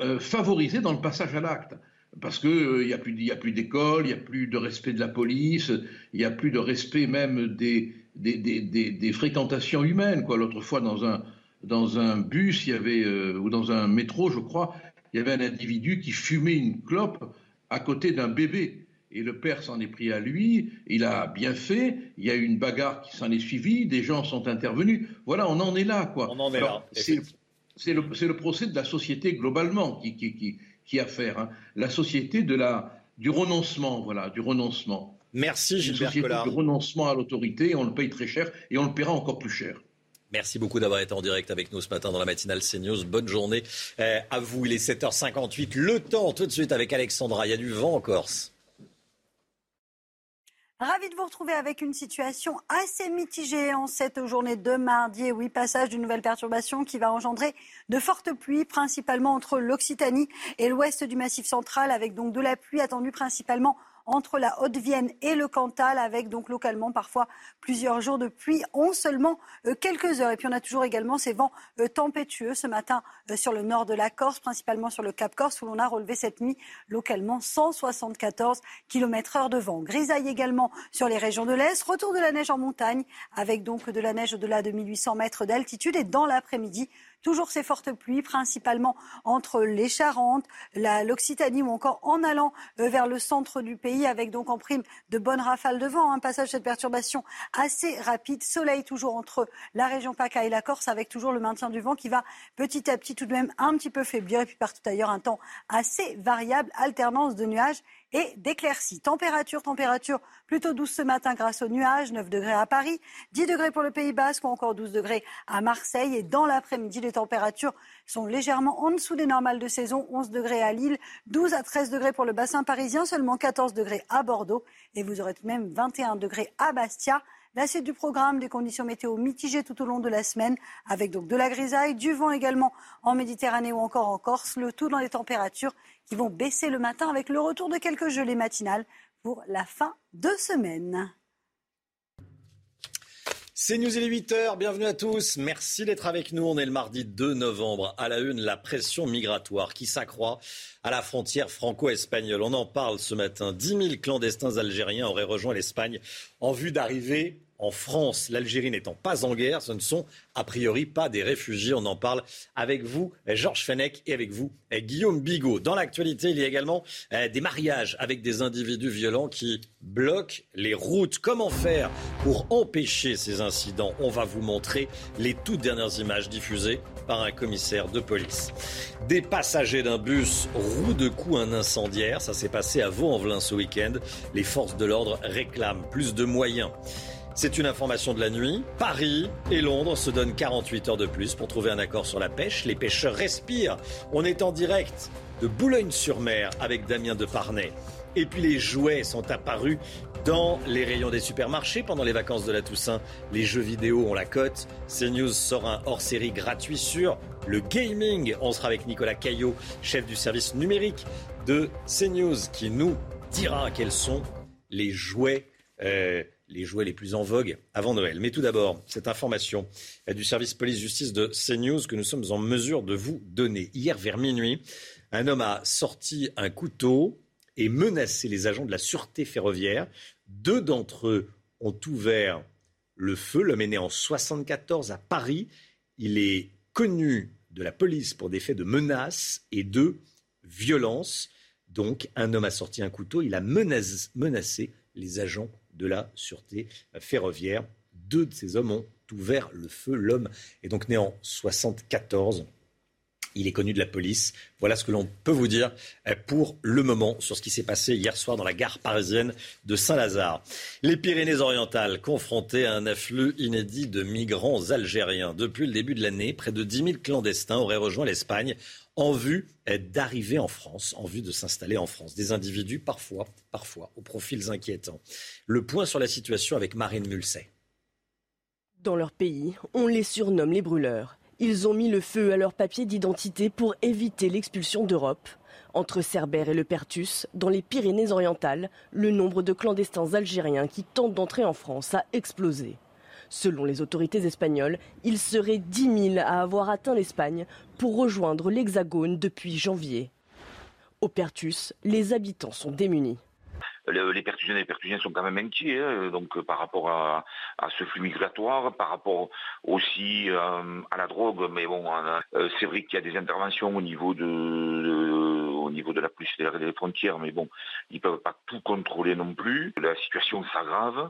euh, favorisés dans le passage à l'acte. Parce qu'il n'y a plus, d'école, il n'y a plus de respect de la police, il n'y a plus de respect même des, fréquentations humaines. L'autre fois, dans un, bus, ou dans un métro, je crois, il y avait un individu qui fumait une clope à côté d'un bébé. Et le père s'en est pris à lui, il a bien fait, il y a eu une bagarre qui s'en est suivie, des gens sont intervenus. Voilà, on en est là, quoi. On en est là. C'est le, procès de la société globalement qui, qui, qui, a affaire. Hein. La société de la, du renoncement, voilà, du renoncement. Merci Gilbert Collard. Du renoncement à l'autorité, on le paye très cher et on le paiera encore plus cher. Merci beaucoup d'avoir été en direct avec nous ce matin dans la matinale CNews. Bonne journée euh, à vous. Il est 7h58. Le temps tout de suite avec Alexandra. Il y a du vent en Corse. Ravi de vous retrouver avec une situation assez mitigée en cette journée de mardi. oui, passage d'une nouvelle perturbation qui va engendrer de fortes pluies, principalement entre l'Occitanie et l'ouest du Massif central, avec donc de la pluie attendue principalement entre la Haute-Vienne et le Cantal, avec donc localement parfois plusieurs jours de pluie en seulement euh, quelques heures. Et puis on a toujours également ces vents euh, tempétueux ce matin euh, sur le nord de la Corse, principalement sur le Cap Corse, où l'on a relevé cette nuit localement 174 km heure de vent. Grisaille également sur les régions de l'Est. Retour de la neige en montagne, avec donc de la neige au-delà de 1800 mètres d'altitude. Et dans l'après-midi, Toujours ces fortes pluies, principalement entre les Charentes, l'Occitanie ou encore en allant euh, vers le centre du pays, avec donc en prime de bonnes rafales de vent. Un passage de cette perturbation assez rapide. Soleil toujours entre la région PACA et la Corse, avec toujours le maintien du vent qui va petit à petit tout de même un petit peu faiblir. Et puis partout ailleurs, un temps assez variable, alternance de nuages et d'éclaircies. Température, température plutôt douce ce matin grâce aux nuages, 9 degrés à Paris, 10 degrés pour le Pays Basque ou encore 12 degrés à Marseille. Et dans l'après-midi, les températures sont légèrement en dessous des normales de saison, 11 degrés à Lille, 12 à 13 degrés pour le bassin parisien, seulement 14 degrés à Bordeaux et vous aurez tout de même 21 degrés à Bastia. La suite du programme, des conditions météo mitigées tout au long de la semaine, avec donc de la grisaille, du vent également en Méditerranée ou encore en Corse, le tout dans les températures qui vont baisser le matin avec le retour de quelques gelées matinales pour la fin de semaine. C'est News, il est 8h, bienvenue à tous. Merci d'être avec nous. On est le mardi 2 novembre. À la une, la pression migratoire qui s'accroît à la frontière franco-espagnole. On en parle ce matin. 10 000 clandestins algériens auraient rejoint l'Espagne en vue d'arriver en France, l'Algérie n'étant pas en guerre, ce ne sont a priori pas des réfugiés. On en parle avec vous, Georges Fenech, et avec vous, Guillaume Bigot. Dans l'actualité, il y a également euh, des mariages avec des individus violents qui bloquent les routes. Comment faire pour empêcher ces incidents? On va vous montrer les toutes dernières images diffusées par un commissaire de police. Des passagers d'un bus roue de coups un incendiaire. Ça s'est passé à Vaux-en-Velin ce week-end. Les forces de l'ordre réclament plus de moyens. C'est une information de la nuit. Paris et Londres se donnent 48 heures de plus pour trouver un accord sur la pêche. Les pêcheurs respirent. On est en direct de Boulogne-sur-Mer avec Damien Deparnay. Et puis les jouets sont apparus dans les rayons des supermarchés pendant les vacances de la Toussaint. Les jeux vidéo ont la cote. CNews sort un hors-série gratuit sur le gaming. On sera avec Nicolas Caillot, chef du service numérique de CNews, qui nous dira quels sont les jouets. Euh, les jouets les plus en vogue avant Noël. Mais tout d'abord, cette information du service police-justice de CNews que nous sommes en mesure de vous donner. Hier, vers minuit, un homme a sorti un couteau et menacé les agents de la sûreté ferroviaire. Deux d'entre eux ont ouvert le feu. L'homme est né en 74 à Paris. Il est connu de la police pour des faits de menaces et de violence. Donc, un homme a sorti un couteau. Il a menacé les agents de la sûreté ferroviaire. Deux de ces hommes ont ouvert le feu. L'homme est donc né en 74. Il est connu de la police. Voilà ce que l'on peut vous dire pour le moment sur ce qui s'est passé hier soir dans la gare parisienne de Saint-Lazare. Les Pyrénées-Orientales confrontées à un afflux inédit de migrants algériens. Depuis le début de l'année, près de 10 000 clandestins auraient rejoint l'Espagne en vue d'arriver en France, en vue de s'installer en France. Des individus parfois, parfois, aux profils inquiétants. Le point sur la situation avec Marine Mulsey. Dans leur pays, on les surnomme les brûleurs. Ils ont mis le feu à leurs papiers d'identité pour éviter l'expulsion d'Europe. Entre Cerbère et le Pertus, dans les Pyrénées-Orientales, le nombre de clandestins algériens qui tentent d'entrer en France a explosé. Selon les autorités espagnoles, il serait 10 000 à avoir atteint l'Espagne pour rejoindre l'Hexagone depuis janvier. Au Pertus, les habitants sont démunis les Pertusiennes et les Pertusiens sont quand même inquiets, hein, donc euh, par rapport à, ce flux migratoire, par rapport aussi euh, à la drogue. Mais bon, euh, c'est vrai qu'il y a des interventions au niveau de, au niveau de la police des frontières, mais bon, ils peuvent pas tout contrôler non plus. La situation s'aggrave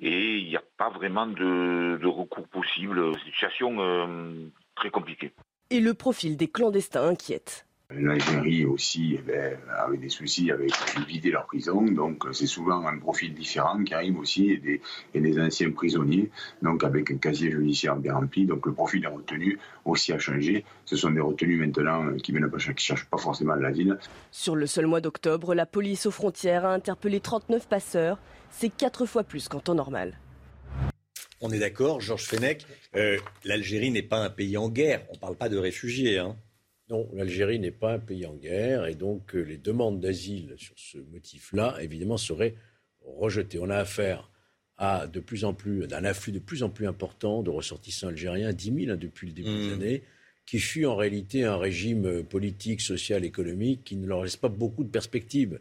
et il n'y a pas vraiment de, recours possible. C'est une situation très compliquée. Et le profil des clandestins inquiète. L'Algérie aussi eh ben, avait des soucis avec vider leur prison, donc c'est souvent un profil différent qui arrive aussi et des, des, anciens prisonniers, donc avec un casier judiciaire bien rempli. Donc le profil des retenus aussi a changé. Ce sont des retenus maintenant qui ne cherchent pas forcément l'asile. Sur le seul mois d'octobre, la police aux frontières a interpellé 39 passeurs. C'est quatre fois plus qu'en temps normal. On est d'accord, Georges Fenech, euh, l'Algérie n'est pas un pays en guerre. On ne parle pas de réfugiés. Hein. Non, l'Algérie n'est pas un pays en guerre et donc euh, les demandes d'asile sur ce motif-là, évidemment, seraient rejetées. On a affaire à de plus en plus, d'un afflux de plus en plus important de ressortissants algériens, 10 000 hein, depuis le début de mmh. l'année, qui fut en réalité un régime euh, politique, social, économique qui ne leur laisse pas beaucoup de perspectives.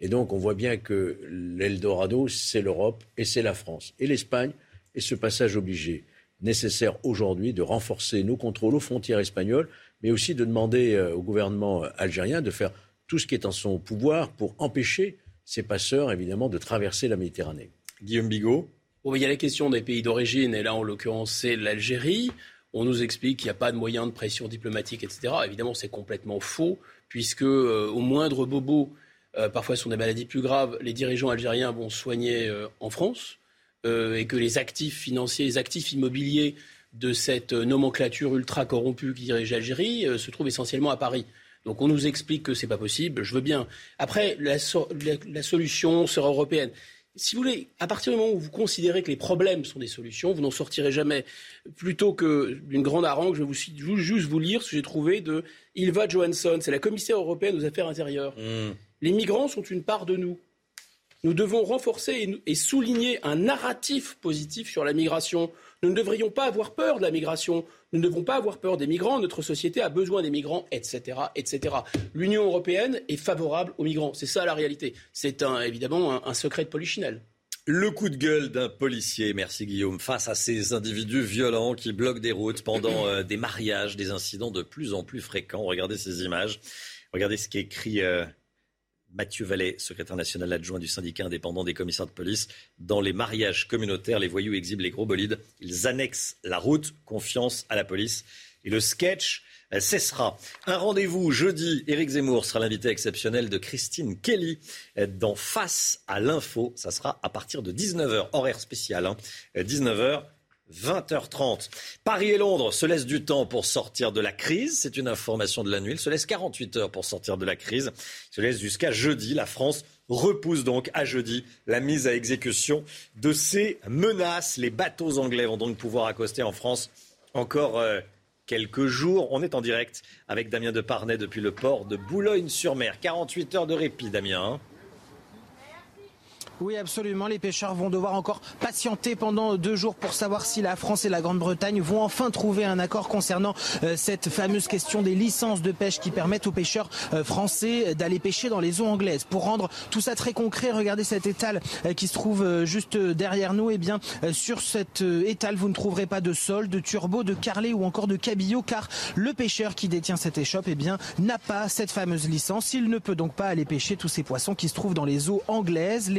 Et donc on voit bien que l'Eldorado, c'est l'Europe et c'est la France et l'Espagne, et ce passage obligé nécessaire aujourd'hui de renforcer nos contrôles aux frontières espagnoles mais aussi de demander euh, au gouvernement euh, algérien de faire tout ce qui est en son pouvoir pour empêcher ces passeurs, évidemment, de traverser la Méditerranée. Guillaume Bigot Il y a la question des pays d'origine, et là, en l'occurrence, c'est l'Algérie. On nous explique qu'il n'y a pas de moyens de pression diplomatique, etc. Évidemment, c'est complètement faux, puisque euh, au moindre bobo, parfois ce sont des maladies plus graves, les dirigeants algériens vont soigner en France, et que les actifs financiers, les actifs immobiliers de cette nomenclature ultra corrompue qui dirige l'Algérie euh, se trouve essentiellement à Paris. Donc on nous explique que ce n'est pas possible, je veux bien. Après, la, solution sera européenne. Si vous voulez, à partir du moment où vous considérez que les problèmes sont des solutions, vous n'en sortirez jamais. Plutôt que d'une grande harangue, je vais vous, juste vous lire ce que j'ai trouvé de Ilva Johansson, c'est la commissaire européenne aux affaires intérieures. Hmm. Les migrants sont une part de nous. Nous devons renforcer et souligner un narratif positif sur la migration. Nous ne devrions pas avoir peur de la migration. Nous ne devons pas avoir peur des migrants. Notre société a besoin des migrants, etc., etc. L'Union européenne est favorable aux migrants. C'est ça la réalité. C'est évidemment un, secret de polichinelle. Le coup de gueule d'un policier, merci Guillaume, face à ces individus violents qui bloquent des routes pendant euh, des mariages, des incidents de plus en plus fréquents. Regardez ces images, regardez ce qui est écrit euh, Mathieu Vallet, secrétaire national adjoint du syndicat indépendant des commissaires de police. Dans les mariages communautaires, les voyous exhibent les gros bolides. Ils annexent la route. Confiance à la police. Et le sketch euh, cessera. Un rendez-vous jeudi. Éric Zemmour sera l'invité exceptionnel de Christine Kelly euh, dans Face à l'info. Ça sera à partir de 19h, horaire spécial. 19h. Euh, 20h30. Paris et Londres se laissent du temps pour sortir de la crise. C'est une information de la nuit. Ils se laissent 48 heures pour sortir de la crise. Ils se laissent jusqu'à jeudi. La France repousse donc à jeudi la mise à exécution de ces menaces. Les bateaux anglais vont donc pouvoir accoster en France encore quelques jours. On est en direct avec Damien Deparnay depuis le port de Boulogne-sur-Mer. 48 heures de répit, Damien. Hein. Oui, absolument. Les pêcheurs vont devoir encore patienter pendant deux jours pour savoir si la France et la Grande-Bretagne vont enfin trouver un accord concernant euh, cette fameuse question des licences de pêche qui permettent aux pêcheurs euh, français d'aller pêcher dans les eaux anglaises. Pour rendre tout ça très concret, regardez cet étal euh, qui se trouve juste derrière nous. Eh bien, sur cet étal, vous ne trouverez pas de sol, de turbo, de carlet ou encore de cabillaud, car le pêcheur qui détient cette échoppe, eh bien, n'a pas cette fameuse licence. Il ne peut donc pas aller pêcher tous ces poissons qui se trouvent dans les eaux anglaises.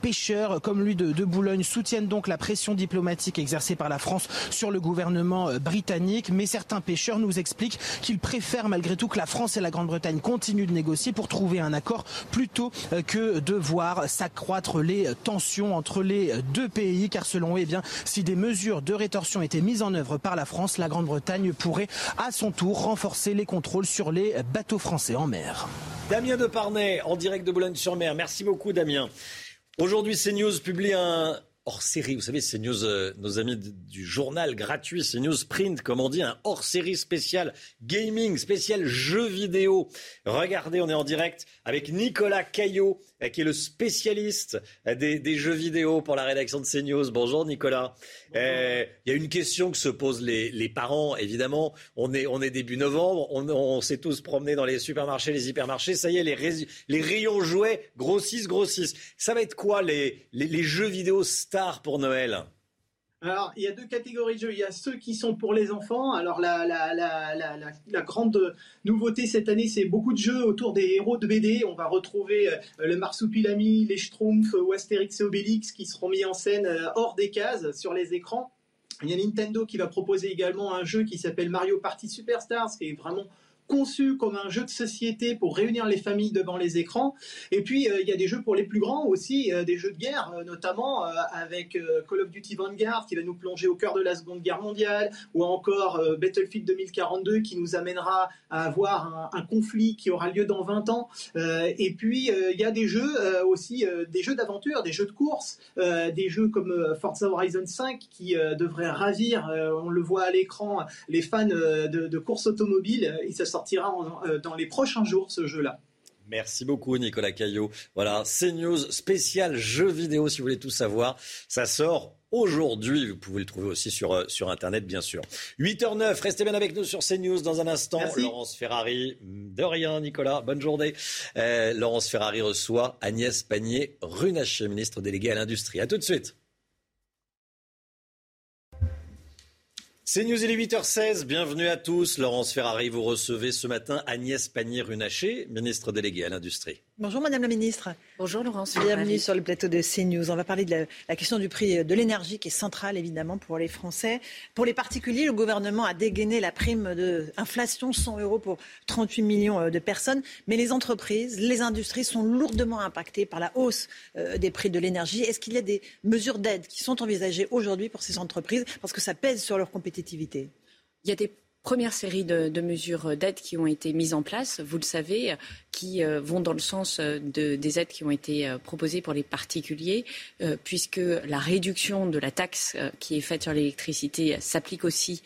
Pêcheurs comme lui de, de, Boulogne soutiennent donc la pression diplomatique exercée par la France sur le gouvernement euh, britannique. Mais certains pêcheurs nous expliquent qu'ils préfèrent malgré tout que la France et la Grande-Bretagne continuent de négocier pour trouver un accord plutôt euh, que de voir s'accroître les tensions entre les deux pays. Car selon eux, eh bien, si des mesures de rétorsion étaient mises en œuvre par la France, la Grande-Bretagne pourrait à son tour renforcer les contrôles sur les bateaux français en mer. Damien Deparnay, en direct de Boulogne-sur-Mer. Merci beaucoup, Damien. Aujourd'hui, CNews publie un hors-série. Vous savez, CNews, euh, nos amis du journal gratuit, CNews Print, comme on dit, un hors-série spécial gaming, spécial jeux vidéo. Regardez, on est en direct avec Nicolas Caillot, qui est le spécialiste euh, des, jeux vidéo pour la rédaction de CNews. Bonjour Nicolas. Euh, il y a une question que se posent les, parents, évidemment. On est, on est début novembre, on, s'est tous promenés dans les supermarchés, les hypermarchés. Ça y est, les, les rayons jouets grossissent, grossissent. Ça va être quoi les, les jeux vidéo stars pour Noël? Alors, il y a deux catégories de jeux. Il y a ceux qui sont pour les enfants. Alors, la, la, grande nouveauté cette année, c'est beaucoup de jeux autour des héros de BD. On va retrouver euh, le Marsupilami, les Schtroumpfs ou Astérix et Obélix qui seront mis en scène euh, hors des cases sur les écrans. Il y a Nintendo qui va proposer également un jeu qui s'appelle Mario Party Superstars, qui est vraiment conçu comme un jeu de société pour réunir les familles devant les écrans. Et puis, euh, il y a des jeux pour les plus grands aussi, euh, des jeux de guerre, euh, notamment avec Call of Duty Vanguard qui va nous plonger au cœur de la Seconde Guerre mondiale, ou encore Battlefield 2042 qui nous amènera à avoir un, conflit qui aura lieu dans 20 ans. et puis, il y a des jeux aussi, des jeux d'aventure, des jeux de course, des jeux comme Forza Horizon 5 qui devraient ravir, on le voit à l'écran, les fans de, de course automobile. Sortira euh, dans les prochains jours, ce jeu-là. Merci beaucoup Nicolas Caillot. Voilà, CNews spécial jeux vidéo si vous voulez tout savoir. Ça sort aujourd'hui. Vous pouvez le trouver aussi sur, euh, sur Internet, bien sûr. 8h09, restez bien avec nous sur CNews dans un instant. Laurence Ferrari, de rien Nicolas, bonne journée. Euh, Laurence Ferrari reçoit Agnès Pannier-Runacher, ministre déléguée à l'Industrie. A tout de suite. C'est News, il est 8h16. Bienvenue à tous. Laurence Ferrari, vous recevez ce matin Agnès Pannier-Runacher, ministre déléguée à l'industrie. Bonjour Madame la Ministre. Bonjour Laurence. Bienvenue sur le plateau de CNews. On va parler de la, question du prix de l'énergie qui est centrale évidemment pour les Français. Pour les particuliers, le gouvernement a dégainé la prime d'inflation 100 euros pour 38 millions euh, de personnes. Mais les entreprises, les industries sont lourdement impactées par la hausse euh, des prix de l'énergie. Est-ce qu'il y a des mesures d'aide qui sont envisagées aujourd'hui pour ces entreprises? Parce que ça pèse sur leur compétitivité Il y a des première série de, mesures d'aide qui ont été mises en place, vous le savez, qui euh, vont dans le sens euh, de, des aides qui ont été euh, proposées pour les particuliers, puisque la réduction de la taxe qui est faite sur l'électricité s'applique aussi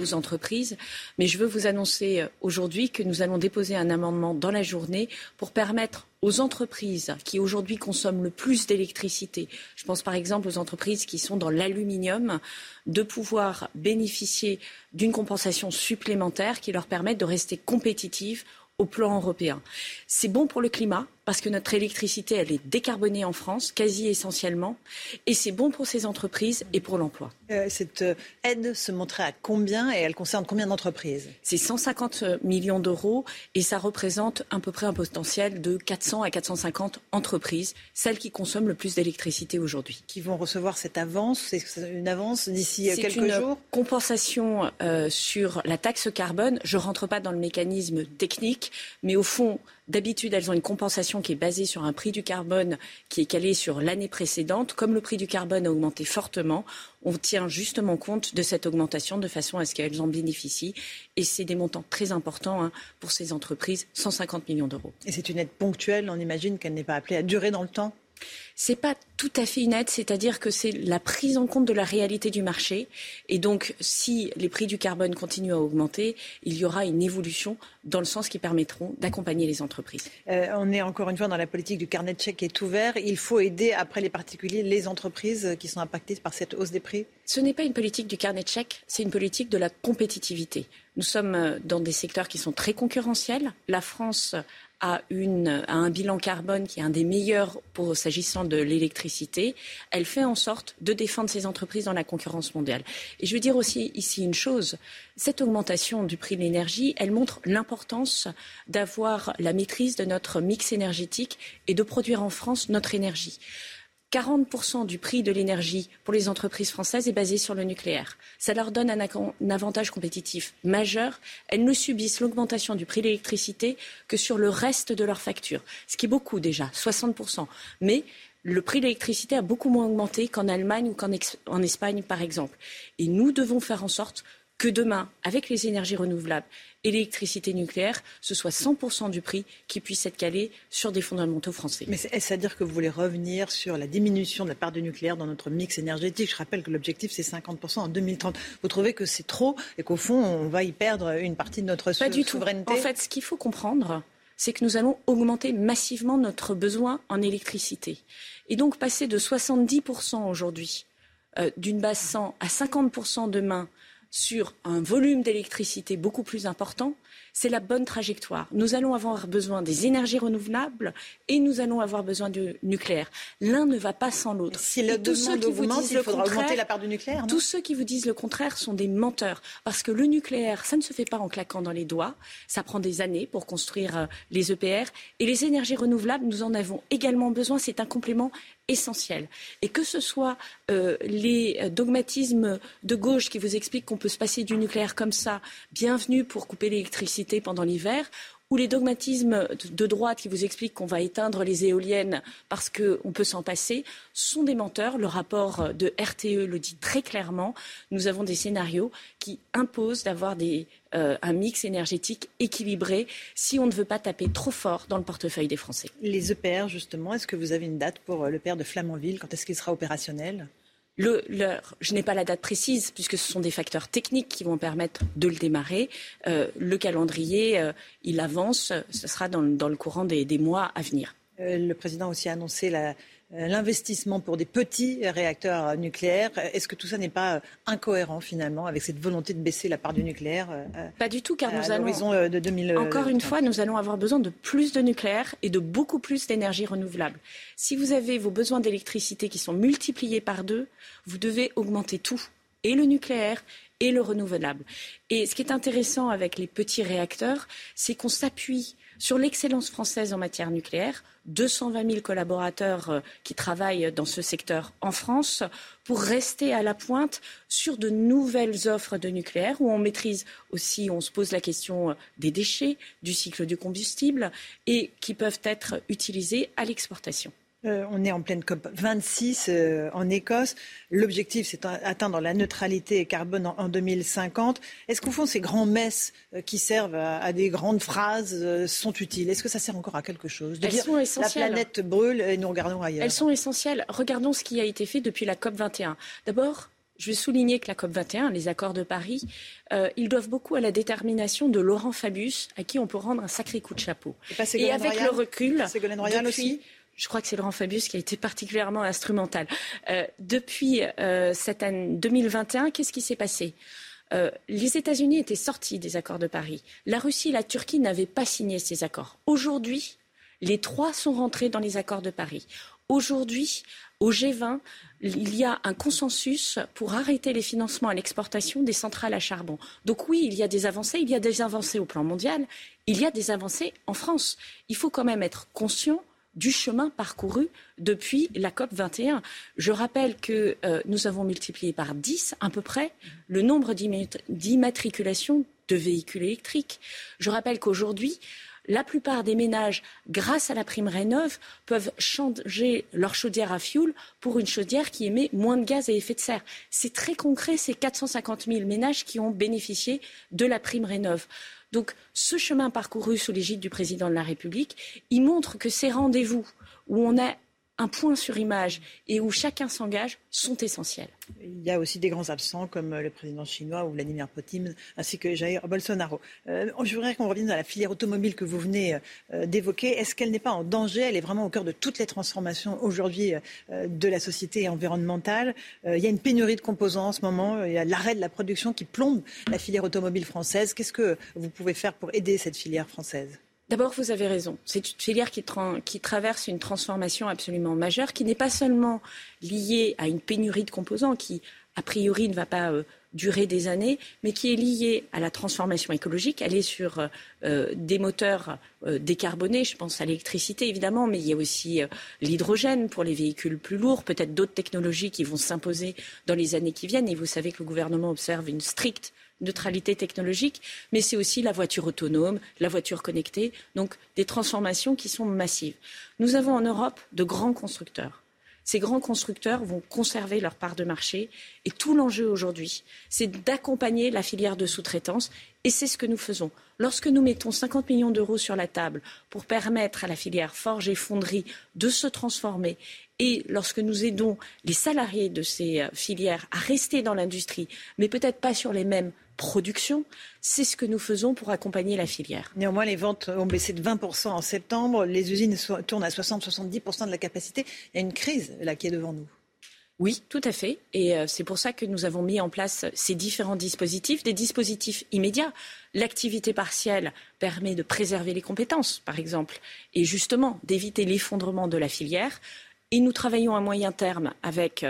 aux entreprises. Mais je veux vous annoncer aujourd'hui que nous allons déposer un amendement dans la journée pour permettre aux entreprises qui aujourd'hui consomment le plus d'électricité, je pense par exemple aux entreprises qui sont dans l'aluminium, de pouvoir bénéficier d'une compensation supplémentaire qui leur permette de rester compétitives au plan européen. C'est bon pour le climat, parce que notre électricité, elle est décarbonée en France, quasi essentiellement, et c'est bon pour ces entreprises et pour l'emploi. Euh, cette euh, aide se montrait à combien et elle concerne combien d'entreprises? C'est 150 millions d'euros et ça représente à peu près un potentiel de 400 à 450 entreprises, celles qui consomment le plus d'électricité aujourd'hui. Qui vont recevoir cette avance C'est une avance d'ici C'est quelques une jours? compensation euh, sur la taxe carbone. Je ne rentre pas dans le mécanisme technique, mais au fond, D'habitude, elles ont une compensation qui est basée sur un prix du carbone qui est calé sur l'année précédente. Comme le prix du carbone a augmenté fortement, on tient justement compte de cette augmentation de façon à ce qu'elles en bénéficient. Et c'est des montants très importants hein, pour ces entreprises, 150 millions d'euros. Et c'est une aide ponctuelle, on imagine qu'elle n'est pas appelée à durer dans le temps? C'est pas tout à fait une aide, c'est-à-dire que c'est la prise en compte de la réalité du marché. Et donc, si les prix du carbone continuent à augmenter, il y aura une évolution dans le sens qui permettront d'accompagner les entreprises. Euh, on est encore une fois dans la politique du carnet de chèques qui est ouvert. Il faut aider après les particuliers, les entreprises qui sont impactées par cette hausse des prix. Ce n'est pas une politique du carnet de chèques, c'est une politique de la compétitivité. Nous sommes euh, dans des secteurs qui sont très concurrentiels. La France a, un bilan carbone qui est un des meilleurs pour s'agissant de l'électricité, elle fait en sorte de défendre ses entreprises dans la concurrence mondiale. Et je veux dire aussi ici une chose, cette augmentation du prix de l'énergie, elle montre l'importance d'avoir la maîtrise de notre mix énergétique et de produire en France notre énergie. 40% du prix de l'énergie pour les entreprises françaises est basé sur le nucléaire. Ça leur donne un, avantage compétitif majeur. Elles ne subissent l'augmentation du prix de l'électricité que sur le reste de leurs factures, ce qui est beaucoup déjà, 60%. Mais le prix de l'électricité a beaucoup moins augmenté qu'en Allemagne ou qu'en Espagne, par exemple. Et nous devons faire en sorte que demain, avec les énergies renouvelables et l'électricité nucléaire, ce soit 100% du prix qui puisse être calé sur des fondamentaux français. Mais est-ce à dire que vous voulez revenir sur la diminution de la part du nucléaire dans notre mix énergétique? Je rappelle que l'objectif, c'est 50% en 2030. Vous trouvez que c'est trop et qu'au fond, on va y perdre une partie de notre Pas du souveraineté? En fait, ce qu'il faut comprendre, c'est que nous allons augmenter massivement notre besoin en électricité. Et donc passer de 70% aujourd'hui euh, d'une base 100 à 50% demain sur un volume d'électricité beaucoup plus important, c'est la bonne trajectoire. Nous allons avoir besoin des énergies renouvelables et nous allons avoir besoin du nucléaire. L'un ne va pas sans l'autre. Si tous ceux qui vous disent le contraire, la part du nucléaire. tous ceux qui vous disent le contraire sont des menteurs, parce que le nucléaire, ça ne se fait pas en claquant dans les doigts. Ça prend des années pour construire euh, les EPR et les énergies renouvelables. Nous en avons également besoin. C'est un complément essentiel. Et que ce soit euh, les dogmatismes de gauche qui vous expliquent qu'on peut se passer du nucléaire comme ça, bienvenue pour couper l'électricité pendant l'hiver, ou les dogmatismes de droite qui vous expliquent qu'on va éteindre les éoliennes parce qu'on peut s'en passer, sont des menteurs. Le rapport de RTE le dit très clairement. Nous avons des scénarios qui imposent d'avoir euh, un mix énergétique équilibré si on ne veut pas taper trop fort dans le portefeuille des Français. Les EPR, justement, est-ce que vous avez une date pour l'EPR de Flamanville? Quand est-ce qu'il sera opérationnel? Je n'ai pas la date précise puisque ce sont des facteurs techniques qui vont permettre de le démarrer. Euh, le calendrier, euh, il avance. Ce sera dans, le courant des, mois à venir. Euh, le président a aussi annoncé la, l'investissement pour des petits réacteurs nucléaires. Est-ce que tout ça n'est pas euh, incohérent finalement avec cette volonté de baisser la part du nucléaire euh, Pas du tout, car nous allons. De 2000... Encore une fois, nous allons avoir besoin de plus de nucléaire et de beaucoup plus d'énergie renouvelable. Si vous avez vos besoins d'électricité qui sont multipliés par deux, vous devez augmenter tout, et le nucléaire et le renouvelable. Et ce qui est intéressant avec les petits réacteurs, c'est qu'on s'appuie sur l'excellence française en matière nucléaire, 220 000 collaborateurs euh, qui travaillent dans ce secteur en France pour rester à la pointe sur de nouvelles offres de nucléaire où on maîtrise aussi, on se pose la question euh, des déchets, du cycle du combustible et qui peuvent être utilisés à l'exportation. Euh, on est en pleine COP 26 euh, en Écosse. L'objectif, c'est d'atteindre la neutralité carbone en, 2050. Est-ce qu'au fond, ces grands messes euh, qui servent à, des grandes phrases sont utiles? Est-ce que ça sert encore à quelque chose Elles sont essentielles. La planète brûle et nous regardons ailleurs? Elles sont essentielles. Regardons ce qui a été fait depuis la COP 21. D'abord, je vais souligner que la COP 21, les accords de Paris, ils doivent beaucoup à la détermination de Laurent Fabius, à qui on peut rendre un sacré coup de chapeau. Et, avec le recul, Royal aussi? Je crois que c'est Laurent Fabius qui a été particulièrement instrumental. Euh, depuis euh, cette année 2021, qu'est-ce qui s'est passé? Euh, les États-Unis étaient sortis des accords de Paris. La Russie et la Turquie n'avaient pas signé ces accords. Aujourd'hui, Les trois sont rentrés dans les accords de Paris. Aujourd'hui, au G20, il y a un consensus pour arrêter les financements à l'exportation des centrales à charbon. Donc oui, il y a des avancées, il y a des avancées au plan mondial, il y a des avancées en France. Il faut quand même être conscient du chemin parcouru depuis la COP 21. Je rappelle que euh, nous avons multiplié par 10 à peu près le nombre d'immatriculations de véhicules électriques. Je rappelle qu'aujourd'hui, la plupart des ménages, grâce à la prime Rénov, peuvent changer leur chaudière à fioul pour une chaudière qui émet moins de gaz à effet de serre. C'est très concret, c'est 450 000 ménages qui ont bénéficié de la prime Rénov. Donc ce chemin parcouru sous l'égide du président de la République, il montre que ces rendez-vous où on a un point sur image et où chacun s'engage sont essentiels. Il y a aussi des grands absents comme le président chinois ou Vladimir Poutine ainsi que Jair Bolsonaro. Euh, je voudrais qu'on revienne à la filière automobile que vous venez euh, d'évoquer. Est-ce qu'elle n'est pas en danger? Elle est vraiment au cœur de toutes les transformations aujourd'hui euh, de la société environnementale. il y a une pénurie de composants en ce moment. Il y a l'arrêt de la production qui plombe la filière automobile française. Qu'est-ce que vous pouvez faire pour aider cette filière française? D'abord, vous avez raison. C'est une filière qui, traverse une transformation absolument majeure, qui n'est pas seulement liée à une pénurie de composants, qui a priori ne va pas euh, durer des années, mais qui est liée à la transformation écologique. Elle est sur euh, euh, des moteurs décarbonés, je pense à l'électricité évidemment, mais il y a aussi l'hydrogène pour les véhicules plus lourds, peut-être d'autres technologies qui vont s'imposer dans les années qui viennent. Et vous savez que le gouvernement observe une stricte neutralité technologique, mais c'est aussi la voiture autonome, la voiture connectée, donc des transformations qui sont massives. Nous avons en Europe de grands constructeurs. Ces grands constructeurs vont conserver leur part de marché et tout l'enjeu aujourd'hui, c'est d'accompagner la filière de sous-traitance et c'est ce que nous faisons. Lorsque nous mettons 50 millions d'euros sur la table pour permettre à la filière forge et fonderie de se transformer et lorsque nous aidons les salariés de ces euh, filières à rester dans l'industrie, mais peut-être pas sur les mêmes productions, c'est ce que nous faisons pour accompagner la filière. Néanmoins, les ventes ont baissé de 20% en septembre. Les usines tournent à 60-70% de la capacité. Il y a une crise là qui est devant nous. Oui, tout à fait. Et euh, c'est pour ça que nous avons mis en place ces différents dispositifs, des dispositifs immédiats. L'activité partielle permet de préserver les compétences, par exemple, et justement d'éviter l'effondrement de la filière. Et nous travaillons à moyen terme avec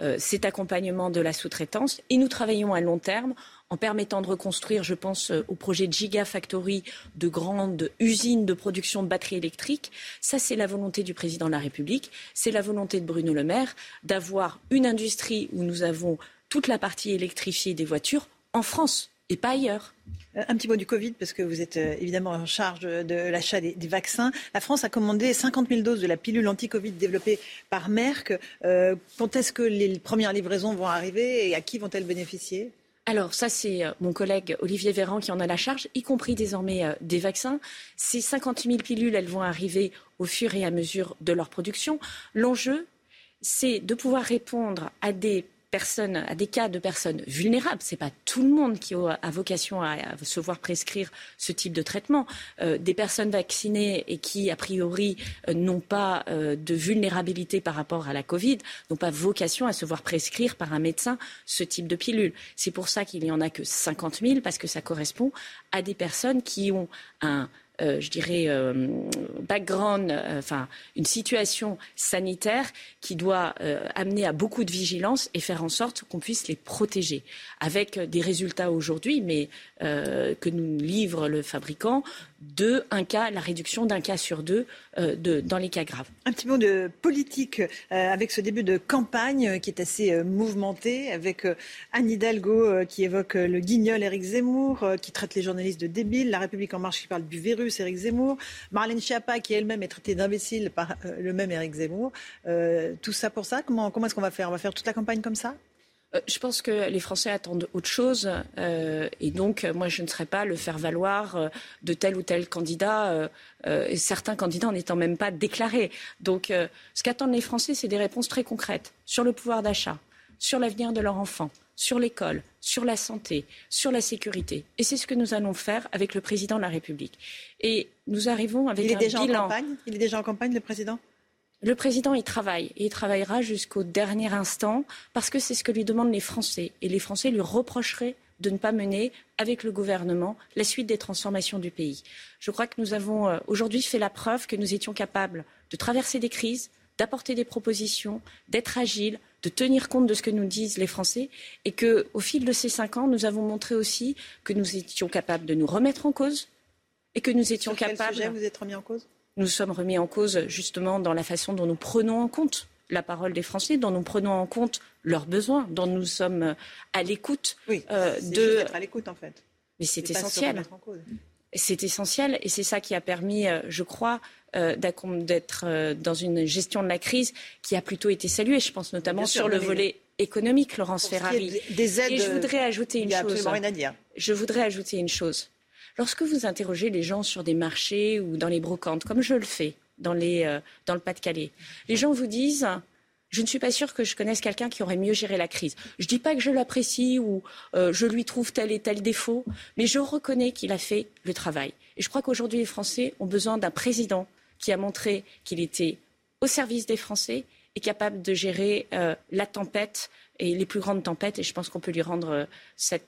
euh, cet accompagnement de la sous-traitance et nous travaillons à long terme en permettant de reconstruire, je pense euh, au projet Gigafactory, de grandes usines de production de batteries électriques. Ça, c'est la volonté du président de la République, c'est la volonté de Bruno Le Maire d'avoir une industrie où nous avons toute la partie électrifiée des voitures en France et pas ailleurs. Euh, un petit mot du Covid, parce que vous êtes euh, évidemment en charge de, l'achat des, vaccins. La France a commandé 50 000 doses de la pilule anti-Covid développée par Merck. Quand est-ce que les premières livraisons vont arriver et à qui vont-elles bénéficier? Alors ça, c'est mon collègue Olivier Véran qui en a la charge, y compris désormais des vaccins. Ces 50 000 pilules, elles vont arriver au fur et à mesure de leur production. L'enjeu, c'est de pouvoir répondre à des personnes, à des cas de personnes vulnérables. Ce n'est pas tout le monde qui a vocation à, se voir prescrire ce type de traitement. Euh, des personnes vaccinées et qui, a priori, euh, n'ont pas euh, de vulnérabilité par rapport à la Covid, n'ont pas vocation à se voir prescrire par un médecin ce type de pilule. C'est pour ça qu'il n'y en a que 50 000, parce que ça correspond à des personnes qui ont un je dirais, euh, background, euh, enfin, une situation sanitaire qui doit amener à beaucoup de vigilance et faire en sorte qu'on puisse les protéger. Avec des résultats aujourd'hui, mais que nous livre le fabricant, de un cas, la réduction d'un cas sur deux de, dans les cas graves. Un petit mot de politique avec ce début de campagne qui est assez mouvementé, avec Anne Hidalgo qui évoque le guignol Éric Zemmour, qui traite les journalistes de débiles, La République en marche qui parle du virus Éric Zemmour, Marlène Schiappa qui elle-même est traitée d'imbécile par euh, le même Éric Zemmour. Euh, tout ça pour ça Comment, comment est-ce qu'on va faire? On va faire toute la campagne comme ça? euh, je pense que les Français attendent autre chose et donc moi je ne serais pas le faire valoir de tel ou tel candidat et certains candidats en n'étant même pas déclarés. Donc ce qu'attendent les Français c'est des réponses très concrètes sur le pouvoir d'achat, sur l'avenir de leur enfant, sur l'école, sur la santé, sur la sécurité. Et c'est ce que nous allons faire avec le président de la République. Et nous arrivons avec il est un déjà bilan. En campagne? Il est déjà en campagne, le président? Le président y travaille et il travaillera jusqu'au dernier instant parce que c'est ce que lui demandent les Français et les Français lui reprocheraient de ne pas mener avec le gouvernement la suite des transformations du pays. Je crois que nous avons euh, aujourd'hui fait la preuve que nous étions capables de traverser des crises, d'apporter des propositions, d'être agiles, de tenir compte de ce que nous disent les Français et que, au fil de ces cinq ans, nous avons montré aussi que nous étions capables de nous remettre en cause et que nous étions Sur quel capables. sujet vous êtes remis en cause? Nous sommes remis en cause justement dans la façon dont nous prenons en compte la parole des Français, dont nous prenons en compte leurs besoins, dont nous sommes euh, à l'écoute Oui, euh, c'est de. juste à l'écoute en fait. Mais c'est essentiel. C'est essentiel et c'est ça qui a permis, euh, je crois, euh, d'être euh, dans une gestion de la crise qui a plutôt été saluée. Je pense notamment sûr, sur le volet économique, Laurence Ferrari. des- des aides, et je voudrais ajouter une chose. absolument rien à dire. Je voudrais ajouter une chose. Lorsque vous interrogez les gens sur des marchés ou dans les brocantes, comme je le fais euh, dans le Pas-de-Calais, les gens vous disent je ne suis pas sûre que je connaisse quelqu'un qui aurait mieux géré la crise. Je ne dis pas que je l'apprécie ou euh, je lui trouve tel et tel défaut, mais je reconnais qu'il a fait le travail. Et je crois qu'aujourd'hui, les Français ont besoin d'un président qui a montré qu'il était au service des Français et capable de gérer euh, la tempête et les plus grandes tempêtes. Et je pense qu'on peut lui rendre euh,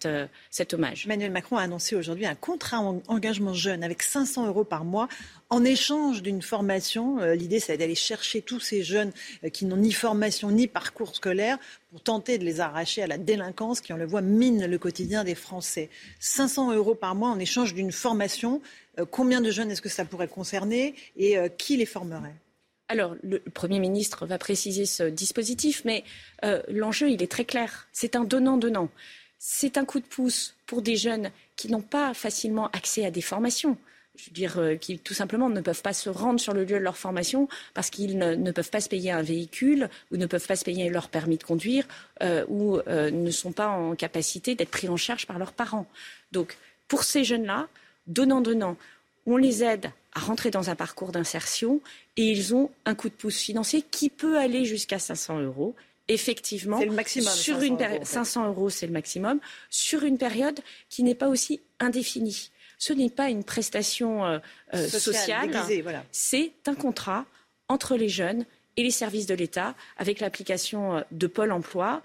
euh, cet hommage. Emmanuel Macron a annoncé aujourd'hui un contrat en engagement jeune avec 500 euros par mois en échange d'une formation. L'idée, c'est d'aller chercher tous ces jeunes qui n'ont ni formation ni parcours scolaire pour tenter de les arracher à la délinquance qui, on le voit, mine le quotidien des Français. 500 euros par mois en échange d'une formation. Combien de jeunes est-ce que ça pourrait concerner et qui les formerait? Alors, le Premier ministre va préciser ce dispositif, mais euh, l'enjeu, il est très clair. C'est un donnant-donnant. C'est un coup de pouce pour des jeunes qui n'ont pas facilement accès à des formations. Je veux dire, euh, qui tout simplement ne peuvent pas se rendre sur le lieu de leur formation parce qu'ils ne, peuvent pas se payer un véhicule ou ne peuvent pas se payer leur permis de conduire euh, ou ne sont pas en capacité d'être pris en charge par leurs parents. Donc, pour ces jeunes-là, donnant-donnant, on les aide à rentrer dans un parcours d'insertion et ils ont un coup de pouce financier qui peut aller jusqu'à 500 euros. Effectivement, C'est le maximum, sur 500 une euros, période, en fait. 500 euros, c'est le maximum, sur une période qui n'est pas aussi indéfinie. Ce n'est pas une prestation euh, euh, Sociale, sociale, déguisée, voilà. c'est un contrat entre les jeunes et les services de l'État avec l'application euh, de Pôle emploi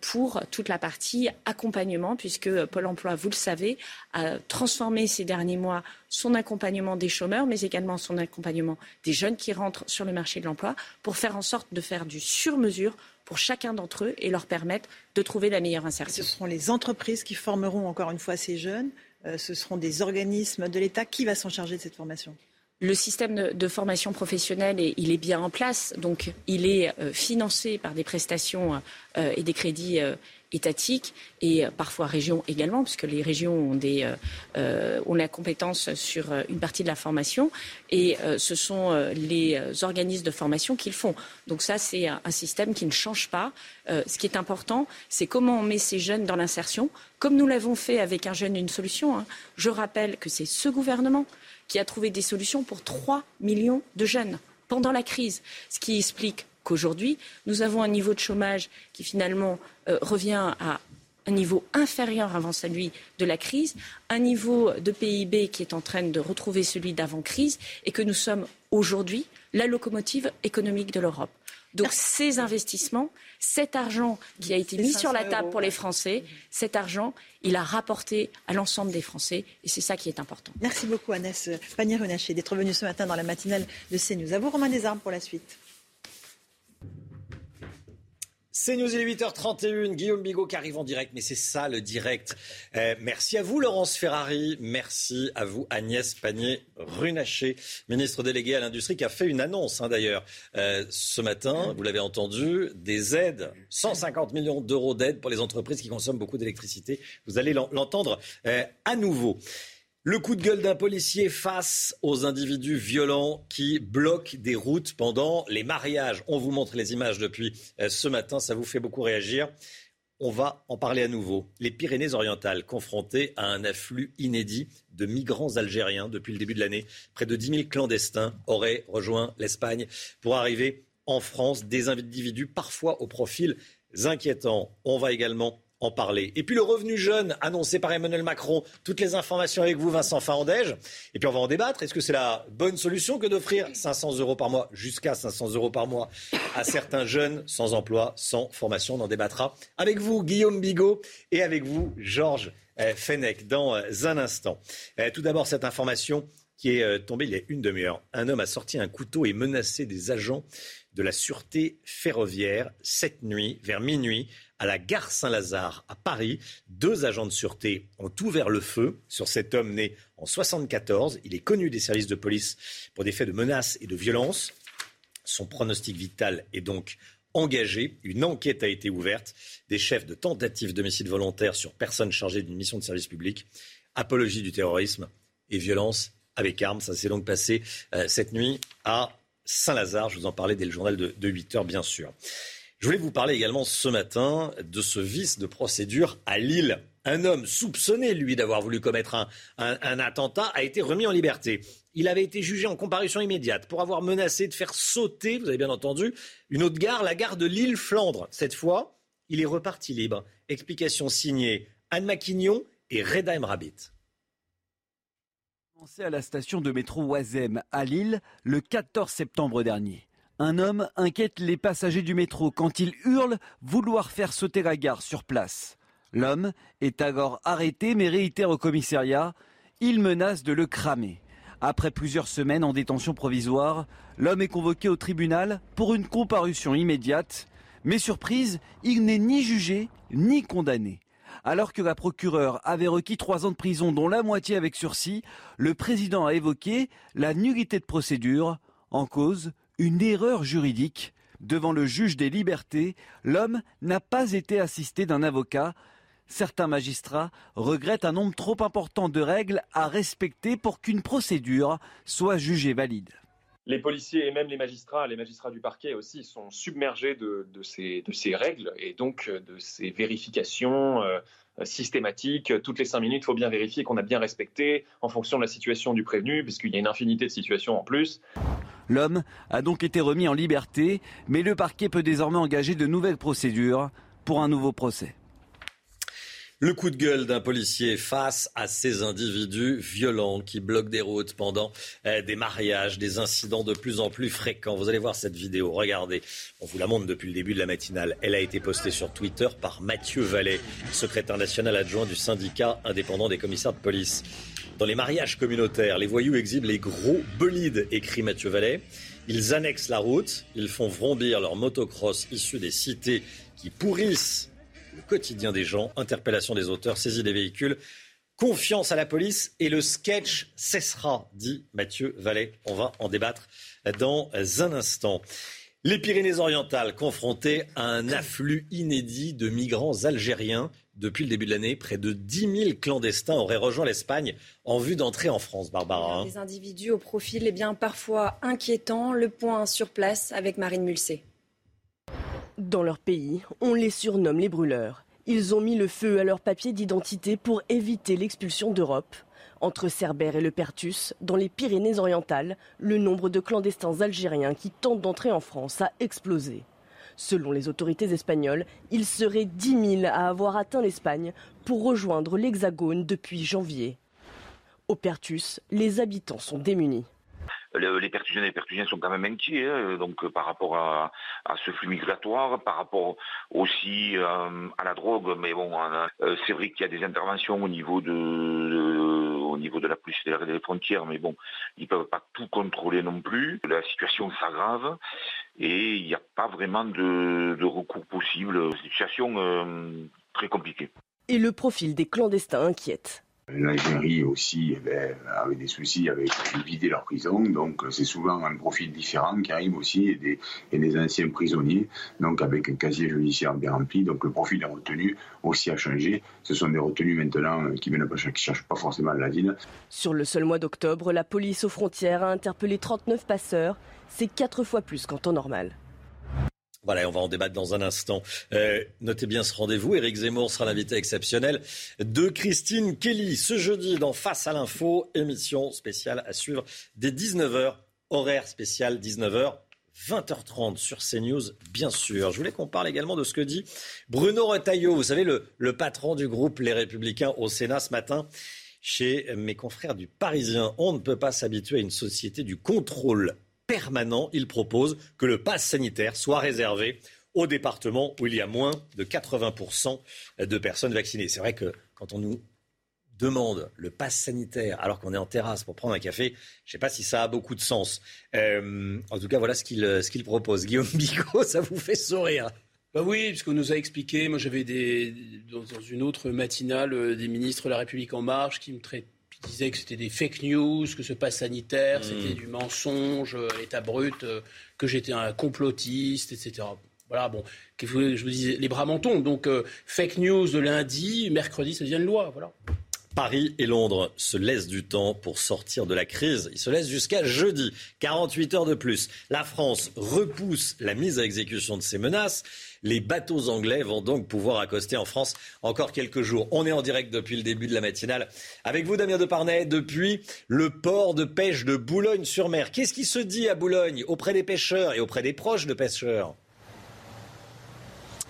pour toute la partie accompagnement, puisque euh, Pôle emploi, vous le savez, a transformé ces derniers mois son accompagnement des chômeurs, mais également son accompagnement des jeunes qui rentrent sur le marché de l'emploi, pour faire en sorte de faire du sur-mesure pour chacun d'entre eux et leur permettre de trouver la meilleure insertion. Ce seront les entreprises qui formeront encore une fois ces jeunes. Euh, ce seront des organismes de l'État. Qui va s'en charger de cette formation? Le système de, formation professionnelle, est- il est bien en place, donc il est euh, financé par des prestations euh, et des crédits euh, étatiques et parfois régions également, puisque les régions ont, des, la compétence sur une partie de la formation et ce sont les organismes de formation qui le font. Donc ça, c'est un, système qui ne change pas. Ce qui est important, c'est comment on met ces jeunes dans l'insertion, comme nous l'avons fait avec un jeune, une solution. hein. Je rappelle que c'est ce gouvernement qui a trouvé des solutions pour 3 millions de jeunes pendant la crise, ce qui explique qu'aujourd'hui, nous avons un niveau de chômage qui finalement euh, revient à un niveau inférieur avant celui de la crise, un niveau de PIB qui est en train de retrouver celui d'avant-crise et que nous sommes aujourd'hui la locomotive économique de l'Europe. Donc ces investissements, cet argent qui a été mis sur la 500 table euros, pour les ouais. Français, cet argent, il a rapporté à l'ensemble des Français et c'est ça qui est important. Merci beaucoup, Agnès Pannier-Runacher, d'être venue ce matin dans la matinale de CNews. À vous, Romain Desarmes, pour la suite. C'est News, il est 8h31. Guillaume Bigot qui arrive en direct, mais c'est ça le direct. Euh, merci à vous, Laurence Ferrari. Merci à vous, Agnès Pannier-Runacher, ministre déléguée à l'industrie, qui a fait une annonce, hein, d'ailleurs, euh, ce matin. Vous l'avez entendu, des aides, 150 millions d'euros d'aides pour les entreprises qui consomment beaucoup d'électricité. Vous allez l'en- l'entendre euh, à nouveau. Le coup de gueule d'un policier face aux individus violents qui bloquent des routes pendant les mariages. On vous montre les images depuis euh, ce matin, ça vous fait beaucoup réagir. On va en parler à nouveau. Les Pyrénées-Orientales confrontées à un afflux inédit de migrants algériens depuis le début de l'année. Près de 10 000 clandestins auraient rejoint l'Espagne pour arriver en France. Des individus parfois au profil inquiétant. On va également en parler. Et puis le revenu jeune annoncé par Emmanuel Macron. Toutes les informations avec vous, Vincent Farandège. Et puis on va en débattre. Est-ce que c'est la bonne solution que d'offrir 500 euros par mois, jusqu'à 500 euros par mois, à certains jeunes sans emploi, sans formation? On en débattra avec vous, Guillaume Bigot, et avec vous, Georges euh, Fenech, dans euh, un instant. Euh, tout d'abord, cette information qui est tombée il y a une demi-heure. Un homme a sorti un couteau et menacé des agents de la sûreté ferroviaire cette nuit, vers minuit, à la gare Saint-Lazare à Paris. Deux agents de sûreté ont ouvert le feu sur cet homme né en 1974. Il est connu des services de police pour des faits de menaces et de violence. Son pronostic vital est donc engagé. Une enquête a été ouverte. Des chefs de tentative d'homicide volontaire sur personnes chargées d'une mission de service public, apologie du terrorisme et violence avec armes. Ça s'est donc passé euh, cette nuit à Saint-Lazare. Je vous en parlais dès le journal de, de 8 heures, bien sûr. Je voulais vous parler également ce matin de ce vice de procédure à Lille. Un homme soupçonné, lui, d'avoir voulu commettre un, attentat a été remis en liberté. Il avait été jugé en comparution immédiate pour avoir menacé de faire sauter, vous avez bien entendu, une autre gare, la gare de Lille-Flandre. Cette fois, il est reparti libre. Explication signée Anne Maquignon et Reda Rabbit. à la station de métro à Lille le 14 septembre dernier. Un homme inquiète les passagers du métro quand il hurle vouloir faire sauter la gare sur place. L'homme est alors arrêté mais réitère au commissariat. Il menace de le cramer. Après plusieurs semaines en détention provisoire, l'homme est convoqué au tribunal pour une comparution immédiate. Mais surprise, il n'est ni jugé ni condamné. Alors que la procureure avait requis trois ans de prison, dont la moitié avec sursis, le président a évoqué la nullité de procédure en cause une erreur juridique. Devant le juge des libertés, l'homme n'a pas été assisté d'un avocat. Certains magistrats regrettent un nombre trop important de règles à respecter pour qu'une procédure soit jugée valide. Les policiers et même les magistrats, les magistrats du parquet aussi, sont submergés de, ces, règles et donc de ces vérifications euh, systématiques. Toutes les cinq minutes, il faut bien vérifier qu'on a bien respecté en fonction de la situation du prévenu, puisqu'il y a une infinité de situations en plus. L'homme a donc été remis en liberté, mais le parquet peut désormais engager de nouvelles procédures pour un nouveau procès. Le coup de gueule d'un policier face à ces individus violents qui bloquent des routes pendant eh, des mariages, des incidents de plus en plus fréquents. Vous allez voir cette vidéo, regardez. On vous la montre depuis le début de la matinale. Elle a été postée sur Twitter par Mathieu Vallet, secrétaire national adjoint du syndicat indépendant des commissaires de police. Dans les mariages communautaires, les voyous exhibent les gros bolides, écrit Mathieu Vallet. Ils annexent la route, ils font vrombir leurs motocross issus des cités qui pourrissent le quotidien des gens. Interpellation des auteurs, saisie des véhicules. Confiance à la police et le sketch cessera, dit Mathieu Vallet. On va en débattre dans un instant. Les Pyrénées-Orientales confrontées à un afflux inédit de migrants algériens depuis le début de l'année, près de 10 000 clandestins auraient rejoint l'Espagne en vue d'entrer en France, Barbara. Hein. Des individus au profil eh bien, parfois inquiétant. Le point sur place avec Marine Mulsé. Dans leur pays, on les surnomme les brûleurs. Ils ont mis le feu à leurs papiers d'identité pour éviter l'expulsion d'Europe. Entre Cerbère et le Pertus, dans les Pyrénées-Orientales, le nombre de clandestins algériens qui tentent d'entrer en France a explosé. Selon les autorités espagnoles, il serait 10 000 à avoir atteint l'Espagne pour rejoindre l'Hexagone depuis janvier. Au Pertus, les habitants sont démunis les Pertusiens et les Pertusiens sont quand même inquiets, hein, donc par rapport à, ce flux migratoire, par rapport aussi euh, à la drogue. Mais bon, euh, c'est vrai qu'il y a des interventions au niveau de, niveau de la police des frontières, mais bon, ils peuvent pas tout contrôler non plus. La situation s'aggrave et il n'y a pas vraiment de, recours possible. Situation euh, très compliquée. Et le profil des clandestins inquiète. L'Algérie aussi eh ben, avait des soucis avec vider leur prison, donc c'est souvent un profil différent qui arrive aussi et des, et des, anciens prisonniers, donc avec un casier judiciaire bien rempli. Donc le profil des retenus aussi a changé. Ce sont des retenus maintenant qui ne cherchent pas forcément l'asile. Sur le seul mois d'octobre, la police aux frontières a interpellé 39 passeurs. C'est quatre fois plus qu'en temps normal. Voilà, on va en débattre dans un instant. Euh, notez bien ce rendez-vous. Éric Zemmour sera l'invité exceptionnel de Christine Kelly ce jeudi dans Face à l'info, émission spéciale à suivre dès 19h, horaire spécial 19h. 20h30 sur CNews, bien sûr. Je voulais qu'on parle également de ce que dit Bruno Retailleau, vous savez, le patron du groupe Les Républicains au Sénat ce matin chez mes confrères du Parisien. On ne peut pas s'habituer à une société du contrôle permanent. Il propose que le pass sanitaire soit réservé aux départements où il y a moins de 80% de personnes vaccinées. C'est vrai que quand on nous demande le pass sanitaire alors qu'on est en terrasse pour prendre un café, je ne sais pas si ça a beaucoup de sens. Euh, en tout cas, voilà ce qu'il propose. Guillaume Bigot, [LAUGHS] ça vous fait sourire. Bah oui, parce qu'on nous a expliqué, moi j'avais des, dans, une autre matinale euh, des ministres de la République en marche qui me disaient que c'était des fake news, que ce pass sanitaire, c'était du mensonge à l'état brut, euh, que j'étais un complotiste, etc. Voilà, bon, je vous disais, les bras m'en tombent. Donc, fake news de lundi, mercredi, ça devient une loi. Voilà. Paris et Londres se laissent du temps pour sortir de la crise. Ils se laissent jusqu'à jeudi, 48 heures de plus. La France repousse la mise à exécution de ces menaces. Les bateaux anglais vont donc pouvoir accoster en France encore quelques jours. On est en direct depuis le début de la matinale. Avec vous, Damien Deparnay, depuis le port de pêche de Boulogne-sur-Mer. Qu'est-ce qui se dit à Boulogne auprès des pêcheurs et auprès des proches de pêcheurs?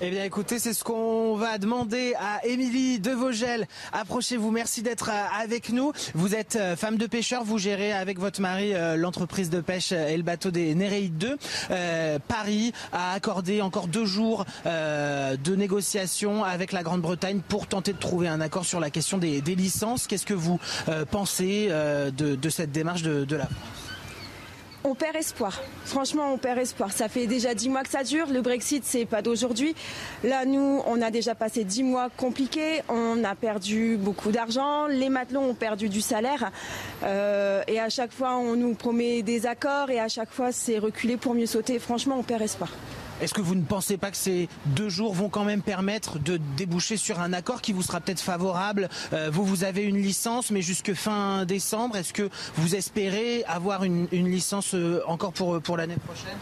Eh bien écoutez, c'est ce qu'on va demander à Émilie Devogel. Approchez-vous, merci d'être euh, avec nous. Vous êtes euh, femme de pêcheur, vous gérez avec votre mari euh, l'entreprise de pêche et le bateau des Néréides 2. Paris a accordé encore deux jours de négociations avec la Grande-Bretagne pour tenter de trouver un accord sur la question des, licences. Qu'est-ce que vous pensez de, cette démarche de, de la France? On perd espoir. Franchement, on perd espoir. Ça fait déjà dix mois que ça dure. Le Brexit, c'est pas d'aujourd'hui. Là, nous, on a déjà passé dix mois compliqués. On a perdu beaucoup d'argent. Les matelots ont perdu du salaire. Euh, et à chaque fois, on nous promet des accords. Et à chaque fois, c'est reculé pour mieux sauter. Franchement, on perd espoir. Est-ce que vous ne pensez pas que ces deux jours vont quand même permettre de déboucher sur un accord qui vous sera peut-être favorable euh, Vous, vous avez une licence, mais jusque fin décembre, est-ce que vous espérez avoir une, licence euh, encore pour, pour l'année prochaine?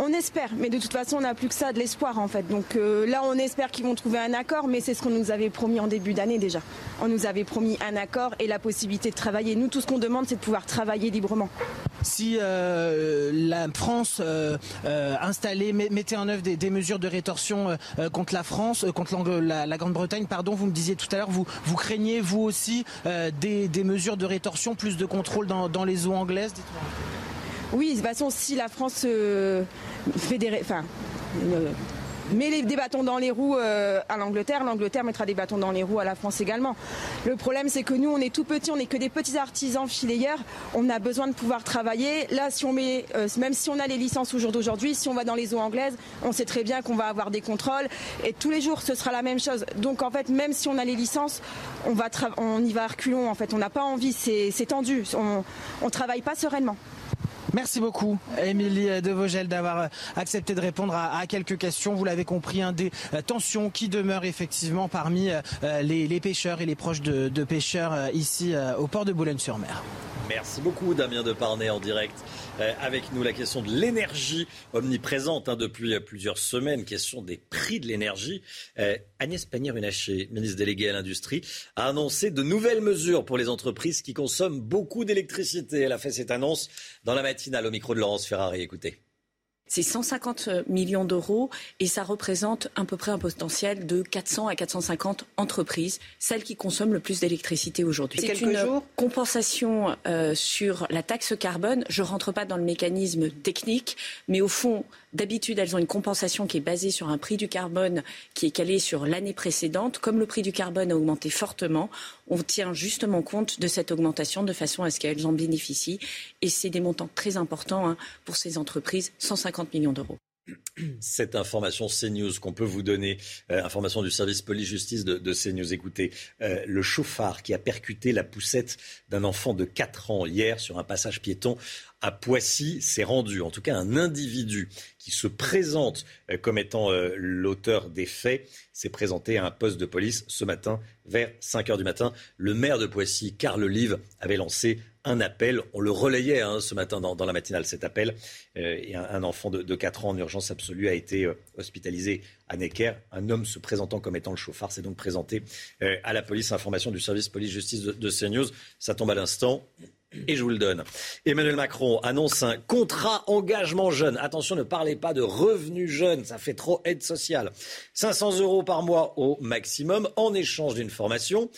On espère, mais de toute façon, on n'a plus que ça, de l'espoir en fait. Donc euh, là, on espère qu'ils vont trouver un accord, mais c'est ce qu'on nous avait promis en début d'année déjà. On nous avait promis un accord et la possibilité de travailler. Nous, tout ce qu'on demande, c'est de pouvoir travailler librement. Si euh, la France euh, installait, mettait en œuvre des, mesures de rétorsion contre la France, contre la, Grande-Bretagne, pardon, vous me disiez tout à l'heure, vous, craignez vous aussi des, mesures de rétorsion, plus de contrôle dans les eaux anglaises oui, de toute façon, si la France euh, fait des, euh, met des bâtons dans les roues euh, à l'Angleterre, l'Angleterre mettra des bâtons dans les roues à la France également. Le problème, c'est que nous, on est tout petits, on n'est que des petits artisans filayeurs. On a besoin de pouvoir travailler. Là, même si on a les licences au jour d'aujourd'hui, si on va dans les eaux anglaises, on sait très bien qu'on va avoir des contrôles et tous les jours, ce sera la même chose. Donc, en fait, même si on a les licences, on va, on y va à reculons. En fait, on n'a pas envie, c'est tendu. On, on travaille pas sereinement. Merci beaucoup, Émilie Devogel, d'avoir euh, accepté de répondre à, quelques questions. Vous l'avez compris, un des euh, tensions qui demeurent effectivement parmi euh, les, pêcheurs et les proches de, pêcheurs ici au port de Boulogne-sur-Mer. Merci beaucoup, Damien Deparnay, en direct avec nous. La question de l'énergie omniprésente hein, depuis plusieurs semaines, question des prix de l'énergie. Agnès Pannier-Runacher, ministre déléguée à l'industrie, a annoncé de nouvelles mesures pour les entreprises qui consomment beaucoup d'électricité. Elle a fait cette annonce dans la matinale au micro de Laurence Ferrari. Écoutez. C'est 150 millions d'euros et ça représente à peu près un potentiel de 400 à 450 entreprises, celles qui consomment le plus d'électricité aujourd'hui. C'est une compensation euh, sur la taxe carbone. Je ne rentre pas dans le mécanisme technique, mais au fond, D'habitude, elles ont une compensation qui est basée sur un prix du carbone qui est calé sur l'année précédente. Comme le prix du carbone a augmenté fortement, on tient justement compte de cette augmentation de façon à ce qu'elles en bénéficient. Et c'est des montants très importants hein, pour ces entreprises, 150 millions d'euros cette information CNews qu'on peut vous donner, euh, information du service police-justice de, de, CNews. Écoutez, euh, le chauffard qui a percuté la poussette d'un enfant de 4 ans hier sur un passage piéton à Poissy s'est rendu. En tout cas, un individu qui se présente euh, comme étant l'auteur des faits s'est présenté à un poste de police ce matin vers 5 heures du matin. Le maire de Poissy, Carl Olive, avait lancé un appel. On le relayait hein, ce matin dans, la matinale, cet appel. Euh, un, enfant de, 4 ans en urgence absolue a été euh, hospitalisé à Necker. Un homme se présentant comme étant le chauffard s'est donc présenté euh, à la police. Information du service police-justice de, CNews. Ça tombe à l'instant. Et je vous le donne. Emmanuel Macron annonce un contrat engagement jeune. Attention, ne parlez pas de revenus jeunes, ça fait trop aide sociale. 500 euros par mois au maximum en échange d'une formation.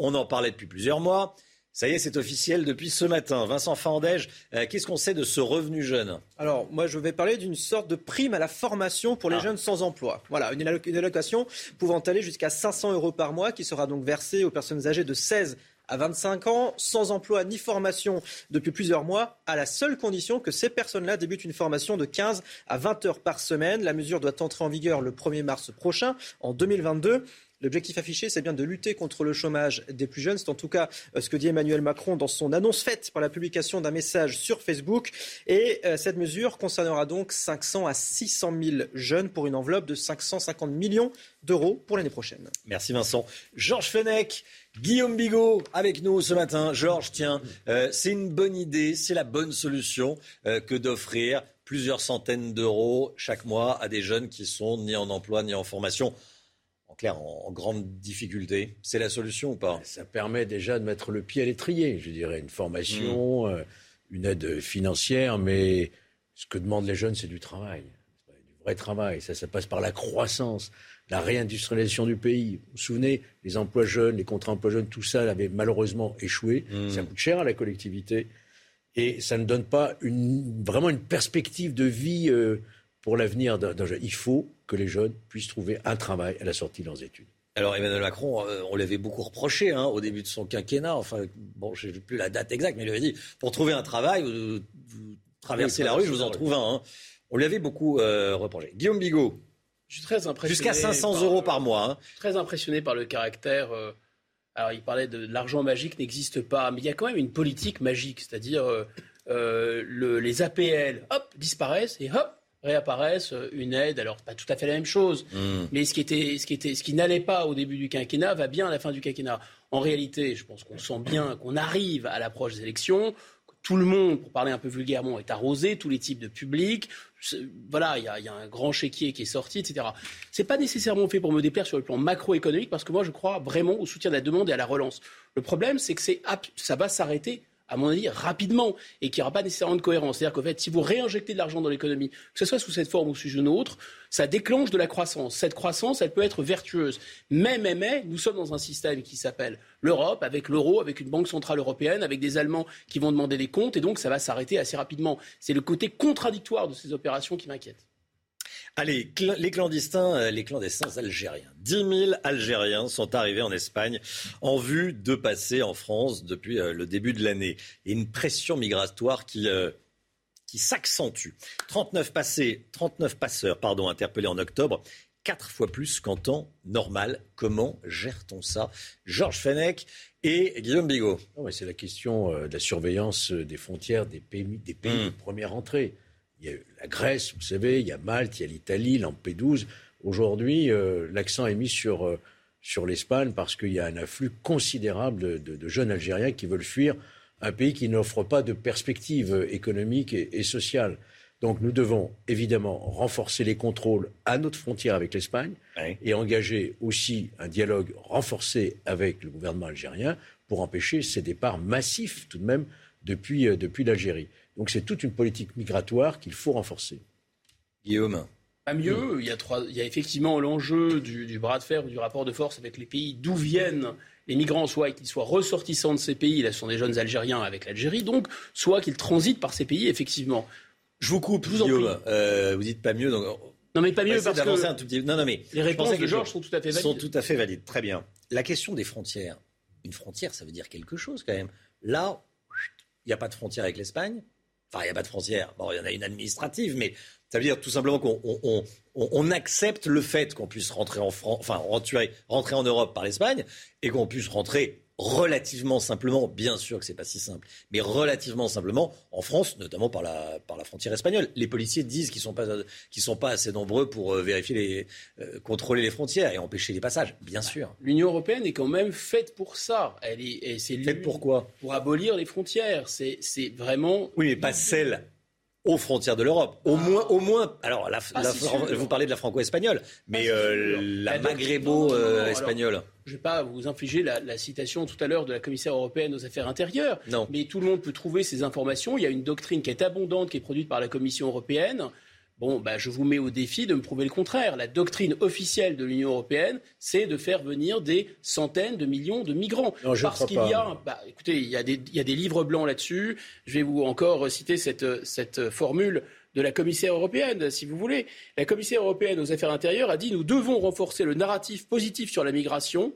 On en parlait depuis plusieurs mois. Ça y est, c'est officiel depuis ce matin. Vincent Fandège, euh, qu'est-ce qu'on sait de ce revenu jeune? Alors, moi, je vais parler d'une sorte de prime à la formation pour les Ah. jeunes sans emploi. Voilà, une, alloc- une allocation pouvant aller jusqu'à 500 euros par mois qui sera donc versée aux personnes âgées de 16 à 25 ans, sans emploi ni formation depuis plusieurs mois, à la seule condition que ces personnes-là débutent une formation de 15 à 20 heures par semaine. La mesure doit entrer en vigueur le 1er mars prochain, en 2022. L'objectif affiché, c'est bien de lutter contre le chômage des plus jeunes. C'est en tout cas euh, ce que dit Emmanuel Macron dans son annonce faite par la publication d'un message sur Facebook. Et euh, cette mesure concernera donc 500 à 600 000 jeunes pour une enveloppe de 550 millions d'euros pour l'année prochaine. Merci Vincent. Georges Fenech, Guillaume Bigot avec nous ce matin. Georges, tiens, euh, c'est une bonne idée, c'est la bonne solution que d'offrir plusieurs centaines d'euros chaque mois à des jeunes qui sont ni en emploi ni en formation. En clair, en, en grande difficulté. C'est la solution ou pas? Ça permet déjà de mettre le pied à l'étrier, je dirais. Une formation, euh, une aide financière, mais ce que demandent les jeunes, c'est du travail. Du vrai travail. Ça, ça passe par la croissance, la réindustrialisation du pays. Vous vous souvenez, les emplois jeunes, les contrats emplois jeunes, tout ça avait malheureusement échoué. Ça coûte cher à la collectivité. Et ça ne donne pas une, vraiment une perspective de vie euh, pour l'avenir d'un d'un jeune. Il faut que les jeunes puissent trouver un travail à la sortie de leurs études. Alors Emmanuel Macron, euh, on l'avait beaucoup reproché hein, au début de son quinquennat. Enfin, bon, je n'ai plus la date exacte, mais il avait dit pour trouver un travail, vous, vous traversez Oui, la rue, je vous en trouve un. hein. On lui avait beaucoup euh, reproché. Guillaume Bigot, Je suis très impressionné. jusqu'à 500 par- euros par mois. hein. Je suis très impressionné par le caractère. euh, alors, il parlait de, de l'argent magique n'existe pas, mais il y a quand même une politique magique, c'est-à-dire euh, euh, le- les APL, hop, disparaissent et hop, réapparaissent euh, une aide. Alors, pas tout à fait la même chose, Hmm. mais ce qui était, ce qui était, ce qui n'allait pas au début du quinquennat va bien à la fin du quinquennat. En réalité, je pense qu'on sent bien qu'on arrive à l'approche des élections. que Tout le monde, pour parler un peu vulgairement, est arrosé, tous les types de publics. Voilà, il y, a- il y a un grand chéquier qui est sorti, etc. C'est pas nécessairement fait pour me déplaire sur le plan macroéconomique, parce que moi, je crois vraiment au soutien de la demande et à la relance. Le problème, c'est que c'est, ça va s'arrêter à mon avis, rapidement et qu'il n'y aura pas nécessairement de cohérence. C'est-à-dire qu'en fait, si vous réinjectez de l'argent dans l'économie, que ce soit sous cette forme ou sous une autre, ça déclenche de la croissance. Cette croissance, elle peut être vertueuse. Mais, mais, mais, nous sommes dans un système qui s'appelle l'Europe, avec l'euro, avec une banque centrale européenne, avec des Allemands qui vont demander des comptes, et donc ça va s'arrêter assez rapidement. C'est le côté contradictoire de ces opérations qui m'inquiète. Allez, cl- les clandestins, euh, les clandestins algériens. 10 000 Algériens sont arrivés en Espagne en vue de passer en France depuis euh, le début de l'année. Et une pression migratoire qui, euh, qui s'accentue. 39, passés, 39 passeurs pardon, interpellés en octobre, quatre fois plus qu'en temps normal. Comment gère-t-on ça? Georges Fenech et Guillaume Bigot. C'est la question de la surveillance des frontières des pays, des pays Mm. de première entrée. Il y a la Grèce, vous savez, il y a Malte, il y a l'Italie, Lampedusa. Aujourd'hui, euh, l'accent est mis sur, euh, sur l'Espagne parce qu'il y a un afflux considérable de, de- de jeunes Algériens qui veulent fuir un pays qui n'offre pas de perspectives économiques et, et sociales. Donc nous devons évidemment renforcer les contrôles à notre frontière avec l'Espagne et engager aussi un dialogue renforcé avec le gouvernement algérien pour empêcher ces départs massifs tout de même depuis, euh, depuis l'Algérie. Donc c'est toute une politique migratoire qu'il faut renforcer. Guillaume. Pas mieux. Il y a, trois, il y a effectivement l'enjeu du, du bras de fer ou du rapport de force avec les pays d'où viennent les migrants, soit qu'ils soient ressortissants de ces pays, là ce sont des jeunes Algériens avec l'Algérie, donc, soit qu'ils transitent par ces pays, effectivement. Je vous coupe, Je vous en prie. Guillaume. Euh, vous dites pas mieux. Donc, Non, mais pas mieux parce que d'avancer un tout petit peu. Non, non, mais les réponses de Georges sont tout à fait sont valides. tout à fait valides. Très bien. La question des frontières. Une frontière, ça veut dire quelque chose quand même. Là, il n'y a pas de frontière avec l'Espagne. Enfin, il n'y a pas de frontière. Bon, il y en a une administrative, mais ça veut dire tout simplement qu'on on, on- on- on accepte le fait qu'on puisse rentrer en enfin rentrer en Europe par l'Espagne et qu'on puisse rentrer relativement simplement, bien sûr que c'est pas si simple, mais relativement simplement en France, notamment par la, par la frontière espagnole. Les policiers disent qu'ils sont pas, qu'ils sont pas assez nombreux pour euh, vérifier les, euh, contrôler les frontières et empêcher les passages, bien sûr. L'Union européenne est quand même faite pour ça. Elle est, et c'est Faite pour quoi? Pour abolir les frontières. C'est, c'est vraiment. Oui, mais pas celle aux frontières de l'Europe. Au moins, au moins. Alors, la, ah, vous parlez de la franco-espagnole, mais ah, euh, la maghrébо-espagnole. je ne vais pas vous infliger la, citation tout à l'heure de la commissaire européenne aux affaires intérieures. Non. Mais tout le monde peut trouver ces informations. Il y a une doctrine qui est abondante, qui est produite par la Commission européenne. Bon, bah, je vous mets au défi de me prouver le contraire. La doctrine officielle de l'Union européenne, c'est de faire venir des centaines de millions de migrants. Parce qu'il y a, bah, écoutez, il y, a des, il y, a des, livres blancs là-dessus. Je vais vous encore citer cette, cette formule de la commissaire européenne, si vous voulez. La commissaire européenne aux affaires intérieures a dit nous devons renforcer le narratif positif sur la migration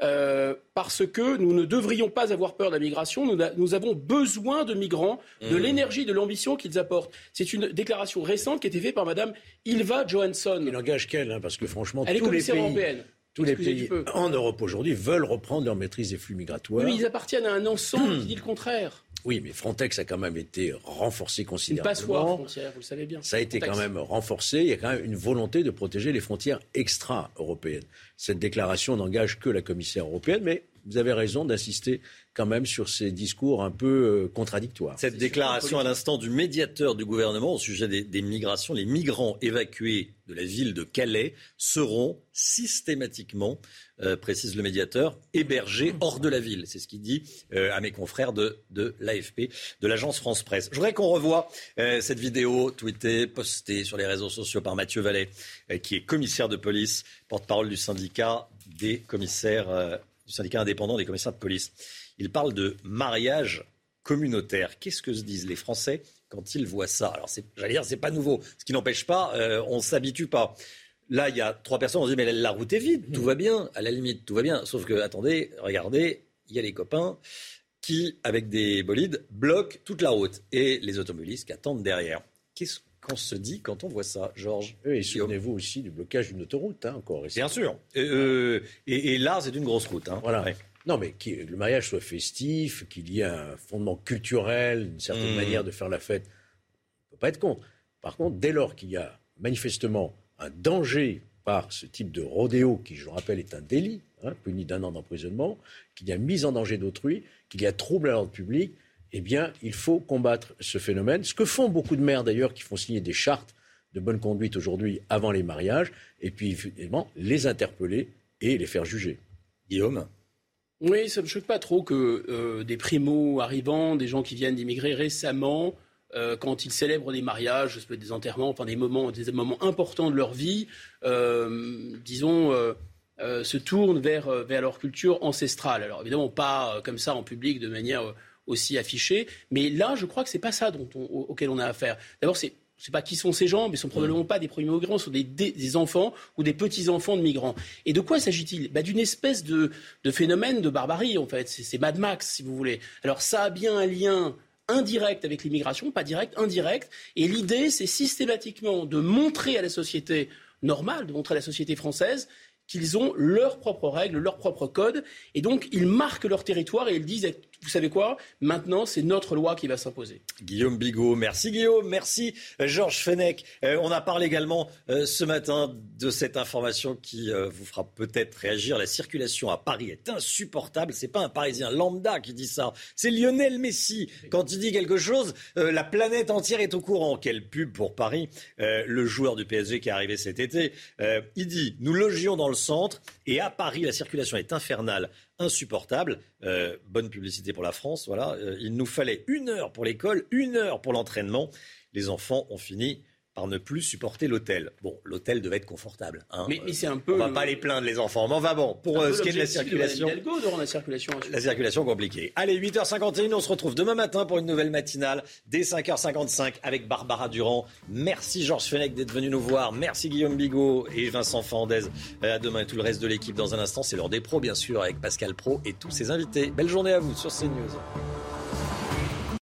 euh, parce que nous ne devrions pas avoir peur de la migration. Nous, avons besoin de migrants, de mmh. l'énergie, de l'ambition qu'ils apportent. C'est une déclaration récente qui a été faite par Madame Ilva Johansson. Il engage qu'elle, hein, parce que franchement, tous les pays, européenne. Tous les pays en Europe aujourd'hui veulent reprendre leur maîtrise des flux migratoires. Mais ils appartiennent à un ensemble qui dit le contraire. Oui, mais Frontex a quand même été renforcé considérablement. Une passoire frontière, vous le savez bien. Ça a été quand même renforcé. Il y a quand même une volonté de protéger les frontières extra-européennes. Cette déclaration n'engage que la commissaire européenne, mais vous avez raison d'insister quand même sur ces discours un peu euh, contradictoires. Cette déclaration à l'instant du médiateur du gouvernement au sujet des, migrations, les migrants évacués de la ville de Calais seront systématiquement, euh, précise le médiateur, hébergés hors de la ville. C'est ce qu'il dit euh, à mes confrères de, de l'AFP, de l'agence France Presse. Je voudrais qu'on revoie cette vidéo tweetée, postée sur les réseaux sociaux par Mathieu Vallet, qui est commissaire de police, porte-parole du syndicat des commissaires du syndicat indépendant des commissaires de police. Il parle de mariage communautaire. Qu'est-ce que se disent les Français quand ils voient ça? Alors, j'allais dire, c'est pas nouveau. Ce qui n'empêche pas, euh, on s'habitue pas. Là, il y a trois personnes, on se dit, mais la route est vide, tout va bien, à la limite, tout va bien. Sauf que, attendez, regardez, il y a les copains qui, avec des bolides, bloquent toute la route et les automobilistes qui attendent derrière. Qu'est-ce qu'on se dit quand on voit ça, Georges Et souvenez-vous aussi du blocage d'une autoroute, hein, encore. Bien sûr. Euh, et, là, c'est une grosse route. Hein. Voilà. Non, mais que le mariage soit festif, qu'il y ait un fondement culturel, une certaine mmh. manière de faire la fête, on ne peut pas être contre. Par contre, dès lors qu'il y a manifestement un danger par ce type de rodéo, qui, je le rappelle, est un délit, hein, puni d'un an d'emprisonnement, qu'il y a mise en danger d'autrui, qu'il y a trouble à l'ordre public, eh bien, il faut combattre ce phénomène. Ce que font beaucoup de maires, d'ailleurs, qui font signer des chartes de bonne conduite aujourd'hui avant les mariages, et puis, évidemment, les interpeller et les faire juger. Guillaume? Oui, ça ne me choque pas trop que euh, des primo-arrivants, des gens qui viennent d'immigrer récemment, euh, quand ils célèbrent des mariages, des enterrements, enfin des moments, des moments importants de leur vie, euh, disons, se tournent vers, vers leur culture ancestrale. Alors évidemment, pas comme ça en public de manière aussi affiché. Mais là, je crois que c'est pas ça dont auquel on a affaire. D'abord, c'est je ne sais pas qui sont ces gens, mais ce sont probablement pas des premiers migrants, ce sont des, enfants ou des petits-enfants de migrants. Et de quoi s'agit-il? Bah, D'une espèce de, phénomène de barbarie, en fait. C'est Mad Max, si vous voulez. Alors, ça a bien un lien indirect avec l'immigration, pas direct, indirect. Et l'idée, c'est systématiquement de montrer à la société normale, de montrer à la société française qu'ils ont leurs propres règles, leurs propres codes, et donc ils marquent leur territoire et ils disent vous savez quoi? Maintenant, c'est notre loi qui va s'imposer. Guillaume Bigot, merci Guillaume, merci Georges Fenech. Euh, on a parlé également euh, ce matin de cette information qui euh, vous fera peut-être réagir. La circulation à Paris est insupportable. C'est pas un Parisien lambda qui dit ça. C'est Lionel Messi. Quand il dit quelque chose, la planète entière est au courant. Quelle pub pour Paris Le joueur du PSG qui est arrivé cet été, il dit nous logions dans le centre et à Paris la circulation est infernale insupportable. Euh, bonne publicité pour la France, voilà. Euh, il nous fallait une heure pour l'école, une heure pour l'entraînement. Les enfants ont fini par ne plus supporter l'hôtel. Bon, l'hôtel devait être confortable. Hein. Mais, c'est un peu. On va pas les plaindre les enfants. Mais va bon, pour euh, ce qui est de la circulation. De la circulation. La circulation compliquée. Allez, 8h51, on se retrouve demain matin pour une nouvelle matinale dès 5h55 avec Barbara Durand. Merci Georges Fenech d'être venu nous voir. Merci Guillaume Bigot et Vincent Fandez. Euh, à demain et tout le reste de l'équipe dans un instant. C'est l'heure des pros, bien sûr, avec Pascal Pro et tous ses invités. Belle journée à vous sur CNews.